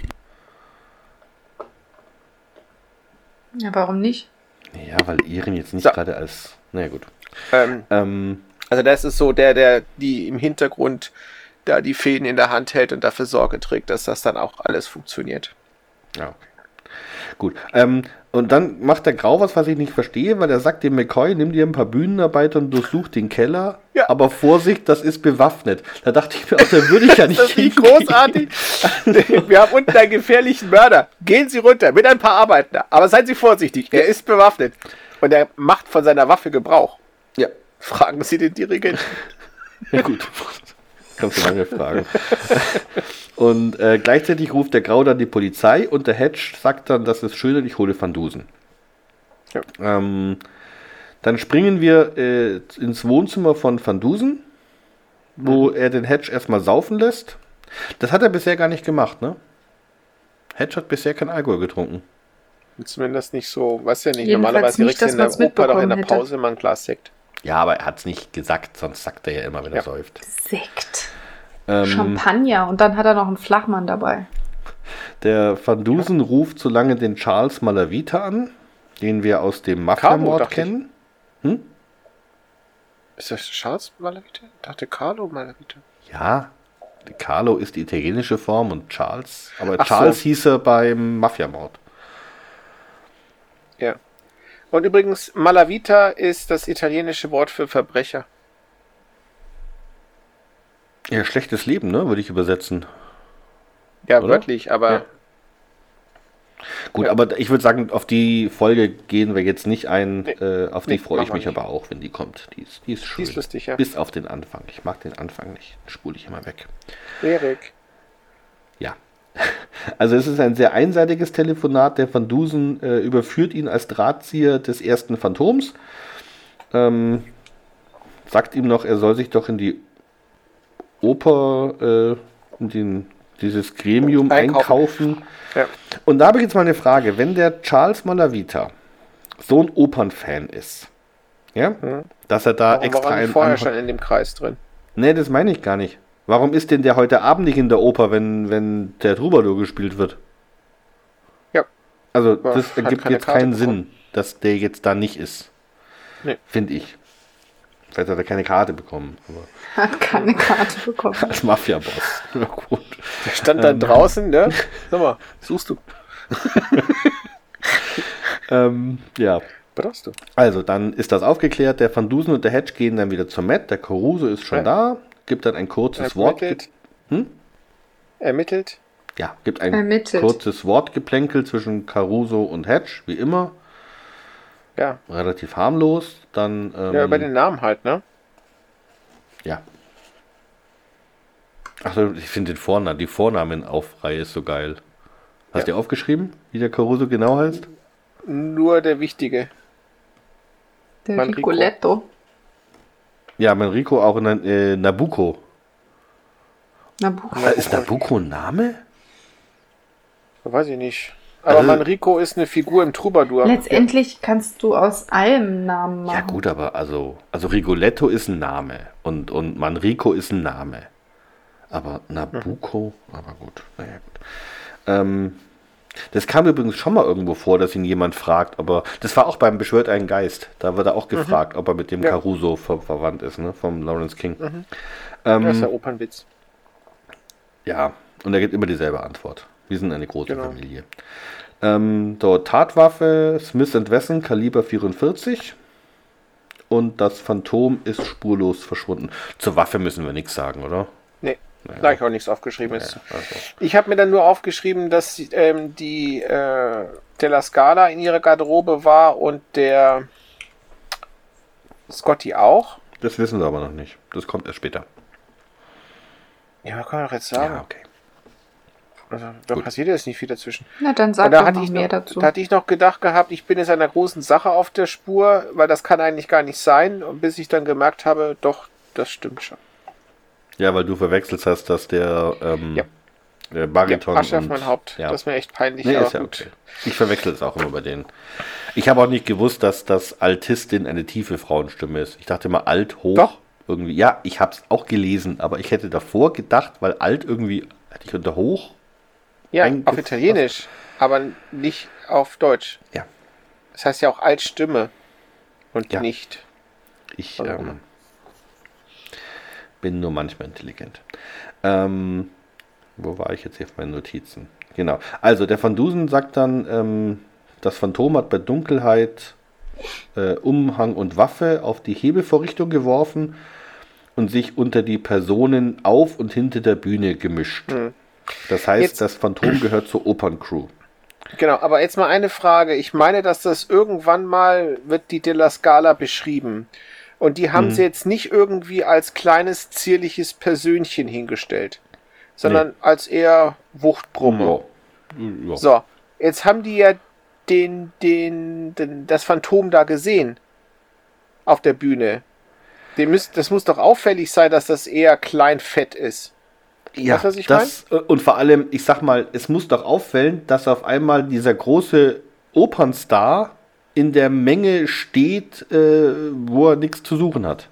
Ja, warum nicht? Ja, weil Iren jetzt nicht So. gerade als. Na ja, gut. Ähm, Ähm, also das ist so der, der die im Hintergrund da die Fäden in der Hand hält und dafür Sorge trägt, dass das dann auch alles funktioniert. Ja, okay. Gut. Ähm, und dann macht der Grau was, was ich nicht verstehe, weil er sagt dem McCoy, nimm dir ein paar Bühnenarbeiter und durchsuch den Keller. Ja. Aber Vorsicht, das ist bewaffnet. Da dachte ich mir auch, da würde ich ja nicht Das ist nicht großartig. Wir haben unten einen gefährlichen Mörder. Gehen Sie runter mit ein paar Arbeiter. Aber seien Sie vorsichtig. Er ist bewaffnet. Und er macht von seiner Waffe Gebrauch. Ja, Fragen Sie den Dirigenten. ja gut. Kannst du lange fragen. Und äh, gleichzeitig ruft der Grau dann die Polizei und der Hedge sagt dann, das ist schön und ich hole Van Dusen. Ja. Ähm, dann springen wir äh, ins Wohnzimmer von Van Dusen, wo er den Hedge erstmal saufen lässt. Das hat er bisher gar nicht gemacht, ne? Hedge hat bisher kein Alkohol getrunken. Zumindest nicht so, weiß ja nicht. Jedenfalls Normalerweise nicht, kriegst du in der Oper doch in der mitbekommen hätte. Pause immer ein Glas Sekt. Ja, aber er hat es nicht gesagt, sonst sagt er ja immer, wenn er Ja. säuft. Sekt. Ähm, Champagner. Und dann hat er noch einen Flachmann dabei. Der Van Dusen ruft so lange den Charles Malavita an, den wir aus dem Mafia-Mord ich. kennen. Ist das Charles Malavita? Ich dachte Carlo Malavita. Ja, Carlo ist die italienische Form und Charles, aber Ach so. Charles hieß er beim Mafia-Mord. Und übrigens, Malavita ist das italienische Wort für Verbrecher. Ja, schlechtes Leben, ne, würde ich übersetzen. Ja, Oder? wörtlich, aber Ja. Gut, Ja. aber ich würde sagen, auf die Folge gehen wir jetzt nicht ein. Nee. Äh, auf die Nee, freue ich mich nicht. aber auch, wenn die kommt. Die ist, die ist schön. die ist lustig, ja. Bis auf den Anfang. Ich mag den Anfang nicht. Spule ich immer weg. Erik. Also es ist ein sehr einseitiges Telefonat. Der Van Dusen äh, überführt ihn als Drahtzieher des ersten Phantoms. Ähm, sagt ihm noch, er soll sich doch in die Oper, äh, in den, dieses Gremium Einkaufen. einkaufen. Ja. Und da habe ich jetzt mal eine Frage. Wenn der Charles Malavita so ein Opernfan ist, ja, Hm. dass er da Warum extra war er nicht vorher schon in dem Kreis drin? Nee, das meine ich gar nicht. Warum ist denn der heute Abend nicht in der Oper, wenn, wenn der Troubadour gespielt wird? Ja. Also, das ergibt keine jetzt Karte keinen bekommen. Sinn, dass der jetzt da nicht ist. Nee. Finde ich. Vielleicht hat er keine Karte bekommen, aber Hat keine Karte bekommen. als Mafia-Boss. Ja, gut. Der stand dann draußen, ne? Sag mal, suchst du. Ähm, ja. Was hast du? Also, dann ist das aufgeklärt. Der Van Dusen und der Hedge gehen dann wieder zur Matt. Der Caruso ist schon Ja. da. Gibt dann ein kurzes Wort. Ermittelt. Hm? Ermittelt. Ja, gibt ein Ermittelt. kurzes Wortgeplänkel zwischen Caruso und Hedge, wie immer. Ja. Relativ harmlos. Dann. Ähm, ja, über den Namen halt, ne? Ja. Achso, ich finde den Vornamen, die Vornamenaufreihe ist so geil. Hast du Ja. dir aufgeschrieben, wie der Caruso genau heißt? Nur der Wichtige. Der Manrico. Ricoletto. Ja, Manrico auch in äh, Nabucco. Nabucco. Äh, ist Nabucco ein Name? Weiß ich nicht. Aber Also- Manrico ist eine Figur im Troubadour. Letztendlich kannst du aus allem Namen machen. Ja gut, aber also, also Rigoletto ist ein Name und, und Manrico ist ein Name. Aber Nabucco, aber gut, naja gut. Ähm, das kam übrigens schon mal irgendwo vor, dass ihn jemand fragt, aber das war auch beim Beschwört einen Geist. Da wird er auch gefragt, ob er mit dem Ja. Caruso ver verwandt ist, ne? Vom Lawrence King. Das ist Ähm, der Opernwitz. ja, und er gibt immer dieselbe Antwort. Wir sind eine große Genau. Familie. Ähm, dort Tatwaffe, Smith Wesson, Kaliber 44. Und das Phantom ist spurlos verschwunden. Zur Waffe müssen wir nichts sagen, oder? Nee, Naja. da habe ich auch nichts aufgeschrieben. Ist. Ja, also. Ich habe mir dann nur aufgeschrieben, dass ähm, die äh, Della Scala in ihrer Garderobe war und der Scotty auch. Das wissen wir aber noch nicht. Das kommt erst später. Ja, man kann doch jetzt sagen. Ja, okay. Also, da Gut. passiert jetzt nicht viel dazwischen. Na, dann sag da doch hatte, noch ich mehr noch, dazu. da hatte ich noch gedacht gehabt, ich bin jetzt einer großen Sache auf der Spur, weil das kann eigentlich gar nicht sein. Und bis ich dann gemerkt habe, doch, das stimmt schon. Ja, weil du verwechselt hast, dass der, ähm, Ja. der Bariton. ja, Asche auf mein Haupt. Ja. Das ist mir echt peinlich. Nee, ist ja gut. okay. Ich verwechsel es auch immer bei denen. Ich habe auch nicht gewusst, dass das Altistin eine tiefe Frauenstimme ist. Ich dachte immer alt, hoch. Doch. Irgendwie. Ja, ich habe es auch gelesen, aber ich hätte davor gedacht, weil alt irgendwie, hätte ich unter hoch. Ja, auf Italienisch, aber nicht auf Deutsch. Ja. Das heißt ja auch Altstimme und Ja. nicht. Ich ähm, bin nur manchmal intelligent. Ähm, wo war ich jetzt hier auf meinen Notizen? Genau. Also der Van Dusen sagt dann, ähm, das Phantom hat bei Dunkelheit äh, Umhang und Waffe auf die Hebelvorrichtung geworfen und sich unter die Personen auf und hinter der Bühne gemischt. Hm. Das heißt, Jetzt- das Phantom gehört zur Operncrew. Genau, aber jetzt mal eine Frage. Ich meine, dass das irgendwann mal wird die Della Scala beschrieben. Und die Mhm. haben sie jetzt nicht irgendwie als kleines, zierliches Persönchen hingestellt, sondern als eher Wuchtbrumme. Ja. Ja. So, jetzt haben die ja den, den, den, das Phantom da gesehen. Auf der Bühne. Dem müsst, das muss doch auffällig sein, dass das eher klein fett ist. Ja, Weißt du, was ich das, äh, und vor allem, ich sag mal, es muss doch auffällen, dass auf einmal dieser große Opernstar in der Menge steht, äh, wo er nichts zu suchen hat.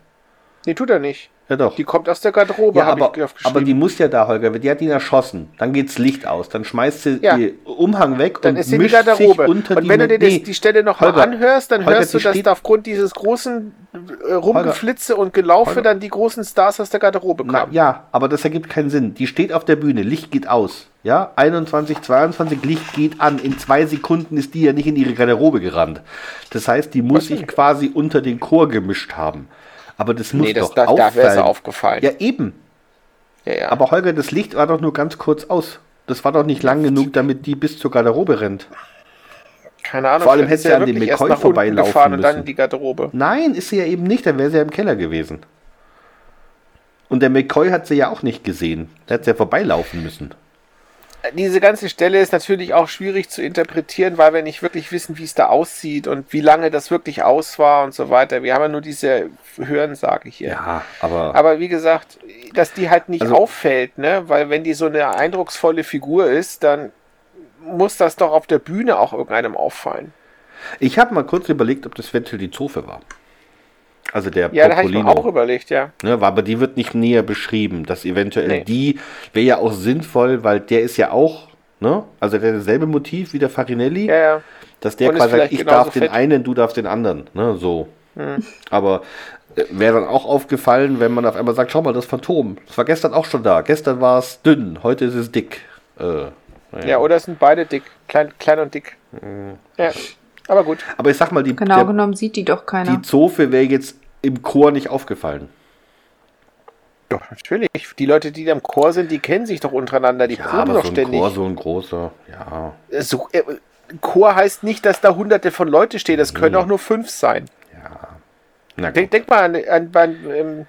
Nee, tut er nicht. Ja doch. Die kommt aus der Garderobe, ja, habe aber, ich aufgeschrieben. aber die muss ja da, Holger, die hat ihn erschossen. Dann geht's Licht aus, dann schmeißt sie Ja. den Umhang weg dann und ist sie in die mischt sich Garderobe. unter Und die wenn du dir Nee, die Stelle noch Holger, mal anhörst, dann Holger, hörst du, dass da aufgrund dieses großen äh, Rumgeflitze und Gelaufe Holger. dann die großen Stars aus der Garderobe Na, kamen. ja, aber das ergibt keinen Sinn. Die steht auf der Bühne, Licht geht aus. Ja, 21, 22, Licht geht an. In zwei Sekunden ist die ja nicht in ihre Garderobe gerannt. Das heißt, die muss sich quasi unter den Chor gemischt haben. Aber das muss nee, das, doch da, da wäre auffallen. sie aufgefallen. Ja, eben. ja, ja. Aber Holger, das Licht war doch nur ganz kurz aus. Das war doch nicht lang genug, damit die bis zur Garderobe rennt. Keine Ahnung. vor allem hätte ist sie an dem McCoy vorbeilaufen und dann müssen. in die Garderobe. Nein, ist sie ja eben nicht. Dann wäre sie ja im Keller gewesen. Und der McCoy hat sie ja auch nicht gesehen. Der hat sie ja vorbeilaufen müssen. Diese ganze Stelle ist natürlich auch schwierig zu interpretieren, weil wir nicht wirklich wissen, wie es da aussieht und wie lange das wirklich aus war und so weiter. Wir haben ja nur diese Hörensage hier. Ja, aber. Aber wie gesagt, dass die halt nicht Also- auffällt, ne? Weil wenn die so eine eindrucksvolle Figur ist, dann muss das doch auf der Bühne auch irgendeinem auffallen. Ich habe mal kurz überlegt, ob das eventuell die Zofe war. Also der Ja, da habe ich Popolino. auch überlegt, ja. Ne, aber die wird nicht näher beschrieben. Dass eventuell Nee. die wäre ja auch sinnvoll, weil der ist ja auch, ne? Also der dasselbe Motiv wie der Farinelli. Ja, ja. Dass der Und quasi sagt, ich darf den einen, du darfst den anderen. Ne? So. Hm. Aber äh, wäre dann auch aufgefallen, wenn man auf einmal sagt, schau mal, das Phantom. Das war gestern auch schon da. Gestern war es dünn, heute ist es dick. Äh, naja. Ja, oder sind beide dick. Klein, klein und dick. Mhm. Ja. Aber gut. Aber ich sag mal, die, Genau der, genommen sieht die doch keiner. die Zofe wäre jetzt im Chor nicht aufgefallen. Doch, natürlich. Die Leute, die da im Chor sind, die kennen sich doch untereinander. Die Ja, proben aber doch so ein ständig. Chor, so ein großer, ja. So, äh, Chor heißt nicht, dass da hunderte von Leute stehen. Das können Nee. auch nur fünf sein. Na Denk, gut. denk mal an, an bei, ähm,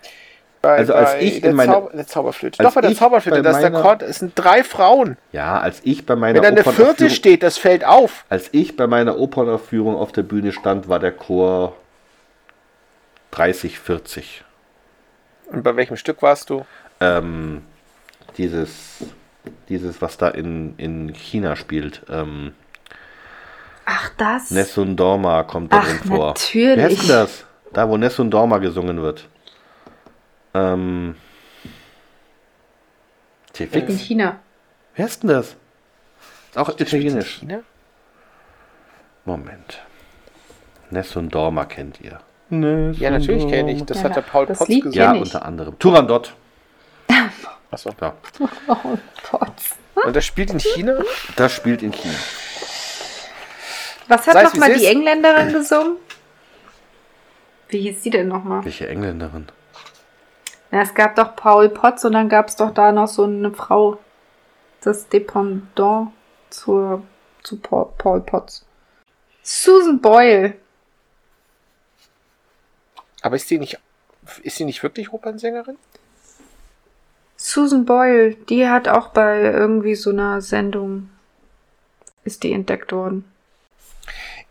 bei, Also als ich in meine- Zauber, der Zauberflöte. als Doch, bei der ich Zauberflöte, bei das ist der meiner- Chor, es sind drei Frauen. Ja, als ich bei meiner Wenn da eine vierte Opernaufführung, steht, das fällt auf. als ich bei meiner Opernaufführung auf der Bühne stand, war der Chor 30, 40. Und bei welchem Stück warst du? Ähm, dieses, dieses, was da in, in China spielt, ähm, Ach, das? Nessun Dorma kommt da Ach, drin vor. natürlich. Wer ist denn das? Da, wo Nessun Dorma gesungen wird. Ähm, tja, In. China. Wer ist denn das? Ist auch italienisch. China? Moment. Nessun Dorma kennt ihr. Ja, natürlich kenne ich. Das Ja, hat der Paul Potts gesungen. Ja, unter anderem. Turandot. Achso. Ja, Oh, Potz. Und das spielt in China? das spielt in China. Was hat nochmal die ist. Engländerin gesungen? Wie hieß die denn nochmal? Welche Engländerin? Ja, es gab doch Paul Potts und dann gab es doch da noch so eine Frau. Das Dependant zur, zu Paul, Paul Potts. Susan Boyle. Aber ist die nicht, ist sie nicht wirklich Opernsängerin? Susan Boyle, die hat auch bei irgendwie so einer Sendung ist die entdeckt worden.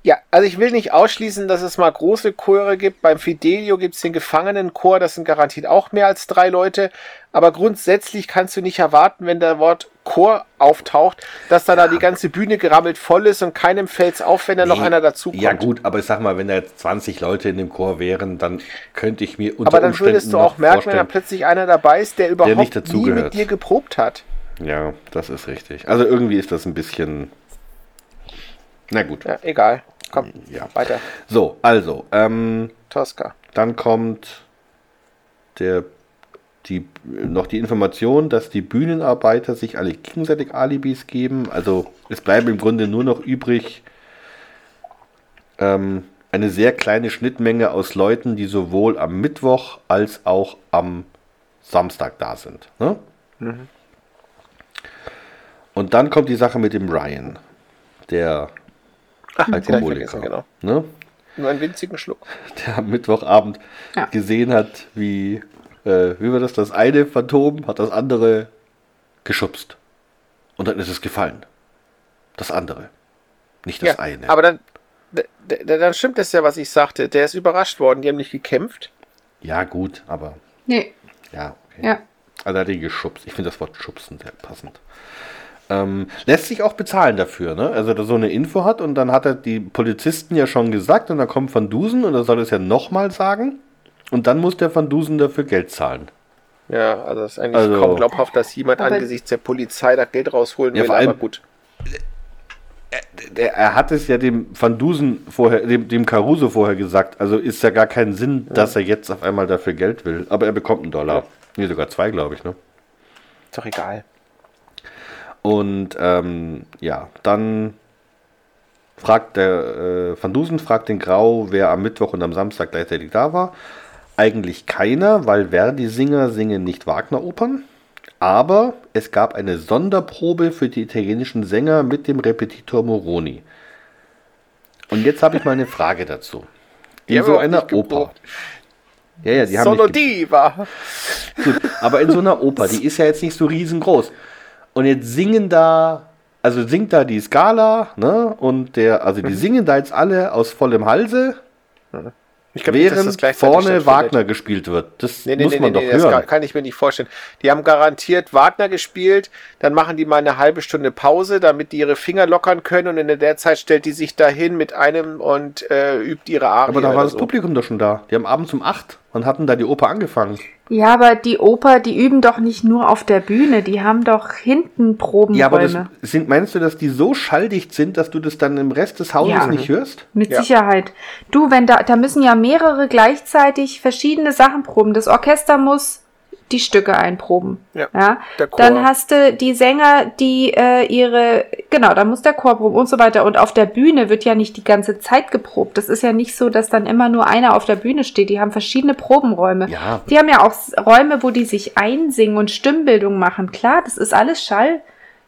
Ja, also ich will nicht ausschließen, dass es mal große Chöre gibt. Beim Fidelio gibt es den Gefangenenchor, das sind garantiert auch mehr als drei Leute. Aber grundsätzlich kannst du nicht erwarten, wenn der Wort Chor auftaucht, dass da, da die ganze Bühne gerammelt voll ist und keinem fällt's auf, wenn da noch Nee, einer dazukommt. Ja gut, aber ich sag mal, wenn da jetzt 20 Leute in dem Chor wären, dann könnte ich mir unter Aber dann Umständen würdest du noch auch merken, wenn da plötzlich einer dabei ist, der überhaupt nicht nie dazugehört. mit dir geprobt hat. Ja, das ist richtig. Also irgendwie ist das ein bisschen... Na gut. Ja, egal. Komm, Ja. weiter. So, also, ähm, Tosca. Dann kommt der, die, noch die Information, dass die Bühnenarbeiter sich alle gegenseitig Alibis geben. Also es bleiben im Grunde nur noch übrig ähm, eine sehr kleine Schnittmenge aus Leuten, die sowohl am Mittwoch als auch am Samstag da sind. Ne? Und dann kommt die Sache mit dem Ryan, der Ach, ich Alkoholiker. genau. Ne? Nur einen winzigen Schluck. der am Mittwochabend Ja. gesehen hat, wie, äh, wie war das, das eine Phantom hat das andere geschubst. Und dann ist es gefallen. Das andere. Nicht das ja, eine. aber dann, dann stimmt das ja, was ich sagte. Der ist überrascht worden. Die haben nicht gekämpft. ja, gut, aber Nee, ja, okay. ja. Also er hat ihn geschubst. Ich finde das Wort schubsen sehr passend. Ähm, lässt sich auch bezahlen dafür, ne? Also, dass er so eine Info hat und dann hat er die Polizisten ja schon gesagt und dann kommt Van Dusen und er soll es ja nochmal sagen und dann muss der Van Dusen dafür Geld zahlen. Ja, also es ist eigentlich Also- kaum glaubhaft, dass jemand angesichts der Polizei da Geld rausholen Ja, will. vor allem- aber gut. Der, er hat es ja dem Van Dusen vorher, dem, dem Caruso vorher gesagt. Also ist ja gar kein Sinn, dass er jetzt auf einmal dafür Geld will. Aber er bekommt einen Dollar. Ja. Nee, sogar zwei, glaube ich, ne? Ist doch egal. Und ähm, ja, dann fragt der äh, Van Dusen fragt den Grau, wer am Mittwoch und am Samstag gleichzeitig da war. Eigentlich keiner, weil Verdi-Singer singen nicht Wagner-Opern. Aber es gab eine Sonderprobe für die italienischen Sänger mit dem Repetitor Moroni. Und jetzt habe ich mal eine Frage dazu. In so einer Oper. Ja, ja, die haben Solo Diva. Gut, aber in so einer Oper, die ist ja jetzt nicht so riesengroß. Und jetzt singen da, also singt da die Skala, ne? Und der, also Mhm. die singen da jetzt alle aus vollem Halse, Ich glaub nicht, während gleichzeitig vorne. Wagner gespielt wird. Das Nee, nee, muss nee, man nee, doch nee, das hören. kann, kann ich mir nicht vorstellen. Die haben garantiert Wagner gespielt, dann machen die mal eine halbe Stunde Pause, damit die ihre Finger lockern können und in der Zeit stellt die sich dahin mit einem und äh, übt ihre Arie. aber da war das so. Publikum doch schon da. Die haben abends um 8 und hatten da die Oper angefangen. Ja, aber die Oper, die üben doch nicht nur auf der Bühne, die haben doch hinten Probenräume. Ja, aber das sind, meinst du, dass die so schalldicht sind, dass du das dann im Rest des Hauses Ja. nicht hörst? Mit Ja. Sicherheit. Du, wenn da, da müssen ja mehrere gleichzeitig verschiedene Sachen proben. Das Orchester muss die Stücke einproben. Ja, ja? Dann hast du die Sänger, die äh, ihre, genau, dann muss der Chor proben und so weiter. Und auf der Bühne wird ja nicht die ganze Zeit geprobt. Das ist ja nicht so, dass dann immer nur einer auf der Bühne steht. Die haben verschiedene Probenräume. Ja. Die haben ja auch Räume, wo die sich einsingen und Stimmbildung machen. Klar, das ist alles Schall.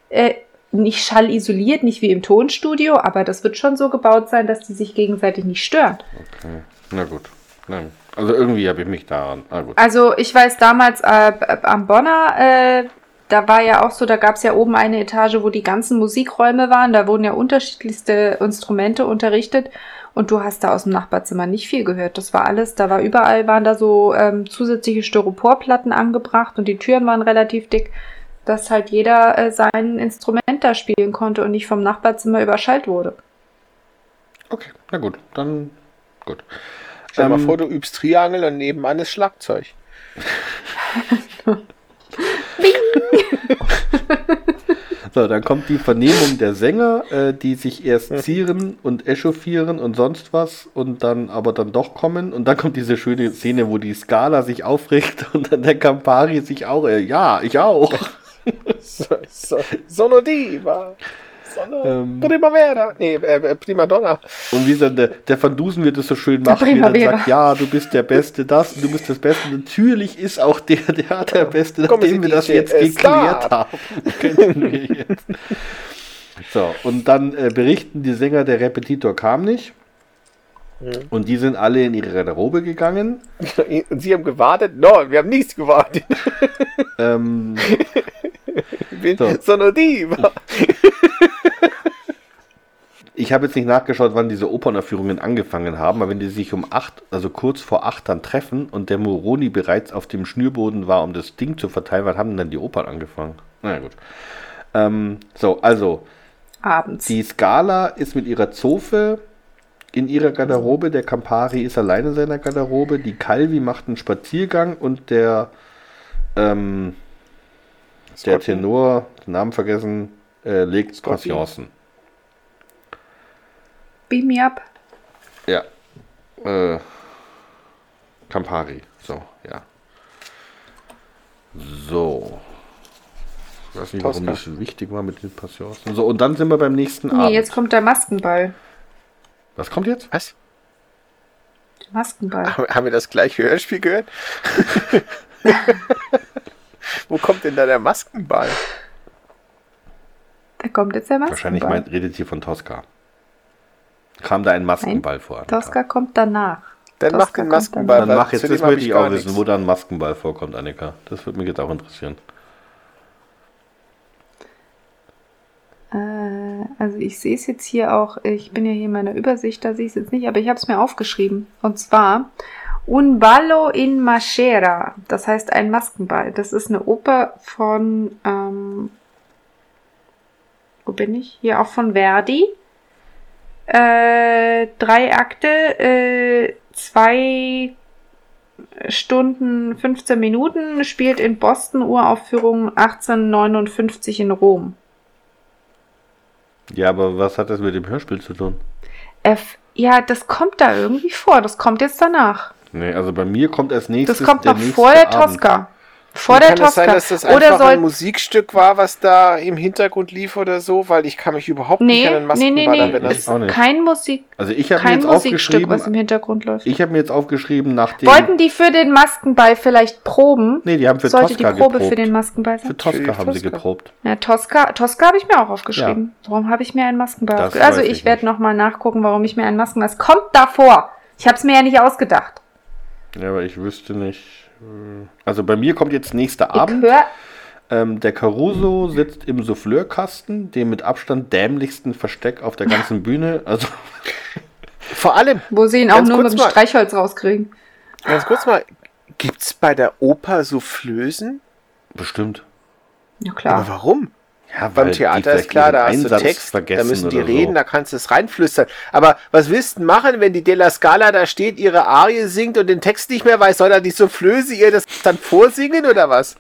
Äh, nicht schallisoliert, nicht wie im Tonstudio, aber das wird schon so gebaut sein, dass die sich gegenseitig nicht stören. Okay. Na gut. Nein. Also irgendwie habe ich mich daran. Ah. Also ich weiß damals äh, am Bonner, äh, da war ja auch so, da gab es ja oben eine Etage, wo die ganzen Musikräume waren. Da wurden ja unterschiedlichste Instrumente unterrichtet. Und du hast da aus dem Nachbarzimmer nicht viel gehört. Das war alles, da war überall, waren da so ähm, zusätzliche Styroporplatten angebracht und die Türen waren relativ dick, dass halt jeder äh, sein Instrument da spielen konnte und nicht vom Nachbarzimmer überschallt wurde. Okay. Na gut. Dann gut. Stell dir mal Ähm, vor, du übst Triangel und nebenan ist Schlagzeug. So, dann kommt die Vernehmung der Sänger, äh, die sich erst zieren und echauffieren und sonst was und dann aber dann doch kommen. Und dann kommt diese schöne Szene, wo die Skala sich aufregt und dann der Campari sich auch, äh, ja, ich auch. So, so, sono diva. Ähm. Primavera. Nee, äh, Primadonna. Und wie dann der, der Van Dusen wird es so schön macht, wie er dann sagt, ja, du bist der Beste, das, und du bist das Beste. Natürlich ist auch der, der, der Beste, nachdem wir das jetzt äh, geklärt haben. Können wir jetzt. So, und dann äh, berichten die Sänger, der Repetitor kam nicht. Und die sind alle in ihre Garderobe gegangen. Und Sie haben gewartet? No, wir haben nichts gewartet. Ähm, Ich bin So. Sono diva. ich habe jetzt nicht nachgeschaut, wann diese Opernaufführungen angefangen haben, aber wenn die sich um acht, also kurz vor acht dann treffen und der Moroni bereits auf dem Schnürboden war, um das Ding zu verteilen, wann haben denn dann die Opern angefangen? Na ja, gut. Ähm, so, also, Abends. die Scala ist mit ihrer Zofe in ihrer Garderobe, der Campari ist allein in seiner Garderobe, die Calvi macht einen Spaziergang und der, ähm, der. Tenor, den Namen vergessen, äh, legt. Passioncen. Beam me up. Ja. Äh, Campari. So, ja. So. Ich weiß nicht, warum Tosca. das so wichtig war mit den Passioncen. So, und dann sind wir beim nächsten Nee, Abend. jetzt kommt der Maskenball. Was kommt jetzt? Was? Der Maskenball. Haben wir das gleiche Hörspiel gehört? Wo kommt denn da der Maskenball? Da kommt jetzt der Maskenball. Wahrscheinlich meint, redet sie von Tosca. Kam da ein Maskenball vor? Annika? Tosca kommt danach. Dann Tosca mach den kommt Maskenball. Dann mach jetzt, das möchte ich auch wissen, nichts. wo da ein Maskenball vorkommt, Annika. Das würde mich jetzt auch interessieren. Also ich sehe es jetzt hier auch, ich bin ja hier in meiner Übersicht, da sehe ich es jetzt nicht, aber ich habe es mir aufgeschrieben. Und zwar Un ballo in Maschera, das heißt ein Maskenball. Das ist eine Oper von, ähm, wo bin ich? Hier auch von Verdi. Äh, drei Akte, äh, zwei Stunden 15 Minuten, spielt in Boston, Uraufführung 1859 in Rom. Ja, aber was hat das mit dem Hörspiel zu tun? F ja, das kommt da irgendwie vor. Das kommt jetzt danach. Nee, also bei mir kommt als nächstes Das kommt der noch vor der Abend. Tosca. Vor Kann der es Tosca. sein, dass das Oder einfach ein soll. Musikstück war, was da im Hintergrund lief oder so? Weil ich kann mich überhaupt nicht Nee, an den nee, nee, Maskenball nee. erinnern. Ist auch nicht. kein Musik, Also ich habe jetzt Musikstück, was im aufgeschrieben, Hintergrund läuft. ich habe mir jetzt aufgeschrieben, nachdem... Wollten die für den Maskenball vielleicht proben? nee, die haben für Sollte Tosca die Probe geprobt. für den Maskenball sein? Für Tosca Für haben sie geprobt. Ja, Tosca, Tosca habe ich mir auch aufgeschrieben. Warum habe ich mir einen Maskenball Das aufgeschrieben? Also ich, ich werde nicht. nochmal nachgucken, warum ich mir einen Maskenball... Es kommt davor. Ich habe es mir ja nicht ausgedacht. Ja, aber ich wüsste nicht... Also bei mir kommt jetzt nächster Abend. Ähm, der Caruso sitzt im Souffleurkasten, dem mit Abstand dämlichsten Versteck auf der ganzen Bühne. Also Vor allem, Wo sie ihn auch nur mit dem mal. Streichholz rauskriegen. ganz kurz mal, gibt's bei der Oper Soufflösen? bestimmt. Ja, Aber klar. warum? Ja, Beim Theater ist klar, da hast du Text, da vergessen müssen die oder reden, so. da kannst du es reinflüstern. Aber was willst du machen, wenn die Della Scala da steht, ihre Arie singt und den Text nicht mehr weiß? Soll da die Soufflöse ihr das dann vorsingen oder was?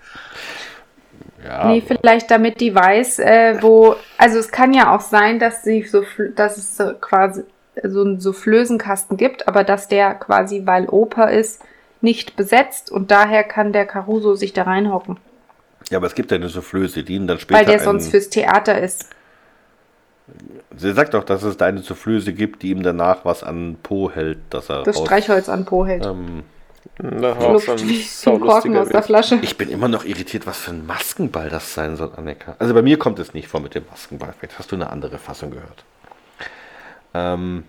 Ja, Nee, vielleicht damit die weiß, äh, wo. Also es kann ja auch sein, dass sie so dass es so quasi so einen Soufflösenkasten gibt, aber dass der quasi, weil Oper ist, nicht besetzt und daher kann der Caruso sich da reinhocken. Ja, aber es gibt ja eine Soufflöse, die ihn dann später. Weil der einen- sonst fürs Theater ist. Sie sagt doch, dass es da eine Soufflöse gibt, die ihm danach was an Po hält, dass er Das raus- Streichholz an Po hält. ähm, Das war auch schon saulustiger Korken aus der. Flasche. Ich bin immer noch irritiert, was für ein Maskenball das sein soll, Annika. Also bei mir kommt es nicht vor mit dem Maskenball. Vielleicht hast du eine andere Fassung gehört. Ähm,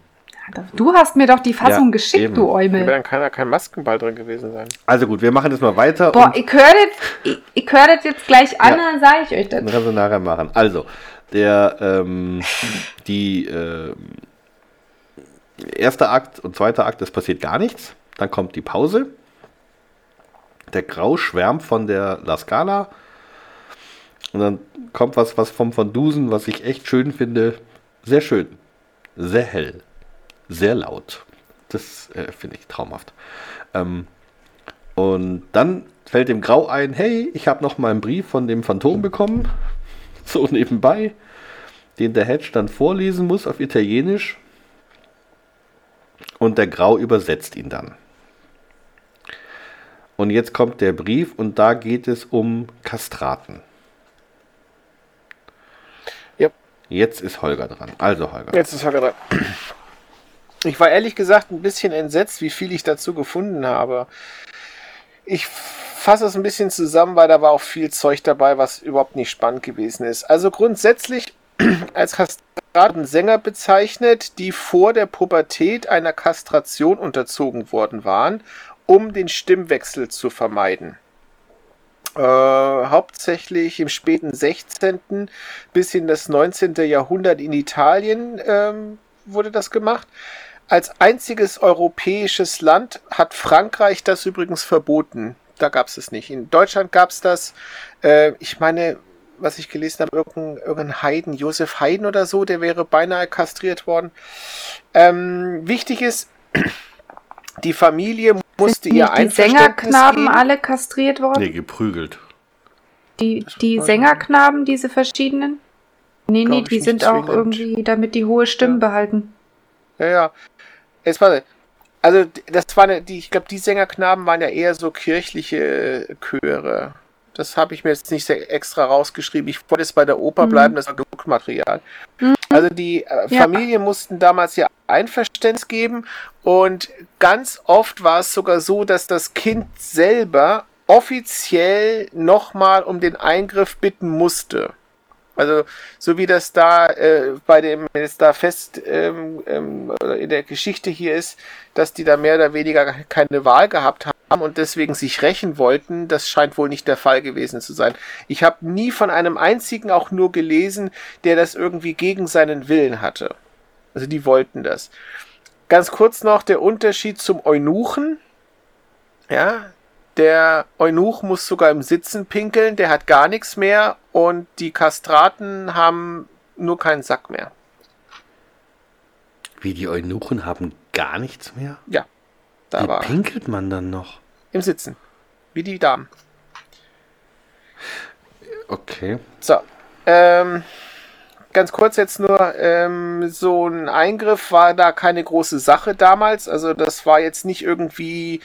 Du hast mir doch die Fassung Ja, geschickt, eben. du Da Eumel. dann kann da kein Maskenball drin gewesen sein. also gut, wir machen das mal weiter. Boah, und ich höre das, ich, ich hör das jetzt gleich an, Ja. dann sage ich euch das. dann kannst du nachher machen. Also, der, ähm, die, ähm, erste Akt und zweiter Akt, es passiert gar nichts. Dann kommt die Pause. Der Grau schwärmt von der La Scala. Und dann kommt was, was vom Van Dusen, was ich echt schön finde. Sehr schön. Sehr hell. Sehr laut. Das äh, finde ich traumhaft. Ähm, und dann fällt dem Grau ein, hey, ich habe noch mal einen Brief von dem Phantom bekommen. So nebenbei. Den der Hedge dann vorlesen muss auf Italienisch. Und der Grau übersetzt ihn dann. Und jetzt kommt der Brief und da geht es um Kastraten. Ja. Jetzt ist Holger dran. Also Holger. Jetzt ist Holger dran. Ich war ehrlich gesagt ein bisschen entsetzt, wie viel ich dazu gefunden habe. Ich fasse es ein bisschen zusammen, weil da war auch viel Zeug dabei, was überhaupt nicht spannend gewesen ist. Also grundsätzlich als Kastraten Sänger bezeichnet, die vor der Pubertät einer Kastration unterzogen worden waren, um den Stimmwechsel zu vermeiden. Äh, hauptsächlich im späten 16. bis in das 19. Jahrhundert in Italien ähm, wurde das gemacht. Als einziges europäisches Land hat Frankreich das übrigens verboten. Da gab es es nicht. In Deutschland gab es das. Äh, ich meine, was ich gelesen habe, irgendein, irgendein Heiden, Josef Haydn oder so, der wäre beinahe kastriert worden. Ähm, wichtig ist, die Familie musste Sind ihr nicht die Einverständnis Sängerknaben geben. alle kastriert worden? Nee, geprügelt. Die, die Sängerknaben, diese verschiedenen? Nee, Glaub nee, die sind auch zwingend. irgendwie, damit die hohe Stimmen Ja. behalten. Ja, ja. Jetzt warte. Also, das war eine, die, ich glaube, die Sängerknaben waren ja eher so kirchliche Chöre. Das habe ich mir jetzt nicht sehr extra rausgeschrieben. Ich wollte es bei der Oper Mhm. bleiben, das war genug Material. Also die äh, Ja. Familien mussten damals ja Einverständnis geben und ganz oft war es sogar so, dass das Kind selber offiziell nochmal um den Eingriff bitten musste. Also so wie das da äh, bei dem jetzt da fest ähm, ähm, in der Geschichte hier ist, dass die da mehr oder weniger keine Wahl gehabt haben und deswegen sich rächen wollten, das scheint wohl nicht der Fall gewesen zu sein. Ich habe nie von einem einzigen auch nur gelesen, der das irgendwie gegen seinen Willen hatte. Also die wollten das. Ganz kurz noch der Unterschied zum Eunuchen. Ja, der Eunuch muss sogar im Sitzen pinkeln, der hat gar nichts mehr und die Kastraten haben nur keinen Sack mehr. Wie die Eunuchen haben gar nichts mehr? Ja, da Wie war pinkelt man dann noch? im Sitzen. Wie die Damen. Okay. So, ähm, ganz kurz jetzt nur, ähm, so ein Eingriff war da keine große Sache damals. Also das war jetzt nicht irgendwie,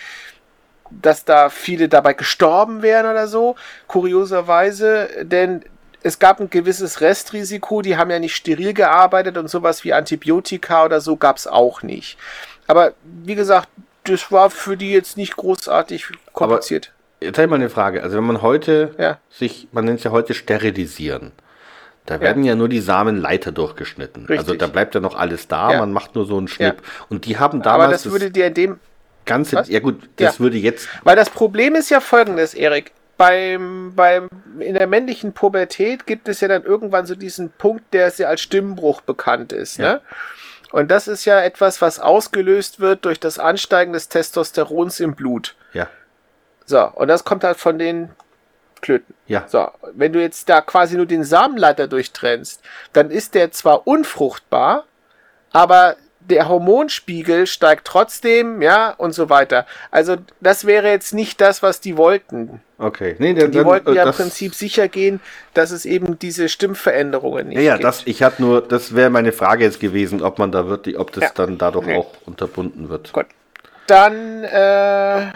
dass da viele dabei gestorben wären oder so, kurioserweise, denn es gab ein gewisses Restrisiko, die haben ja nicht steril gearbeitet und sowas wie Antibiotika oder so gab es auch nicht. Aber wie gesagt, das war für die jetzt nicht großartig kompliziert. Jetzt habe ich mal eine Frage. Also wenn man heute Ja. sich, man nennt es ja heute sterilisieren. Da werden ja, nur die Samenleiter durchgeschnitten. Richtig. Also da bleibt ja noch alles da, Ja. man macht nur so einen Schnipp. Und die haben damals Aber das würde dir in dem ganze, Was? ja gut, das Ja. würde jetzt, Weil das Problem ist ja folgendes, Erik. Beim, beim, in der männlichen Pubertät gibt es ja dann irgendwann so diesen Punkt, der sehr als Stimmbruch bekannt ist. Ja. Ne? Und das ist ja etwas, was ausgelöst wird durch das Ansteigen des Testosterons im Blut. ja, So, und das kommt halt von den Klöten. ja, So, wenn du jetzt da quasi nur den Samenleiter durchtrennst, dann ist der zwar unfruchtbar, aber der Hormonspiegel steigt trotzdem, ja, und so weiter. Also, das wäre jetzt nicht das, was die wollten. okay. Nee, dann, Die dann, wollten äh, ja im Prinzip sicher gehen, dass es eben diese Stimmveränderungen nicht Ja, ja, gibt. das, ich hatte nur, das wäre meine Frage jetzt gewesen, ob man da wirklich, ob das Ja. dann dadurch Nee. auch unterbunden wird. Gut. Dann, äh,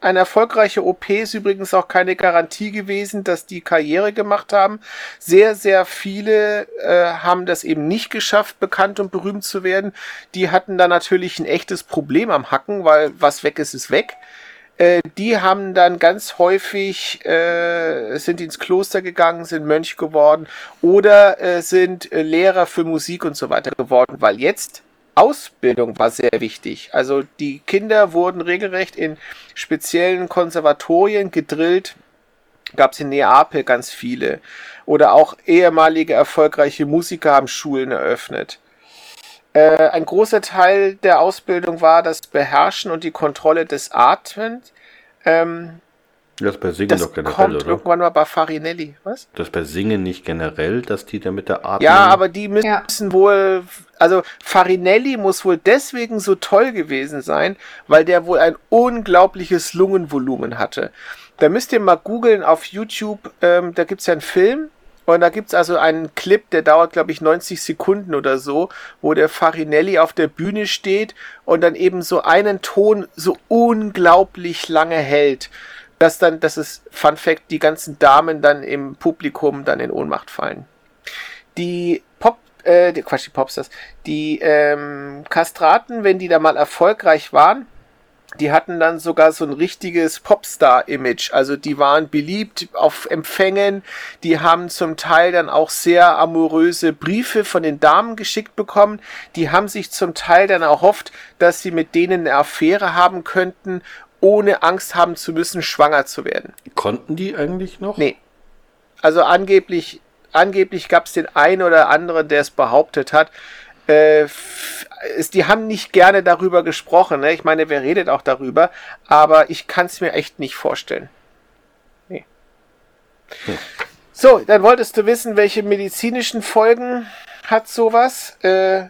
Eine erfolgreiche OP ist übrigens auch keine Garantie gewesen, dass die Karriere gemacht haben. Sehr, sehr viele äh, haben das eben nicht geschafft, bekannt und berühmt zu werden. Die hatten da natürlich ein echtes Problem am Hacken, weil was weg ist, ist weg. Äh, die haben dann ganz häufig äh, sind ins Kloster gegangen, sind Mönch geworden oder äh, sind äh, Lehrer für Musik und so weiter geworden, weil jetzt Ausbildung war sehr wichtig. Also die Kinder wurden regelrecht in speziellen Konservatorien gedrillt. Gab es in Neapel ganz viele. Oder auch ehemalige erfolgreiche Musiker haben Schulen eröffnet. Äh, ein großer Teil der Ausbildung war das Beherrschen und die Kontrolle des Atmens. Ähm, das bei Singen das doch generell, kommt oder? irgendwann mal bei Farinelli. Was? Das bei Singen nicht generell, dass die da mit der Atmung... Ja, aber die müssen Ja. wohl, also Farinelli muss wohl deswegen so toll gewesen sein, weil der wohl ein unglaubliches Lungenvolumen hatte. Da müsst ihr mal googeln auf YouTube, ähm, da gibt's ja einen Film und da gibt's also einen Clip, der dauert glaube ich 90 Sekunden oder so, wo der Farinelli auf der Bühne steht und dann eben so einen Ton so unglaublich lange hält dass dann, das ist Fun Fact, die ganzen Damen dann im Publikum dann in Ohnmacht fallen. Die Pop, äh, die, Quatsch, die Popstars, die ähm, Kastraten, wenn die da mal erfolgreich waren, die hatten dann sogar so ein richtiges Popstar-Image. Also die waren beliebt auf Empfängen. Die haben zum Teil dann auch sehr amoröse Briefe von den Damen geschickt bekommen. Die haben sich zum Teil dann erhofft, dass sie mit denen eine Affäre haben könnten, ohne Angst haben zu müssen, schwanger zu werden. Konnten die eigentlich noch? Nee. Also angeblich, angeblich gab es den einen oder anderen, der es behauptet hat. Äh, die haben nicht gerne darüber gesprochen. Ne? Ich meine, wer redet auch darüber? Aber ich kann es mir echt nicht vorstellen. Nee. So, dann wolltest du wissen, welche medizinischen Folgen hat sowas? Äh,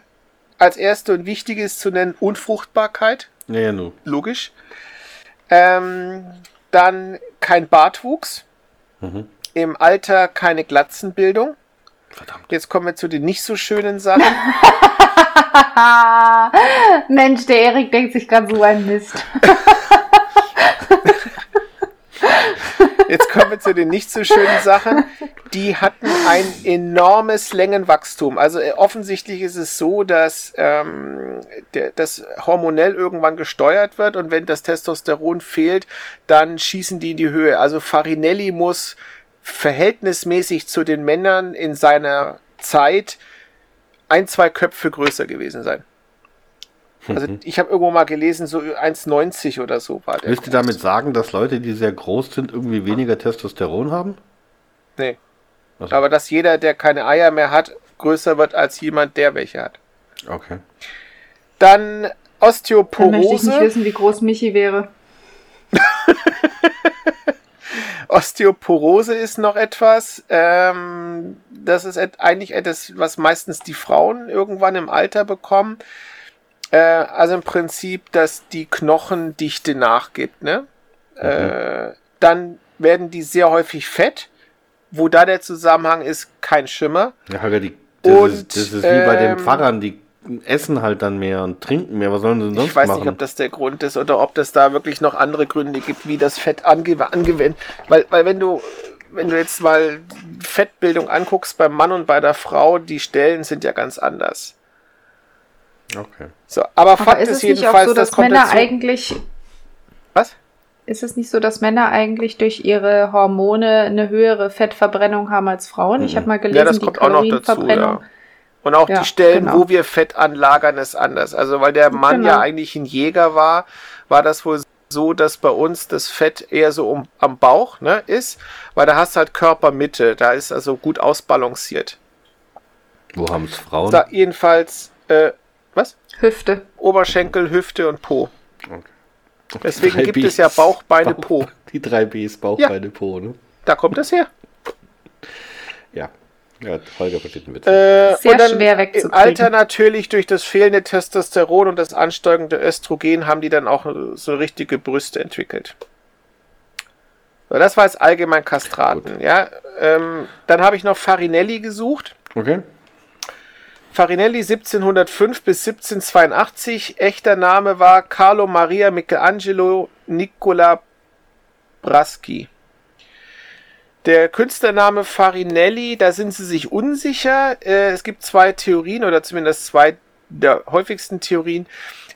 als erste und wichtige ist zu nennen Unfruchtbarkeit Ja, ja, nu. logisch. Ähm, dann kein Bartwuchs. Mhm. Im Alter keine Glatzenbildung. Verdammt. Jetzt kommen wir zu den nicht so schönen Sachen. Mensch, der Erik denkt sich gerade so ein Mist. Jetzt kommen wir zu den nicht so schönen Sachen. Die hatten ein enormes Längenwachstum. Also äh, offensichtlich ist es so, dass ähm, der, das hormonell irgendwann gesteuert wird und wenn das Testosteron fehlt, dann schießen die in die Höhe. Also Farinelli muss verhältnismäßig zu den Männern in seiner Zeit ein, zwei Köpfe größer gewesen sein. Also ich habe irgendwo mal gelesen, so 1,90 oder so war der. Willst du damit sagen, dass Leute, die sehr groß sind, irgendwie weniger Testosteron haben? Nee. Also, Aber dass jeder, der keine Eier mehr hat, größer wird als jemand, der welche hat. okay. Dann Dann möchte ich nicht Osteoporose. wissen, wie groß Michi wäre. Osteoporose ist noch etwas. Ähm, das ist et eigentlich etwas, was meistens die Frauen irgendwann im Alter bekommen. Äh, also im Prinzip, dass die Knochendichte nachgibt. Ne? Äh, dann werden die sehr häufig fett. Wo da der Zusammenhang ist, kein Schimmer. Ja, Holger, die, das, Und, ist, das ist wie bei den ähm, Pfarrern, die essen halt dann mehr und trinken mehr. Was sollen sie sonst Ich weiß machen? nicht, ob das der Grund ist oder ob das da wirklich noch andere Gründe gibt, wie das Fett ange angewendet. Weil, weil wenn du, wenn du jetzt mal Fettbildung anguckst beim Mann und bei der Frau, die Stellen sind ja ganz anders. Okay. So, aber Aber Fakt ist ist es nicht auch jedenfalls, so, das dass kommt Männer dazu. eigentlich Was? Ist es nicht so, dass Männer eigentlich durch ihre Hormone eine höhere Fettverbrennung haben als Frauen? Ich habe mal gelesen, Ja, das die kommt auch noch dazu. Kalorienverbrennung. Ja. Und auch Ja, die Stellen, genau. wo wir Fett anlagern, ist anders. Also weil der Mann Genau. ja eigentlich ein Jäger war, war das wohl so, dass bei uns das Fett eher so um, am Bauch ne, ist, weil da hast du halt Körpermitte, da ist also gut ausbalanciert. Wo haben es Frauen? Da jedenfalls, äh, was? Hüfte. Oberschenkel, Hüfte und Po. Okay. Deswegen gibt Bs. es ja Bauch, Beine, Bauch- Po. Die drei Bs, Bauch, Ja. Beine, Po, ne? Da kommt das her. Ja. Ja, Holger versteht den Witz. Äh, Sehr und dann schwer Im wegzukriegen. Alter natürlich durch das fehlende Testosteron und das ansteigende Östrogen haben die dann auch so richtige Brüste entwickelt. So, das war jetzt allgemein Kastraten. Ja, ähm, dann habe ich noch Farinelli gesucht. Okay. Farinelli 1705 bis 1782. Echter Name war Carlo Maria Michelangelo Nicola Braski. Der Künstlername Farinelli, da sind sie sich unsicher. Äh, es gibt zwei Theorien oder zumindest zwei der häufigsten Theorien.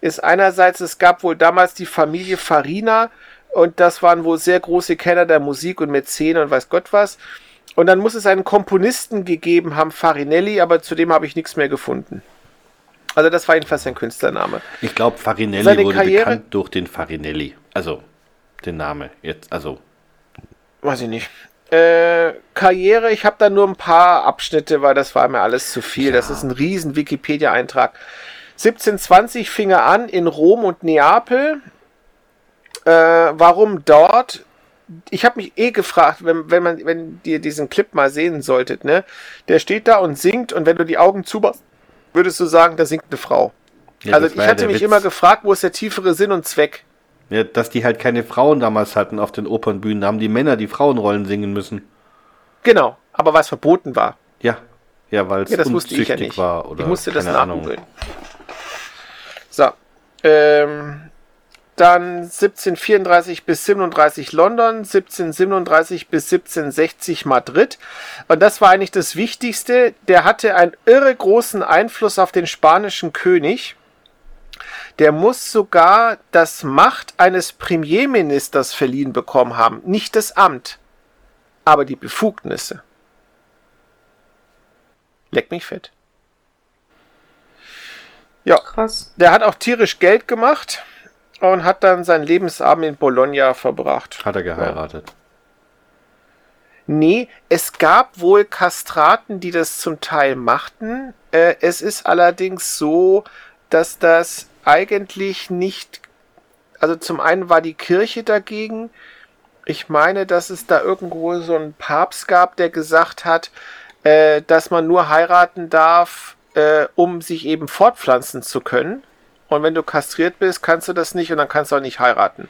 Ist einerseits, es gab wohl damals die Familie Farina und das waren wohl sehr große Kenner der Musik und Mäzen und weiß Gott was. Und dann muss es einen Komponisten gegeben haben, Farinelli, aber zu dem habe ich nichts mehr gefunden. Also das war jedenfalls sein Künstlername. Ich glaube, Farinelli Seine wurde Karriere- bekannt durch den Farinelli. Also, den Name jetzt. Also, Weiß ich nicht. Äh, Karriere, ich habe da nur ein paar Abschnitte, weil das war mir alles zu viel. Das ist ein riesen Wikipedia-Eintrag. 1720 fing er an in Rom und Neapel. Äh, warum dort? Ich habe mich eh gefragt, wenn, wenn man, wenn ihr diesen Clip mal sehen solltet, ne? Der steht da und singt und wenn du die Augen zumachst, würdest du sagen, da singt eine Frau. ja, also ich ja hatte mich Witz. immer gefragt, wo ist der tiefere Sinn und Zweck? Ja, dass die halt keine Frauen damals hatten auf den Opernbühnen. Da haben die Männer die Frauenrollen singen müssen. Genau, aber was verboten war. Ja. Ja, weil es Ja, das wusste ich ja unzüchtig nicht. war. Oder ich musste das keine Ahnung. nachgoogeln. So. Ähm, dann 1734 bis 37 London, 1737 bis 1760 Madrid. Und das war eigentlich das Wichtigste. Der hatte einen irre großen Einfluss auf den spanischen König. Der muss sogar das Macht eines Premierministers verliehen bekommen haben. Nicht das Amt, aber die Befugnisse. Leck mich fett. Ja, Krass. der hat auch tierisch Geld gemacht und hat dann seinen Lebensabend in Bologna verbracht. Hat er geheiratet. Nee, es gab wohl Kastraten, die das zum Teil machten. Äh, es ist allerdings so, dass das eigentlich nicht. Also zum einen war die Kirche dagegen. Ich meine, dass es da irgendwo so einen Papst gab, der gesagt hat, äh, dass man nur heiraten darf, äh, um sich eben fortpflanzen zu können. Und wenn du kastriert bist, kannst du das nicht und dann kannst du auch nicht heiraten.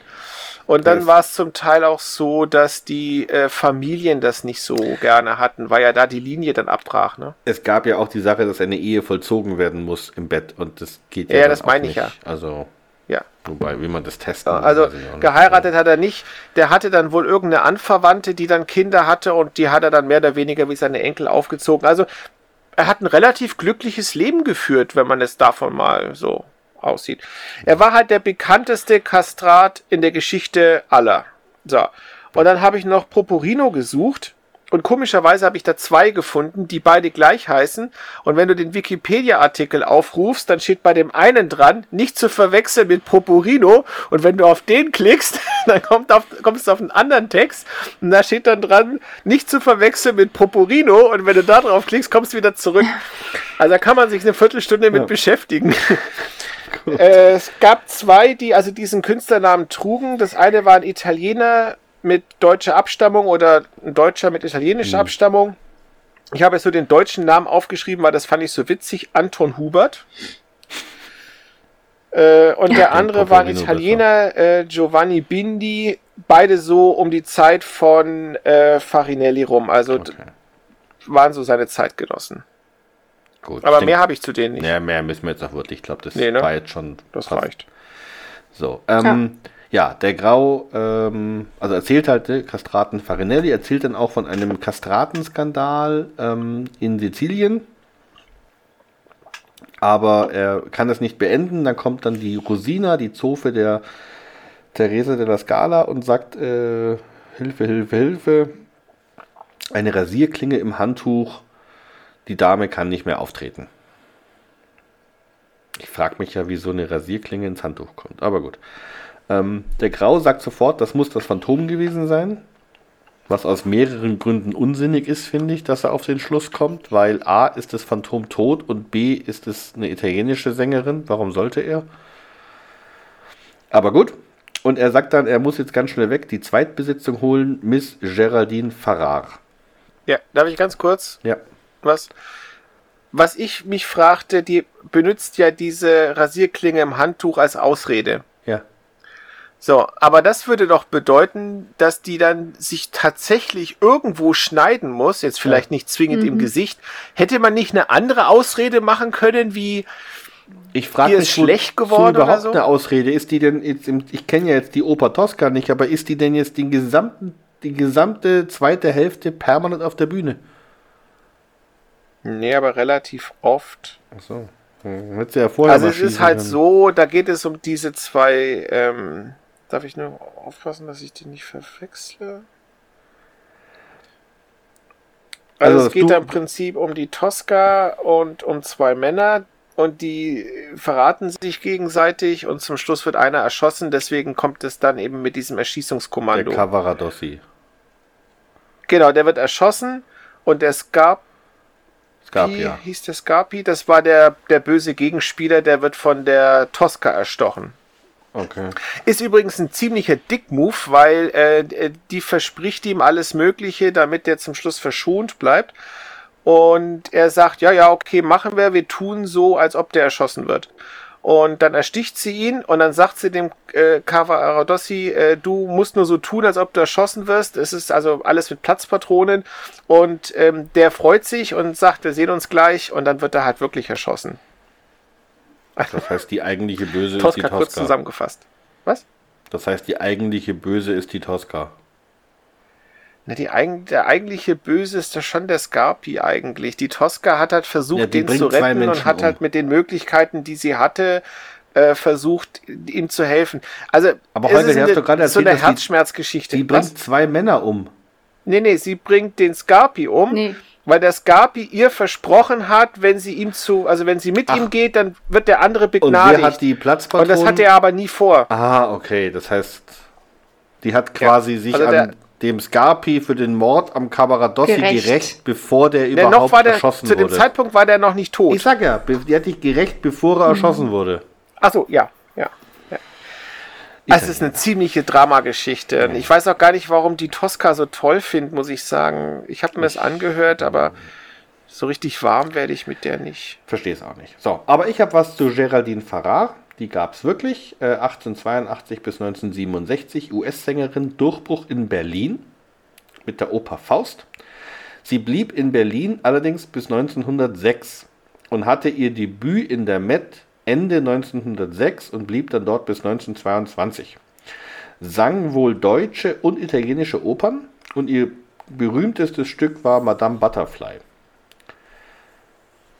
Und dann war es zum Teil auch so, dass die äh, Familien das nicht so gerne hatten, weil ja da die Linie dann abbrach. Ne? Es gab ja auch die Sache, dass eine Ehe vollzogen werden muss im Bett und das geht Ja, dann das meine ich nicht. ja. Also, Ja. wobei, wie man das testen Also auch nicht. geheiratet hat er nicht. Der hatte dann wohl irgendeine Anverwandte, die dann Kinder hatte und die hat er dann mehr oder weniger wie seine Enkel aufgezogen. Also er hat ein relativ glückliches Leben geführt, wenn man es davon mal so aussieht. Er war halt der bekannteste Kastrat in der Geschichte aller. So. Und dann habe ich noch Proporino gesucht. Und komischerweise habe ich da zwei gefunden, die beide gleich heißen. Und wenn du den Wikipedia-Artikel aufrufst, dann steht bei dem einen dran, nicht zu verwechseln mit Poporino. Und wenn du auf den klickst, dann kommt auf, kommst du auf einen anderen Text. Und da steht dann dran, nicht zu verwechseln mit Poporino. Und wenn du da drauf klickst, kommst du wieder zurück. Also da kann man sich eine Viertelstunde mit Ja. beschäftigen. Äh, es gab zwei, die also diesen Künstlernamen trugen. Das eine war ein Italiener mit deutscher Abstammung oder ein Deutscher mit italienischer Mhm. Abstammung. Ich habe jetzt so den deutschen Namen aufgeschrieben, weil das fand ich so witzig. Anton Hubert. Äh, und der andere war ein Italiener, äh, Giovanni Bindi. Beide so um die Zeit von äh, Farinelli rum. Also Okay. waren so seine Zeitgenossen. Gut. Aber mehr habe ich zu denen nicht. Ja, mehr müssen wir jetzt auch wirklich. Ich glaube, das Nee, ne? war jetzt schon. Das fast- reicht. So, ähm, ja. der Grau, ähm, also erzählt halt der Kastraten Farinelli, erzählt dann auch von einem Kastratenskandal ähm, in Sizilien. Aber er kann es nicht beenden. Dann kommt dann die Rosina, die Zofe der Teresa della Scala und sagt, äh, Hilfe, Hilfe, Hilfe. Eine Rasierklinge im Handtuch. Die Dame kann nicht mehr auftreten. Ich frage mich ja, wie so eine Rasierklinge ins Handtuch kommt. Aber gut. Ähm, der Grau sagt sofort, das muss das Phantom gewesen sein. Was aus mehreren Gründen unsinnig ist, finde ich, dass er auf den Schluss kommt. Weil A ist das Phantom tot und B ist es eine italienische Sängerin. Warum sollte er? Aber gut. Und er sagt dann, er muss jetzt ganz schnell weg, die Zweitbesitzung holen, Miss Geraldine Farrar. Ja, darf ich ganz kurz Ja. Was? Was ich mich fragte, die benutzt ja diese Rasierklinge im Handtuch als Ausrede. Ja. So, aber das würde doch bedeuten, dass die dann sich tatsächlich irgendwo schneiden muss, jetzt vielleicht nicht zwingend im Gesicht. Hätte man nicht eine andere Ausrede machen können, wie Ich frage mich, ist schlecht wo geworden überhaupt so? eine Ausrede. Ist die denn, jetzt im, ich kenne ja jetzt die Oper Tosca nicht, aber ist die denn jetzt den gesamten, die gesamte zweite Hälfte permanent auf der Bühne? Nee, aber relativ oft. Achso. Hm, hätte sie ja vorher Also es ist halt können. so, da geht es um diese zwei, ähm, darf ich nur aufpassen, dass ich die nicht verwechsle? Also, Also es geht du- im Prinzip um die Tosca und um zwei Männer und die verraten sich gegenseitig und zum Schluss wird einer erschossen, deswegen kommt es dann eben mit diesem Der Erschießungskommando. Cavaradossi. Genau, der wird erschossen und der Es gab ja. hieß der Scarpi, das war der, der böse Gegenspieler, der wird von der Tosca erstochen. Okay. Ist übrigens ein ziemlicher Dick-Move, weil äh, die verspricht ihm alles Mögliche, damit der zum Schluss verschont bleibt. Und er sagt, ja, ja, okay, machen wir, wir tun so, als ob der erschossen wird. Und dann ersticht sie ihn und dann sagt sie dem äh, Kava Aradossi, äh, du musst nur so tun, als ob du erschossen wirst. Es ist also alles mit Platzpatronen. Und ähm, der freut sich und sagt, wir sehen uns gleich. Und dann wird er halt wirklich erschossen. Das heißt, die eigentliche Böse ist die Tosca kurz zusammengefasst. Was? Das heißt, die eigentliche Böse ist die Tosca. Na, die eigen, der eigentliche Böse ist ja schon der Scarpi eigentlich. Die Tosca hat halt versucht, Ja, die den zu retten und hat um. halt mit den Möglichkeiten, die sie hatte, äh, versucht, ihm zu helfen. Also, Aber es Holger, ist du hast eine- doch gerade so erzählt, eine dass die- Herzschmerzgeschichte. Die Was? bringt zwei Männer um. Nee, nee, sie bringt den Scarpi um, Nee. weil der Scarpi ihr versprochen hat, wenn sie ihm zu, also wenn sie mit Ach. ihm geht, dann wird der andere Und begnadigt. wer hat die Platzpatronen? und das hat er aber nie vor. Ah, okay. Das heißt, die hat quasi sich also an der- dem Scarpi für den Mord am Cavaradossi gerecht, Gerecht. bevor der Der überhaupt noch war der, erschossen zu dem wurde. Zeitpunkt war der noch nicht tot. ich sag ja, die hat dich gerecht, bevor Mhm. er erschossen wurde. Achso, ja, ja. ja. Ich Es ist eine ziemliche Dramageschichte. Ich weiß auch gar nicht, warum die Tosca so toll findet, muss ich sagen. Ich habe mir das angehört, aber so richtig warm werde ich mit der nicht. Verstehe es auch nicht. So, aber ich habe was zu Geraldine Farrar. Die gab es wirklich. Äh, 1882 bis 1967. US-Sängerin, Durchbruch in Berlin mit der Oper Faust. Sie blieb in Berlin allerdings bis 1906 und hatte ihr Debüt in der Met Ende 1906 und blieb dann dort bis 1922. Sang wohl deutsche und italienische Opern und ihr berühmtestes Stück war Madame Butterfly.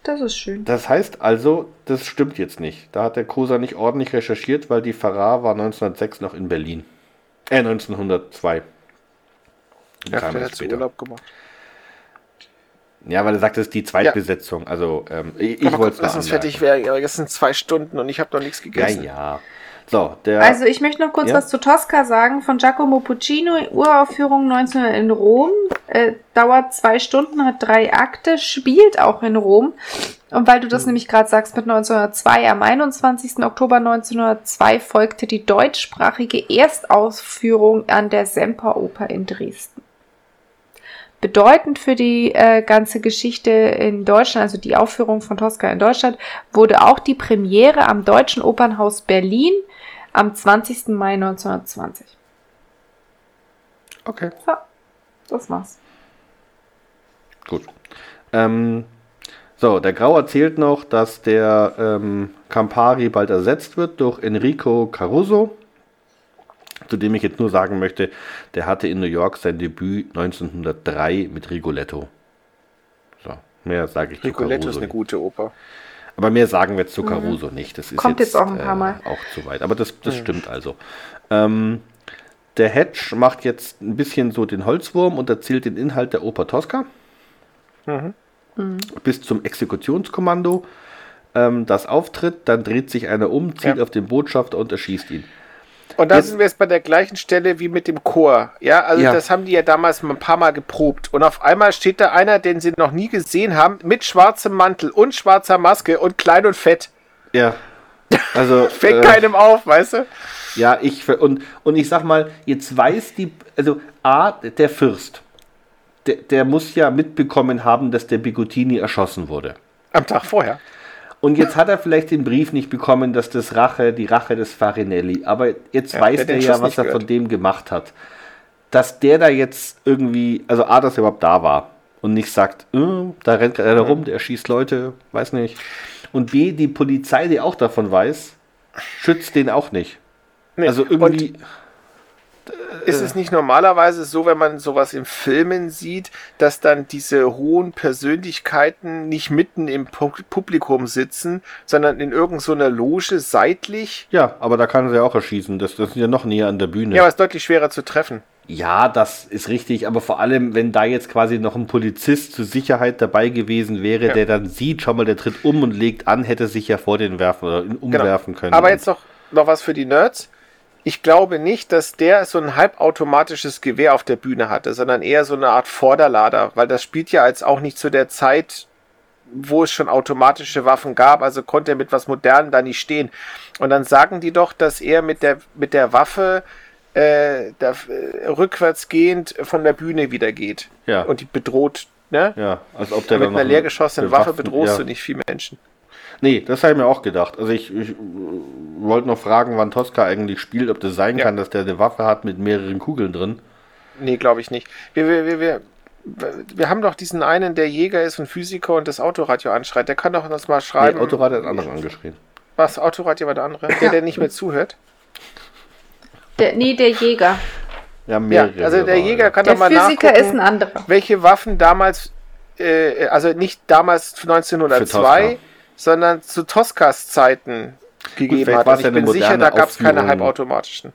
Das ist schön. Das heißt also, das stimmt jetzt nicht. Da hat der Kosa nicht ordentlich recherchiert, weil die Farrar war 1906 noch in Berlin. Äh, 1902. Ja, Kam hat später. Urlaub gemacht. Ja, weil er sagt, das ist die Zweitbesetzung. Also, ähm, ich, ich wollte es lass uns fertig werden. Aber das sind zwei Stunden und ich habe noch nichts Ja, gegessen. ja. So. Also ich möchte noch kurz Ja. was zu Tosca sagen. Von Giacomo Puccini, Uraufführung 19 in Rom. Äh, dauert zwei Stunden, hat drei Akte, spielt auch in Rom. Und weil du das nämlich gerade sagst mit 1902, am 21. Oktober 1902 folgte die deutschsprachige Erstausführung an der Semperoper in Dresden. Bedeutend für die äh, ganze Geschichte in Deutschland, also die Aufführung von Tosca in Deutschland, wurde auch die Premiere am Deutschen Opernhaus Berlin am 20. Mai 1920. okay, So, das war's. gut. Ähm, so, der Grau erzählt noch, dass der ähm, Campari bald ersetzt wird durch Enrico Caruso. Zu dem ich jetzt nur sagen möchte, der hatte in New York sein Debüt 1903 mit Rigoletto. So, mehr sage ich zu Rigoletto ist eine gute Oper. Aber mehr sagen wir jetzt zu Caruso nicht. Das ist Mhm. Kommt jetzt auch ein paar äh, Mal. auch zu weit. Aber das, das stimmt also. Ähm, der Hedge macht jetzt ein bisschen so den Holzwurm und erzählt den Inhalt der Oper Tosca Mhm. bis zum Exekutionskommando. Ähm, das auftritt, dann dreht sich einer um, zielt Ja. auf den Botschafter und erschießt ihn. Und da sind wir jetzt bei der gleichen Stelle wie mit dem Chor. Ja, also Ja. das haben die ja damals mal ein paar Mal geprobt. Und auf einmal steht da einer, den sie noch nie gesehen haben, mit schwarzem Mantel und schwarzer Maske und klein und fett. Ja. Also, Fängt äh, keinem auf, weißt du? Ja, ich und, und ich sag mal, jetzt weiß die, also A, der Fürst, der, der muss ja mitbekommen haben, dass der Bigotini erschossen wurde. Am Tag vorher. Und jetzt hat er vielleicht den Brief nicht bekommen, dass das Rache, die Rache des Farinelli, aber jetzt Ja, weiß den ja, was er gehört. von dem gemacht hat. Dass der da jetzt irgendwie, also A, dass er überhaupt da war und nicht sagt, äh, da rennt einer rum, der schießt Leute, weiß nicht. Und B, die Polizei, die auch davon weiß, schützt den auch nicht. Nee. Also irgendwie. Ist es nicht normalerweise so, wenn man sowas in Filmen sieht, dass dann diese hohen Persönlichkeiten nicht mitten im Pu Publikum sitzen, sondern in irgendeiner Loge seitlich? Ja, aber da kann er ja auch erschießen. Das, das ist ja noch näher an der Bühne. Ja, aber es ist deutlich schwerer zu treffen. Ja, das ist richtig, aber vor allem, wenn da jetzt quasi noch ein Polizist zur Sicherheit dabei gewesen wäre, Ja. der dann sieht, schau mal, der tritt um und legt an, hätte sich ja vor den werfen oder umwerfen können. Genau. Aber jetzt noch, noch was für die Nerds. Ich glaube nicht, dass der so ein halbautomatisches Gewehr auf der Bühne hatte, sondern eher so eine Art Vorderlader, weil das spielt ja als auch nicht zu der Zeit, wo es schon automatische Waffen gab, also konnte er mit was Modernem da nicht stehen. Und dann sagen die doch, dass er mit der, mit der Waffe äh, da, äh, rückwärtsgehend von der Bühne wieder geht. Ja. Und die bedroht, ne? ja, als ob der Mit einer leer geschossenen eine Waffe bedrohst ja. du nicht viele Menschen. Nee, das habe ich mir auch gedacht. Also ich, ich äh, wollte noch fragen, wann Tosca eigentlich spielt, ob das sein Ja. kann, dass der eine Waffe hat mit mehreren Kugeln drin. Nee, glaube ich nicht. Wir, wir, wir, wir, wir haben doch diesen einen, der Jäger ist und Physiker und das Autoradio anschreit. Der kann doch das mal Nee, schreiben. Autorad hat einen anderen angeschrien. Was? Autoradio war der andere? Der, der nicht mehr zuhört? Der, nee, der Jäger. Ja, Ja, mehrere. also der Jäger ja. kann Der doch mal Physiker nachgucken, ist ein anderer. welche Waffen damals, äh, also nicht damals Für 1902, Tosca. Sondern zu Toscas Zeiten gegeben vielleicht hat. Und ja ich eine bin sicher, moderne da gab es keine Aufführung. halbautomatischen.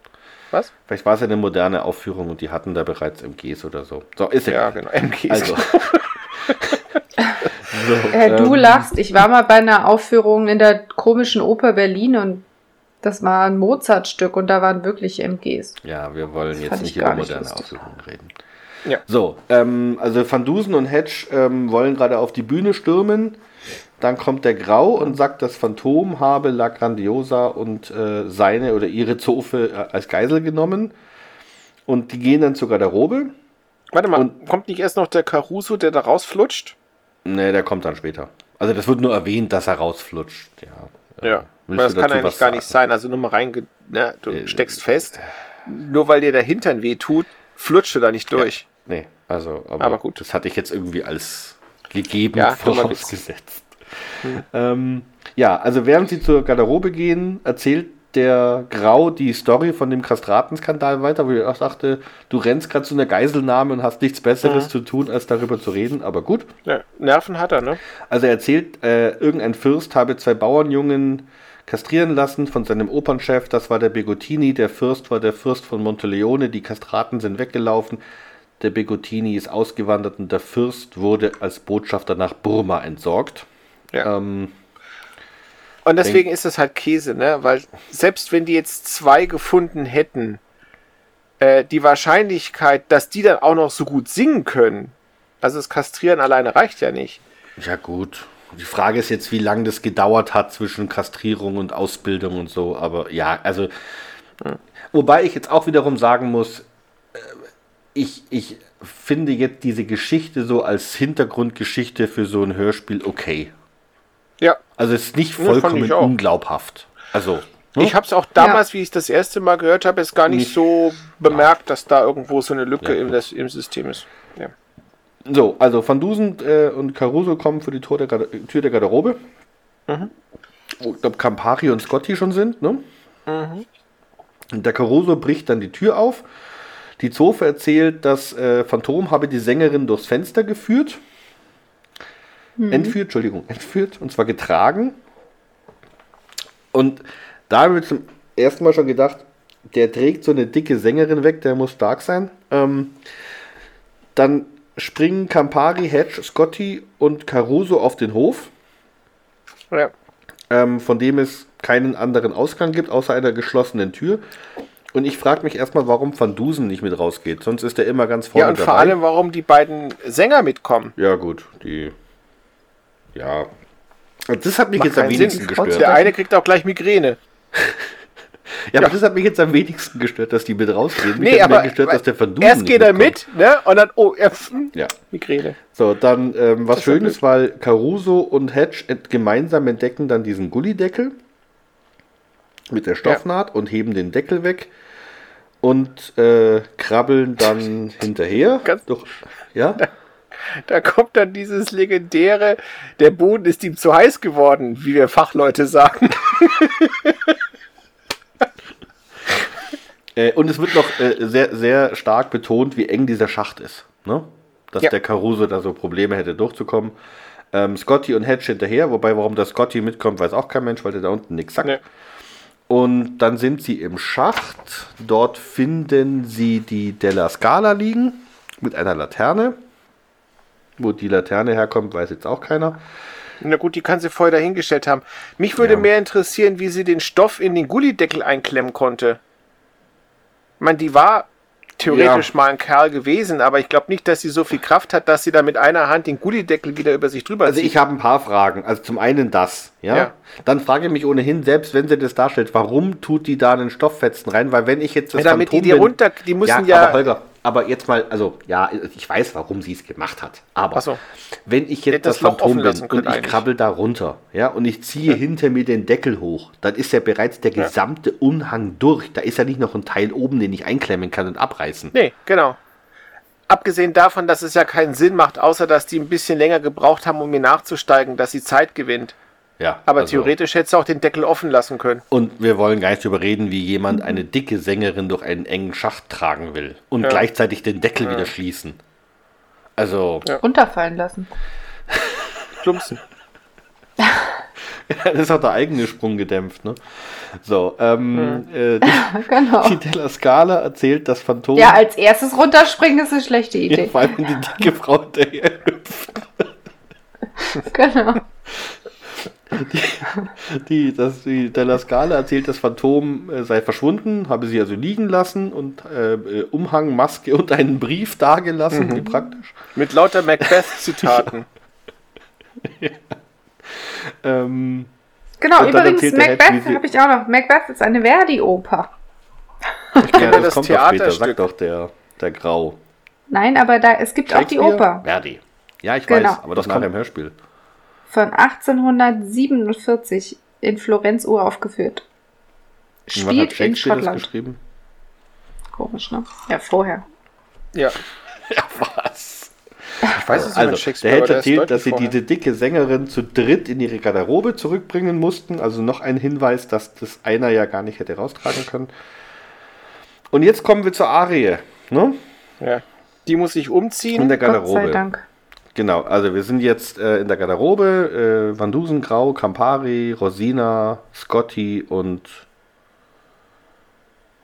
Was? Vielleicht war es ja eine moderne Aufführung und die hatten da bereits MGs oder so. So, ist Ja, egal. genau. MGs. Also. so, Äh, du ähm, lachst. Ich war mal bei einer Aufführung in der komischen Oper Berlin und das war ein Mozart-Stück und da waren wirklich MGs. Ja, wir wollen jetzt nicht über nicht moderne lustig. Aufführungen reden. Ja. So, ähm, also Van Dusen und Hedge ähm, wollen gerade auf die Bühne stürmen. Dann kommt der Grau und sagt, das Phantom habe La Grandiosa und äh, seine oder ihre Zofe äh, als Geisel genommen. Und die gehen dann zur Garderobe. Warte mal, Und- kommt nicht erst noch der Caruso, der da rausflutscht? Ne, der kommt dann später. Also das wird nur erwähnt, dass er rausflutscht. Ja. Ja, Willst aber das kann eigentlich gar nicht sagen? sein. Also nur mal reinge... Ne, du Äh, steckst fest. Nur weil dir der Hintern weh tut, flutscht du da nicht durch. Nee, also, aber, Aber gut. Das hatte ich jetzt irgendwie als gegeben Ja, dummer Ähm, ja, also während sie zur Garderobe gehen, erzählt der Grau die Story von dem Kastratenskandal weiter, wo ich auch dachte, du rennst gerade zu einer Geiselnahme und hast nichts Besseres Mhm. zu tun, als darüber zu reden, aber gut. Ja, Nerven hat er, ne? Also er erzählt, äh, irgendein Fürst habe zwei Bauernjungen kastrieren lassen von seinem Opernchef, das war der Begottini, der Fürst war der Fürst von Monteleone, die Kastraten sind weggelaufen, der Begottini ist ausgewandert und der Fürst wurde als Botschafter nach Burma entsorgt. Ja. Ähm, Und deswegen ist das halt Käse, ne? Weil selbst wenn die jetzt zwei gefunden hätten, äh, die Wahrscheinlichkeit, dass die dann auch noch so gut singen können, also das Kastrieren alleine reicht ja nicht. ja gut, die Frage ist jetzt, wie lange das gedauert hat zwischen Kastrierung und Ausbildung und so, aber ja, also wobei ich jetzt auch wiederum sagen muss, äh, ich, ich finde jetzt diese Geschichte so als Hintergrundgeschichte für so ein Hörspiel okay. Ja, Also es ist nicht Ja, vollkommen auch. unglaubhaft. Also, ne? ich habe es auch damals, wie ich es das erste Mal gehört habe, es gar nicht, Nicht- so bemerkt, dass da irgendwo so eine Lücke Ja, im, das, im System ist. Ja. so, also Van Dusen äh, und Caruso kommen für die Tür der, Garde Tür der Garderobe. Mhm. Wo, ich glaube, Campari und Scotty schon sind, ne? Und der Caruso bricht dann die Tür auf. Die Zofe erzählt, das äh, Phantom habe die Sängerin durchs Fenster geführt. Entführt, Entschuldigung, entführt, und zwar getragen. Und da habe ich zum ersten Mal schon gedacht, der trägt so eine dicke Sängerin weg, der muss stark sein. Ähm, dann springen Campari, Hedge, Scotty und Caruso auf den Hof, Ja. ähm, von dem es keinen anderen Ausgang gibt, außer einer geschlossenen Tür. Und ich frage mich erstmal, warum Van Dusen nicht mit rausgeht. Sonst ist er immer ganz vorne ja, und vor dabei. allem, warum die beiden Sänger mitkommen. Ja, gut, die. Ja. Das hat mich Macht jetzt am wenigsten Sinn. gestört. Der eine kriegt auch gleich Migräne. Ja, aber das hat mich jetzt am wenigsten gestört, dass die mit rausgehen. Mich Nee, aber gestört, dass der Van Dusen erst geht er mit, ne? Und dann, oh, er, hm, Ja. Migräne. So, dann ähm, was ja Schönes, weil Caruso und Hedge ent gemeinsam entdecken dann diesen Gullideckel mit der Stoffnaht und heben den Deckel weg und äh, krabbeln dann hinterher. Ganz- Durch, ja? Da kommt dann dieses legendäre, der Boden ist ihm zu heiß geworden, wie wir Fachleute sagen. Äh, und es wird noch äh, sehr, sehr stark betont, wie eng dieser Schacht ist. Ne? Dass Ja. der Caruso da so Probleme hätte durchzukommen. Ähm, Scotty und Hedge hinterher, wobei warum der Scotty mitkommt, weiß auch kein Mensch, weil der da unten nichts sagt. Nee. Und dann sind sie im Schacht. Dort finden sie die Della Scala liegen mit einer Laterne. Wo die Laterne herkommt, weiß jetzt auch keiner. Na gut, die kann sie vorher dahingestellt haben. Mich würde Ja. mehr interessieren, wie sie den Stoff in den Gullideckel einklemmen konnte. Ich meine, die war theoretisch Ja. mal ein Kerl gewesen, aber ich glaube nicht, dass sie so viel Kraft hat, dass sie da mit einer Hand den Gullideckel wieder über sich drüber Also zieht. ich habe ein paar Fragen. Also zum einen das, ja? Ja. Dann frage ich mich ohnehin, selbst wenn sie das darstellt, warum tut die da einen Stofffetzen rein? Weil wenn ich jetzt das Ja, damit die Phantom die bin- runter, die müssen ja, ja, aber Holger, aber jetzt mal, also ja, ich weiß, warum sie es gemacht hat. Aber so. wenn ich jetzt das das Phantom bin und ich eigentlich. krabbel da runter, ja, und ich ziehe hinter mir den Deckel hoch, dann ist ja bereits der gesamte Unhang durch. Da ist ja nicht noch ein Teil oben, den ich einklemmen kann und abreißen. Nee, genau. Abgesehen davon, dass es ja keinen Sinn macht, außer dass die ein bisschen länger gebraucht haben, um mir nachzusteigen, dass sie Zeit gewinnt. Ja, Aber also- theoretisch hätte sie auch den Deckel offen lassen können. Und wir wollen gar nicht darüber reden, wie jemand eine dicke Sängerin durch einen engen Schacht tragen will und Ja. gleichzeitig den Deckel wieder schließen. Also, Ja. Runterfallen lassen. Plumpsen. das ist auch der eigene Sprung gedämpft, ne? So, ähm, äh, die, Genau. die Della Scala erzählt, das Phantom. Ja, als erstes runterspringen ist eine schlechte Ja, Idee. vor allem die dicke Frau hinterher hüpft. Genau. Die, das, die Della Scala erzählt, das Phantom äh, sei verschwunden, habe sie also liegen lassen und äh, äh, Umhang, Maske und einen Brief dagelassen, wie praktisch. Mit lauter Macbeth-Zitaten. Ähm, Genau, übrigens, Macbeth habe ich auch noch. Macbeth ist eine Verdi-Oper. ja, das kommt doch später, Theaterstück. sagt doch der, der Grau. Nein, aber da, es gibt auch die? Oper Verdi. Ja, ich Genau. weiß, aber das kommt kommt- im Hörspiel. Von 1847 in Florenz uraufgeführt. Spielt in Schottland. geschrieben? Komisch, ne? Ja, vorher. Ja. Ja, was? Ich weiß es nicht Also, der ist erzählt, dass sie vorher. diese dicke Sängerin zu dritt in ihre Garderobe zurückbringen mussten. Also noch ein Hinweis, dass das einer ja gar nicht hätte raustragen können. Und jetzt kommen wir zur Arie. Ne? Ja. Die muss sich umziehen. In der Gott sei Garderobe. Dank. Genau, also wir sind jetzt äh, in der Garderobe. Äh, Van Dusen, Grau, Campari, Rosina, Scotty und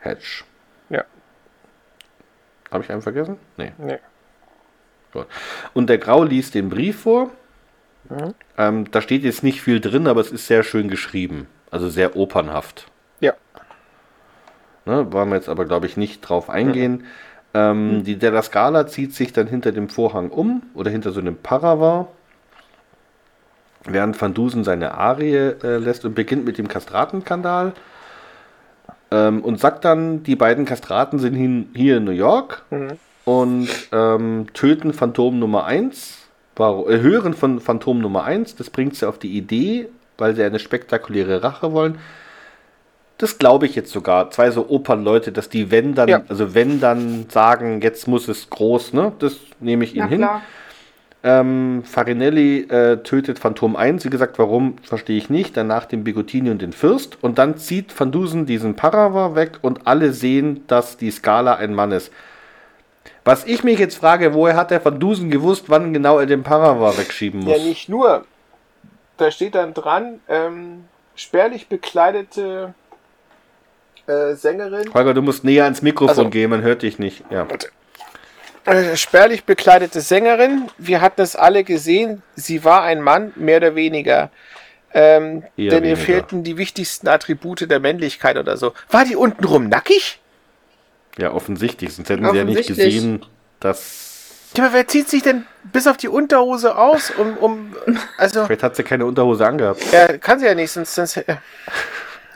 Hedge. Ja. Habe ich einen vergessen? Nee. Nee. Gut. Und der Grau liest den Brief vor. Mhm. Ähm, da steht jetzt nicht viel drin, aber es ist sehr schön geschrieben. Also sehr opernhaft. Ja. Ne, wollen wir jetzt aber, glaube ich, nicht drauf eingehen. Ähm, Die Della Scala zieht sich dann hinter dem Vorhang um oder hinter so einem Paravent, während Van Dusen seine Arie äh, lässt und beginnt mit dem Kastratenkandal. Ähm, und sagt dann, die beiden Kastraten sind hin, hier in New York Mhm. und ähm, töten Phantom Nummer 1, war, äh, hören von Phantom Nummer 1, das bringt sie auf die Idee, weil sie eine spektakuläre Rache wollen. Das glaube ich jetzt sogar. Zwei so Opernleute, dass die, wenn dann, Ja. also wenn dann sagen, jetzt muss es groß, ne? Das nehme ich ihnen hin. Ähm, Farinelli äh, tötet Phantom 1. Wie gesagt, warum, verstehe ich nicht. Danach den Bigotini und den Fürst. Und dann zieht Van Dusen diesen Parava weg und alle sehen, dass die Skala ein Mann ist. Was ich mich jetzt frage, woher hat der Van Dusen gewusst, wann genau er den Parava wegschieben muss? Ja, nicht nur. Da steht dann dran, ähm, spärlich bekleidete äh, Sängerin. Holger, du musst näher ans Mikrofon Also- gehen, man hört dich nicht. Ja. Äh, spärlich bekleidete Sängerin. Wir hatten es alle gesehen. Sie war ein Mann, mehr oder weniger. Ähm, denn ihr weniger. fehlten die wichtigsten Attribute der Männlichkeit oder so. War die untenrum nackig? ja, offensichtlich. Sonst hätten sie ja nicht Offensichtlich. gesehen, dass. Ja, aber wer zieht sich denn bis auf die Unterhose aus, um, um also, Vielleicht hat sie keine Unterhose angehabt. ja, kann sie ja nicht, sonst, sonst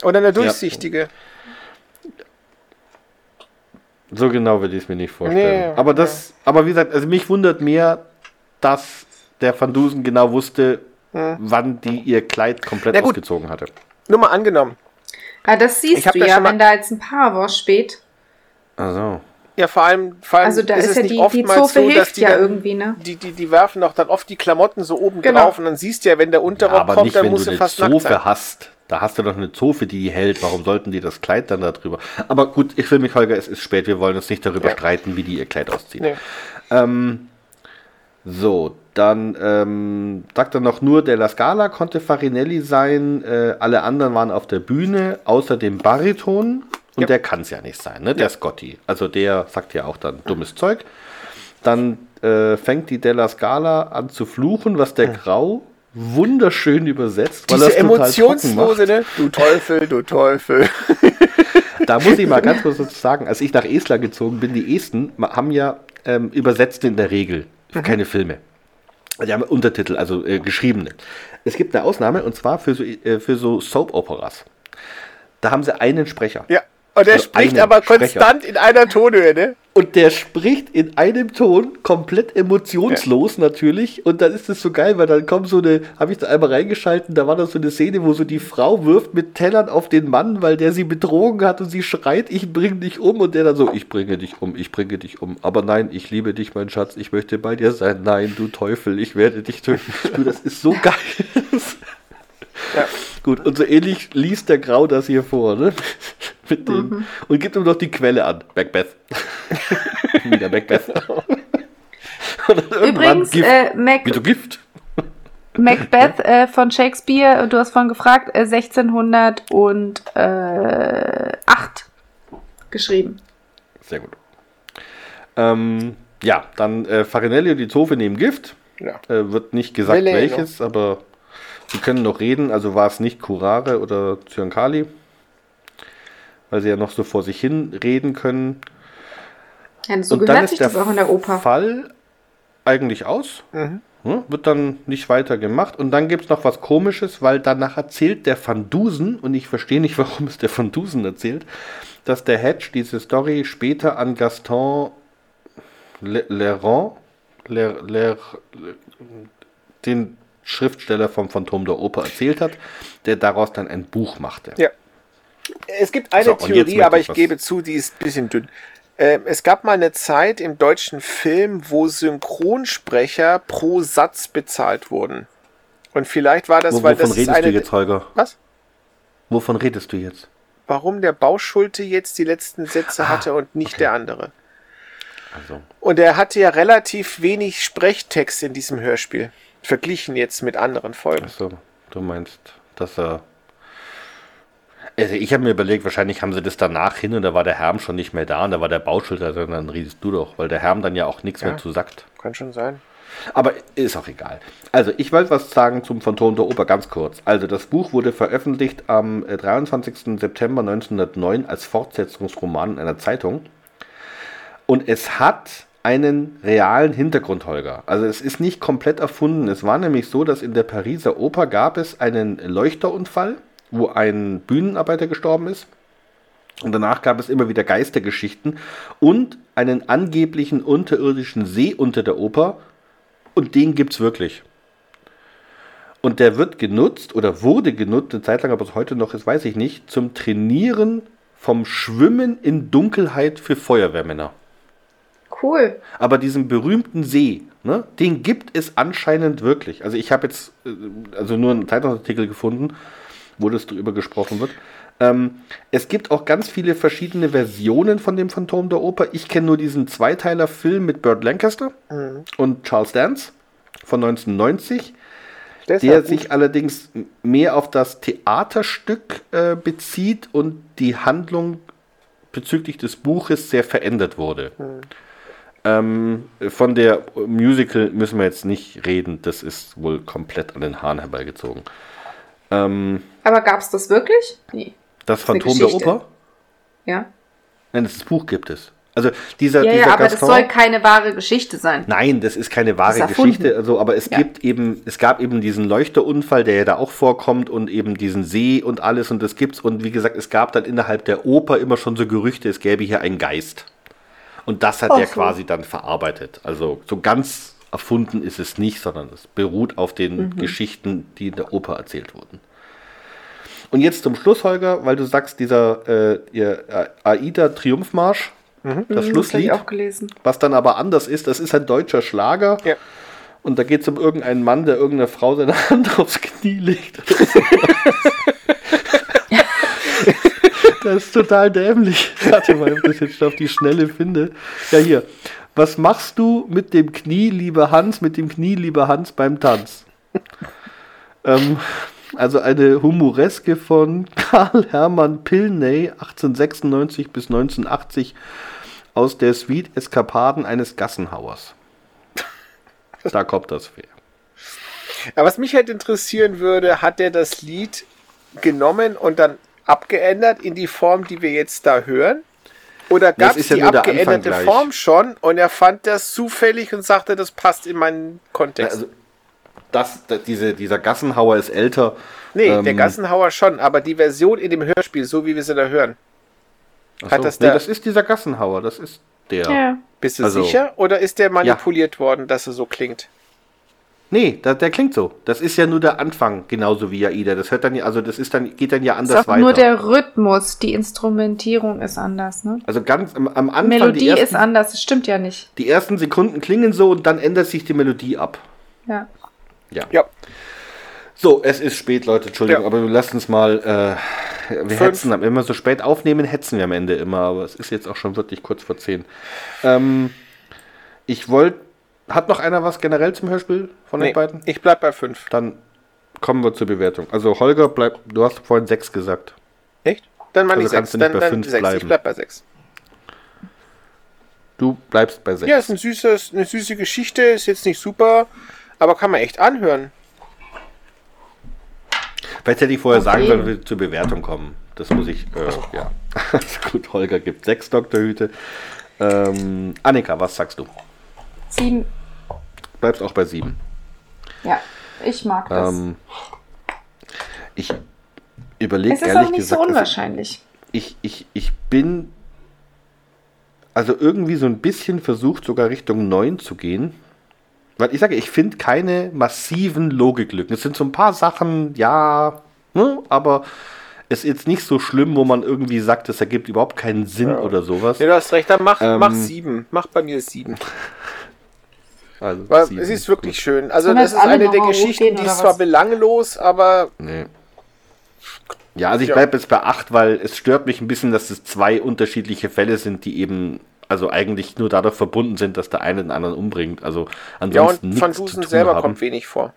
oder eine durchsichtige. So genau will ich es mir nicht vorstellen. Nee, aber das, aber wie gesagt, also mich wundert mehr, dass der Van Dusen genau wusste, wann die ihr Kleid komplett ausgezogen hatte. Nur mal angenommen. Ah, das siehst du ja ja, wenn da jetzt ein Paravent steht. Also. Ja, vor allem, vor allem Also da ist ist es ja die, die oftmals Zofe so, dass hilft die ja dann, irgendwie, ne? Die, die, die werfen doch dann oft die Klamotten so oben Genau. drauf und dann siehst du ja, wenn der Unterrock aber kommt, nicht, dann musst du fast nackt sein. Zofe hast. Da hast du doch eine Zofe, die die hält. Warum sollten die das Kleid dann da drüber? Aber gut, ich will mich, Holger, es ist spät. Wir wollen uns nicht darüber Ja. streiten, wie die ihr Kleid auszieht. Nee. Ähm, so, dann ähm, sagt er noch nur, der La Scala konnte Farinelli sein, äh, alle anderen waren auf der Bühne, außer dem Bariton. Und Ja. der kann es ja nicht sein, ne? Der Ja. Scotti. Also der sagt ja auch dann dummes Zeug. Dann äh, fängt die Della Scala an zu fluchen, was der Grau wunderschön übersetzt. weil Diese trocken macht. emotionslose, ne? Du Teufel, du Teufel. Da muss ich mal ganz kurz dazu sagen, als ich nach Estland gezogen bin, die Esten haben ja ähm, übersetzt in der Regel keine Filme. Die haben Untertitel, also äh, geschriebene. Es gibt eine Ausnahme und zwar für so, äh, für so Soap-Operas. Da haben sie einen Sprecher. Ja. Und er Also spricht aber Sprecher. konstant in einer Tonhöhe, ne? Und der spricht in einem Ton komplett emotionslos natürlich. Und dann ist es so geil, weil dann kommt so eine, habe ich da einmal reingeschalten, da war da so eine Szene, wo so die Frau wirft mit Tellern auf den Mann, weil der sie betrogen hat und sie schreit, ich bringe dich um. Und der dann so, ich bringe dich um, ich bringe dich um. Aber nein, ich liebe dich, mein Schatz, ich möchte bei dir sein. Nein, du Teufel, ich werde dich töten. Du, das ist so geil. Ja. Gut, und so ähnlich liest der Grau das hier vor, ne? Mit dem. Und gibt ihm noch die Quelle an. Macbeth. Wieder Macbeth. Übrigens, Gift. äh, Mac Wieso Gift? Macbeth äh, von Shakespeare, du hast vorhin gefragt, äh, 1608 geschrieben. Sehr gut. Ähm, ja, dann äh, Farinelli und die Zofe nehmen Gift. Ja. Äh, wird nicht gesagt, Veleno. welches, aber sie können noch reden. Also war es nicht Curare oder Zyankali. Weil sie ja noch so vor sich hin reden können. Ja, so und dann gehört ist sich der das auch in der Oper. Fall eigentlich aus. Mhm. Ne, Wird dann nicht weiter gemacht. Und dann gibt es noch was Komisches, weil danach erzählt der Van Dusen, und ich verstehe nicht, warum es der Van Dusen erzählt, dass der Hedge diese Story später an Gaston Le- Lerand, Ler, Ler, den Schriftsteller vom Phantom der Oper erzählt hat, der daraus dann ein Buch machte. Ja. Es gibt eine So, Theorie, aber ich gebe zu, die ist ein bisschen dünn. Ähm, es gab mal eine Zeit im deutschen Film, wo Synchronsprecher pro Satz bezahlt wurden. Und vielleicht war das, Wo, weil wovon das redest eine. du jetzt, Holger? Was? Wovon redest du jetzt? Warum der Bauschulte jetzt die letzten Sätze Ah, hatte und nicht der andere. Also, Und er hatte ja relativ wenig Sprechtext in diesem Hörspiel. Verglichen jetzt mit anderen Folgen. achso, du meinst, dass er. Also ich habe mir überlegt, wahrscheinlich haben sie das danach hin und da war der Herm schon nicht mehr da und da war der Bauschulter, dann redest du doch, weil der Herm dann ja auch nichts Ja. mehr zu sagt. Kann schon sein. Aber ist auch egal. Also, ich wollte was sagen zum Phantom der Oper ganz kurz. Also, das Buch wurde veröffentlicht am äh, 23. September 1909 als Fortsetzungsroman in einer Zeitung. Und es hat einen realen Hintergrund, Holger. Also, es ist nicht komplett erfunden. Es war nämlich so, dass in der Pariser Oper gab es einen Leuchterunfall, wo ein Bühnenarbeiter gestorben ist. Und danach gab es immer wieder Geistergeschichten und einen angeblichen unterirdischen See unter der Oper. Und den gibt es wirklich. Und der wird genutzt oder wurde genutzt, eine Zeit lang, aber es heute noch ist, weiß ich nicht, zum Trainieren vom Schwimmen in Dunkelheit für Feuerwehrmänner. Cool. Aber diesen berühmten See, ne, den gibt es anscheinend wirklich. Also ich habe jetzt äh, also nur einen Zeitungsartikel gefunden, wo das drüber gesprochen wird. Ähm, es gibt auch ganz viele verschiedene Versionen von dem Phantom der Oper. Ich kenne nur diesen Zweiteiler-Film mit Burt Lancaster und Charles Dance von 1990 Der ist der gut. sich allerdings mehr auf das Theaterstück äh, bezieht und die Handlung bezüglich des Buches sehr verändert wurde. Ähm, von der Musical müssen wir jetzt nicht reden, das ist wohl komplett an den Haaren herbeigezogen. Ähm, Aber gab es das wirklich? Nee. das eine Phantom der. Oper? Ja. Nein, das Buch gibt es. Also dieser, Ja, dieser ja, aber das Gaston- soll keine wahre Geschichte sein. Nein, das ist keine wahre ist. Geschichte. Also, aber es Ja. gibt eben, es gab eben diesen Leuchterunfall, der ja da auch vorkommt und eben diesen See und alles und das gibt's. Und wie gesagt, es gab dann innerhalb der Oper immer schon so Gerüchte, es gäbe hier einen Geist. Und das hat Ach er so. quasi dann verarbeitet. Also so ganz erfunden ist es nicht, sondern es beruht auf den Mhm. Geschichten, die in der Oper erzählt wurden. Und jetzt zum Schluss, Holger, weil du sagst, dieser äh, ihr, äh, Aida-Triumphmarsch, Das Mhm, das hab Schlusslied, gelesen. was dann aber anders ist, das ist ein deutscher Schlager. Ja. Und da geht es um irgendeinen Mann, der irgendeiner Frau seine Hand aufs Knie legt. das ist total dämlich. Warte mal, ob ich das jetzt auf die Schnelle finde. Ja, hier. Was machst du mit dem Knie, lieber Hans, mit dem Knie, lieber Hans, beim Tanz? ähm, also eine Humoreske von Karl Hermann Pilney, 1896 bis 1980, aus der Suite Eskapaden eines Gassenhauers. Da kommt das her. Aber was mich halt interessieren würde, hat er das Lied genommen und dann abgeändert in die Form, die wir jetzt da hören? Oder Das gab es ja die abgeänderte. Form schon und er fand das zufällig und sagte, das passt in meinen Kontext? Also, das, da- diese, dieser Gassenhauer ist älter. nee, ähm, der Gassenhauer schon, aber die Version in dem Hörspiel, so wie wir sie da hören. Ach hat so, das nee, der- das ist dieser Gassenhauer, das ist der. Ja. Bist du Also- sicher? Oder ist der manipuliert worden, dass er so klingt? Nee, da, der klingt so. Das ist ja nur der Anfang, genauso wie Aida. Das hört dann ja, also das ist dann, geht dann ja Das anders ist auch weiter. nur der Rhythmus, die Instrumentierung ist anders, ne? also ganz am, am Anfang, Melodie die, ersten, ist anders, das stimmt ja nicht. die ersten Sekunden klingen so und dann ändert sich die Melodie ab. Ja. Ja. Ja. So, es ist spät, Leute, Entschuldigung, Ja. aber wir lassen uns mal, äh, wir Fünf. hetzen, wenn wir so spät aufnehmen, hetzen wir am Ende immer, aber es ist jetzt auch schon wirklich kurz vor zehn. Ähm, ich wollte, hat noch einer was generell zum Hörspiel von Nee, euch beiden? ich bleib bei 5. Dann kommen wir zur Bewertung. Also Holger, bleib, du hast vorhin sechs gesagt. Echt? Dann meine Also ich 6. kannst du nicht Dann, bei dann fünf 6. Ich bleiben. bleib bei 6. Du bleibst bei sechs. Ja, ist ein süßes, eine süße Geschichte, ist jetzt nicht super, aber kann man echt anhören. Vielleicht hätte ich vorher sagen Okay. sollen, dass wir zur Bewertung kommen. Das muss ich, äh, ja. Ist gut, Holger gibt sechs Doktorhüte. Ähm, Annika, was sagst du? Sieben. Bleibst auch bei sieben. Ja, ich mag das. Ähm, ich überlege es ist ehrlich auch nicht gesagt, so also unwahrscheinlich. ich, ich, ich bin also irgendwie so ein bisschen versucht, sogar Richtung 9 zu gehen. Weil ich sage, ich finde keine massiven Logiklücken. Es sind so ein paar Sachen, ja, ne, aber es ist jetzt nicht so schlimm, wo man irgendwie sagt, es ergibt überhaupt keinen Sinn Ja. oder sowas. Ja, du hast recht, dann mach, Ähm, mach 7. Mach bei mir 7. Also Weil sieben es ist wirklich schön. Also Sollen das ist alle eine der Geschichten, die ist zwar belanglos, aber Nee. Ja, also ich Ja. bleibe jetzt bei 8, weil es stört mich ein bisschen, dass es zwei unterschiedliche Fälle sind, die eben also eigentlich nur dadurch verbunden sind, dass der eine den anderen umbringt. Also ja, ansonsten und Van Dusen selber haben. kommt wenig vor.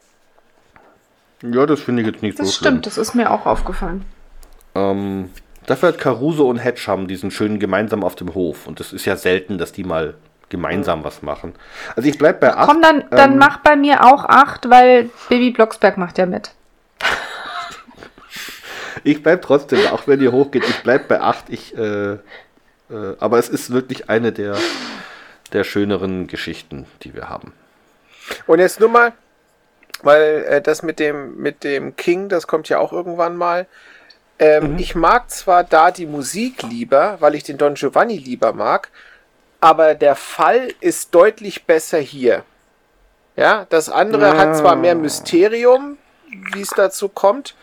Ja, das finde ich jetzt nicht Das so schlimm. stimmt, das ist mir auch aufgefallen. Ähm, dafür hat Caruso und Hedge haben diesen schönen gemeinsam auf dem Hof. Und das ist ja selten, dass die mal gemeinsam was machen. Also ich bleibe bei 8. Komm, dann, dann ähm, mach bei mir auch acht, weil Baby Blocksberg macht ja mit. Ich bleibe trotzdem, auch wenn ihr hochgeht, ich bleibe bei 8. Ich, äh, äh, aber es ist wirklich eine der, der schöneren Geschichten, die wir haben. Und jetzt nur mal, weil äh, das mit dem, mit dem King, das kommt ja auch irgendwann mal. Ähm, Ich mag zwar da die Musik lieber, weil ich den Don Giovanni lieber mag, aber der Fall ist deutlich besser hier. Ja, das andere Ja. hat zwar mehr Mysterium, wie es dazu kommt,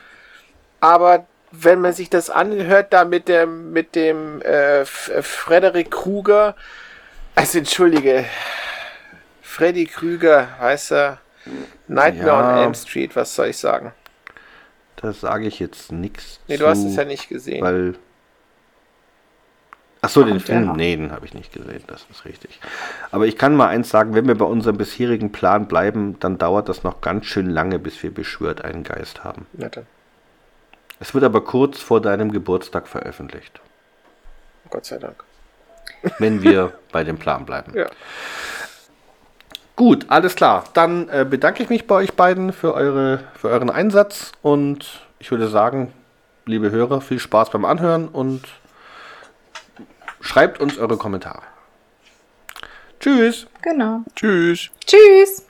aber wenn man sich das anhört, da mit dem, mit dem äh, äh, Frederick Kruger, also entschuldige, Freddy Krüger, heißt er, Nightmare Ja. on Elm Street, was soll ich sagen? Das sage ich jetzt nichts. Nee, du hast es ja nicht gesehen. Weil. Achso, den Film? Nee, den habe ich nicht gesehen, das ist richtig. Aber ich kann mal eins sagen, wenn wir bei unserem bisherigen Plan bleiben, dann dauert das noch ganz schön lange, bis wir beschwört einen Geist haben. Dann, Es wird aber kurz vor deinem Geburtstag veröffentlicht, Gott sei Dank. wenn wir bei dem Plan bleiben. Ja. Gut, alles klar. Dann äh, bedanke ich mich bei euch beiden für, eure, für euren Einsatz und ich würde sagen, liebe Hörer, viel Spaß beim Anhören und schreibt uns eure Kommentare. Tschüss. Genau. Tschüss. Tschüss.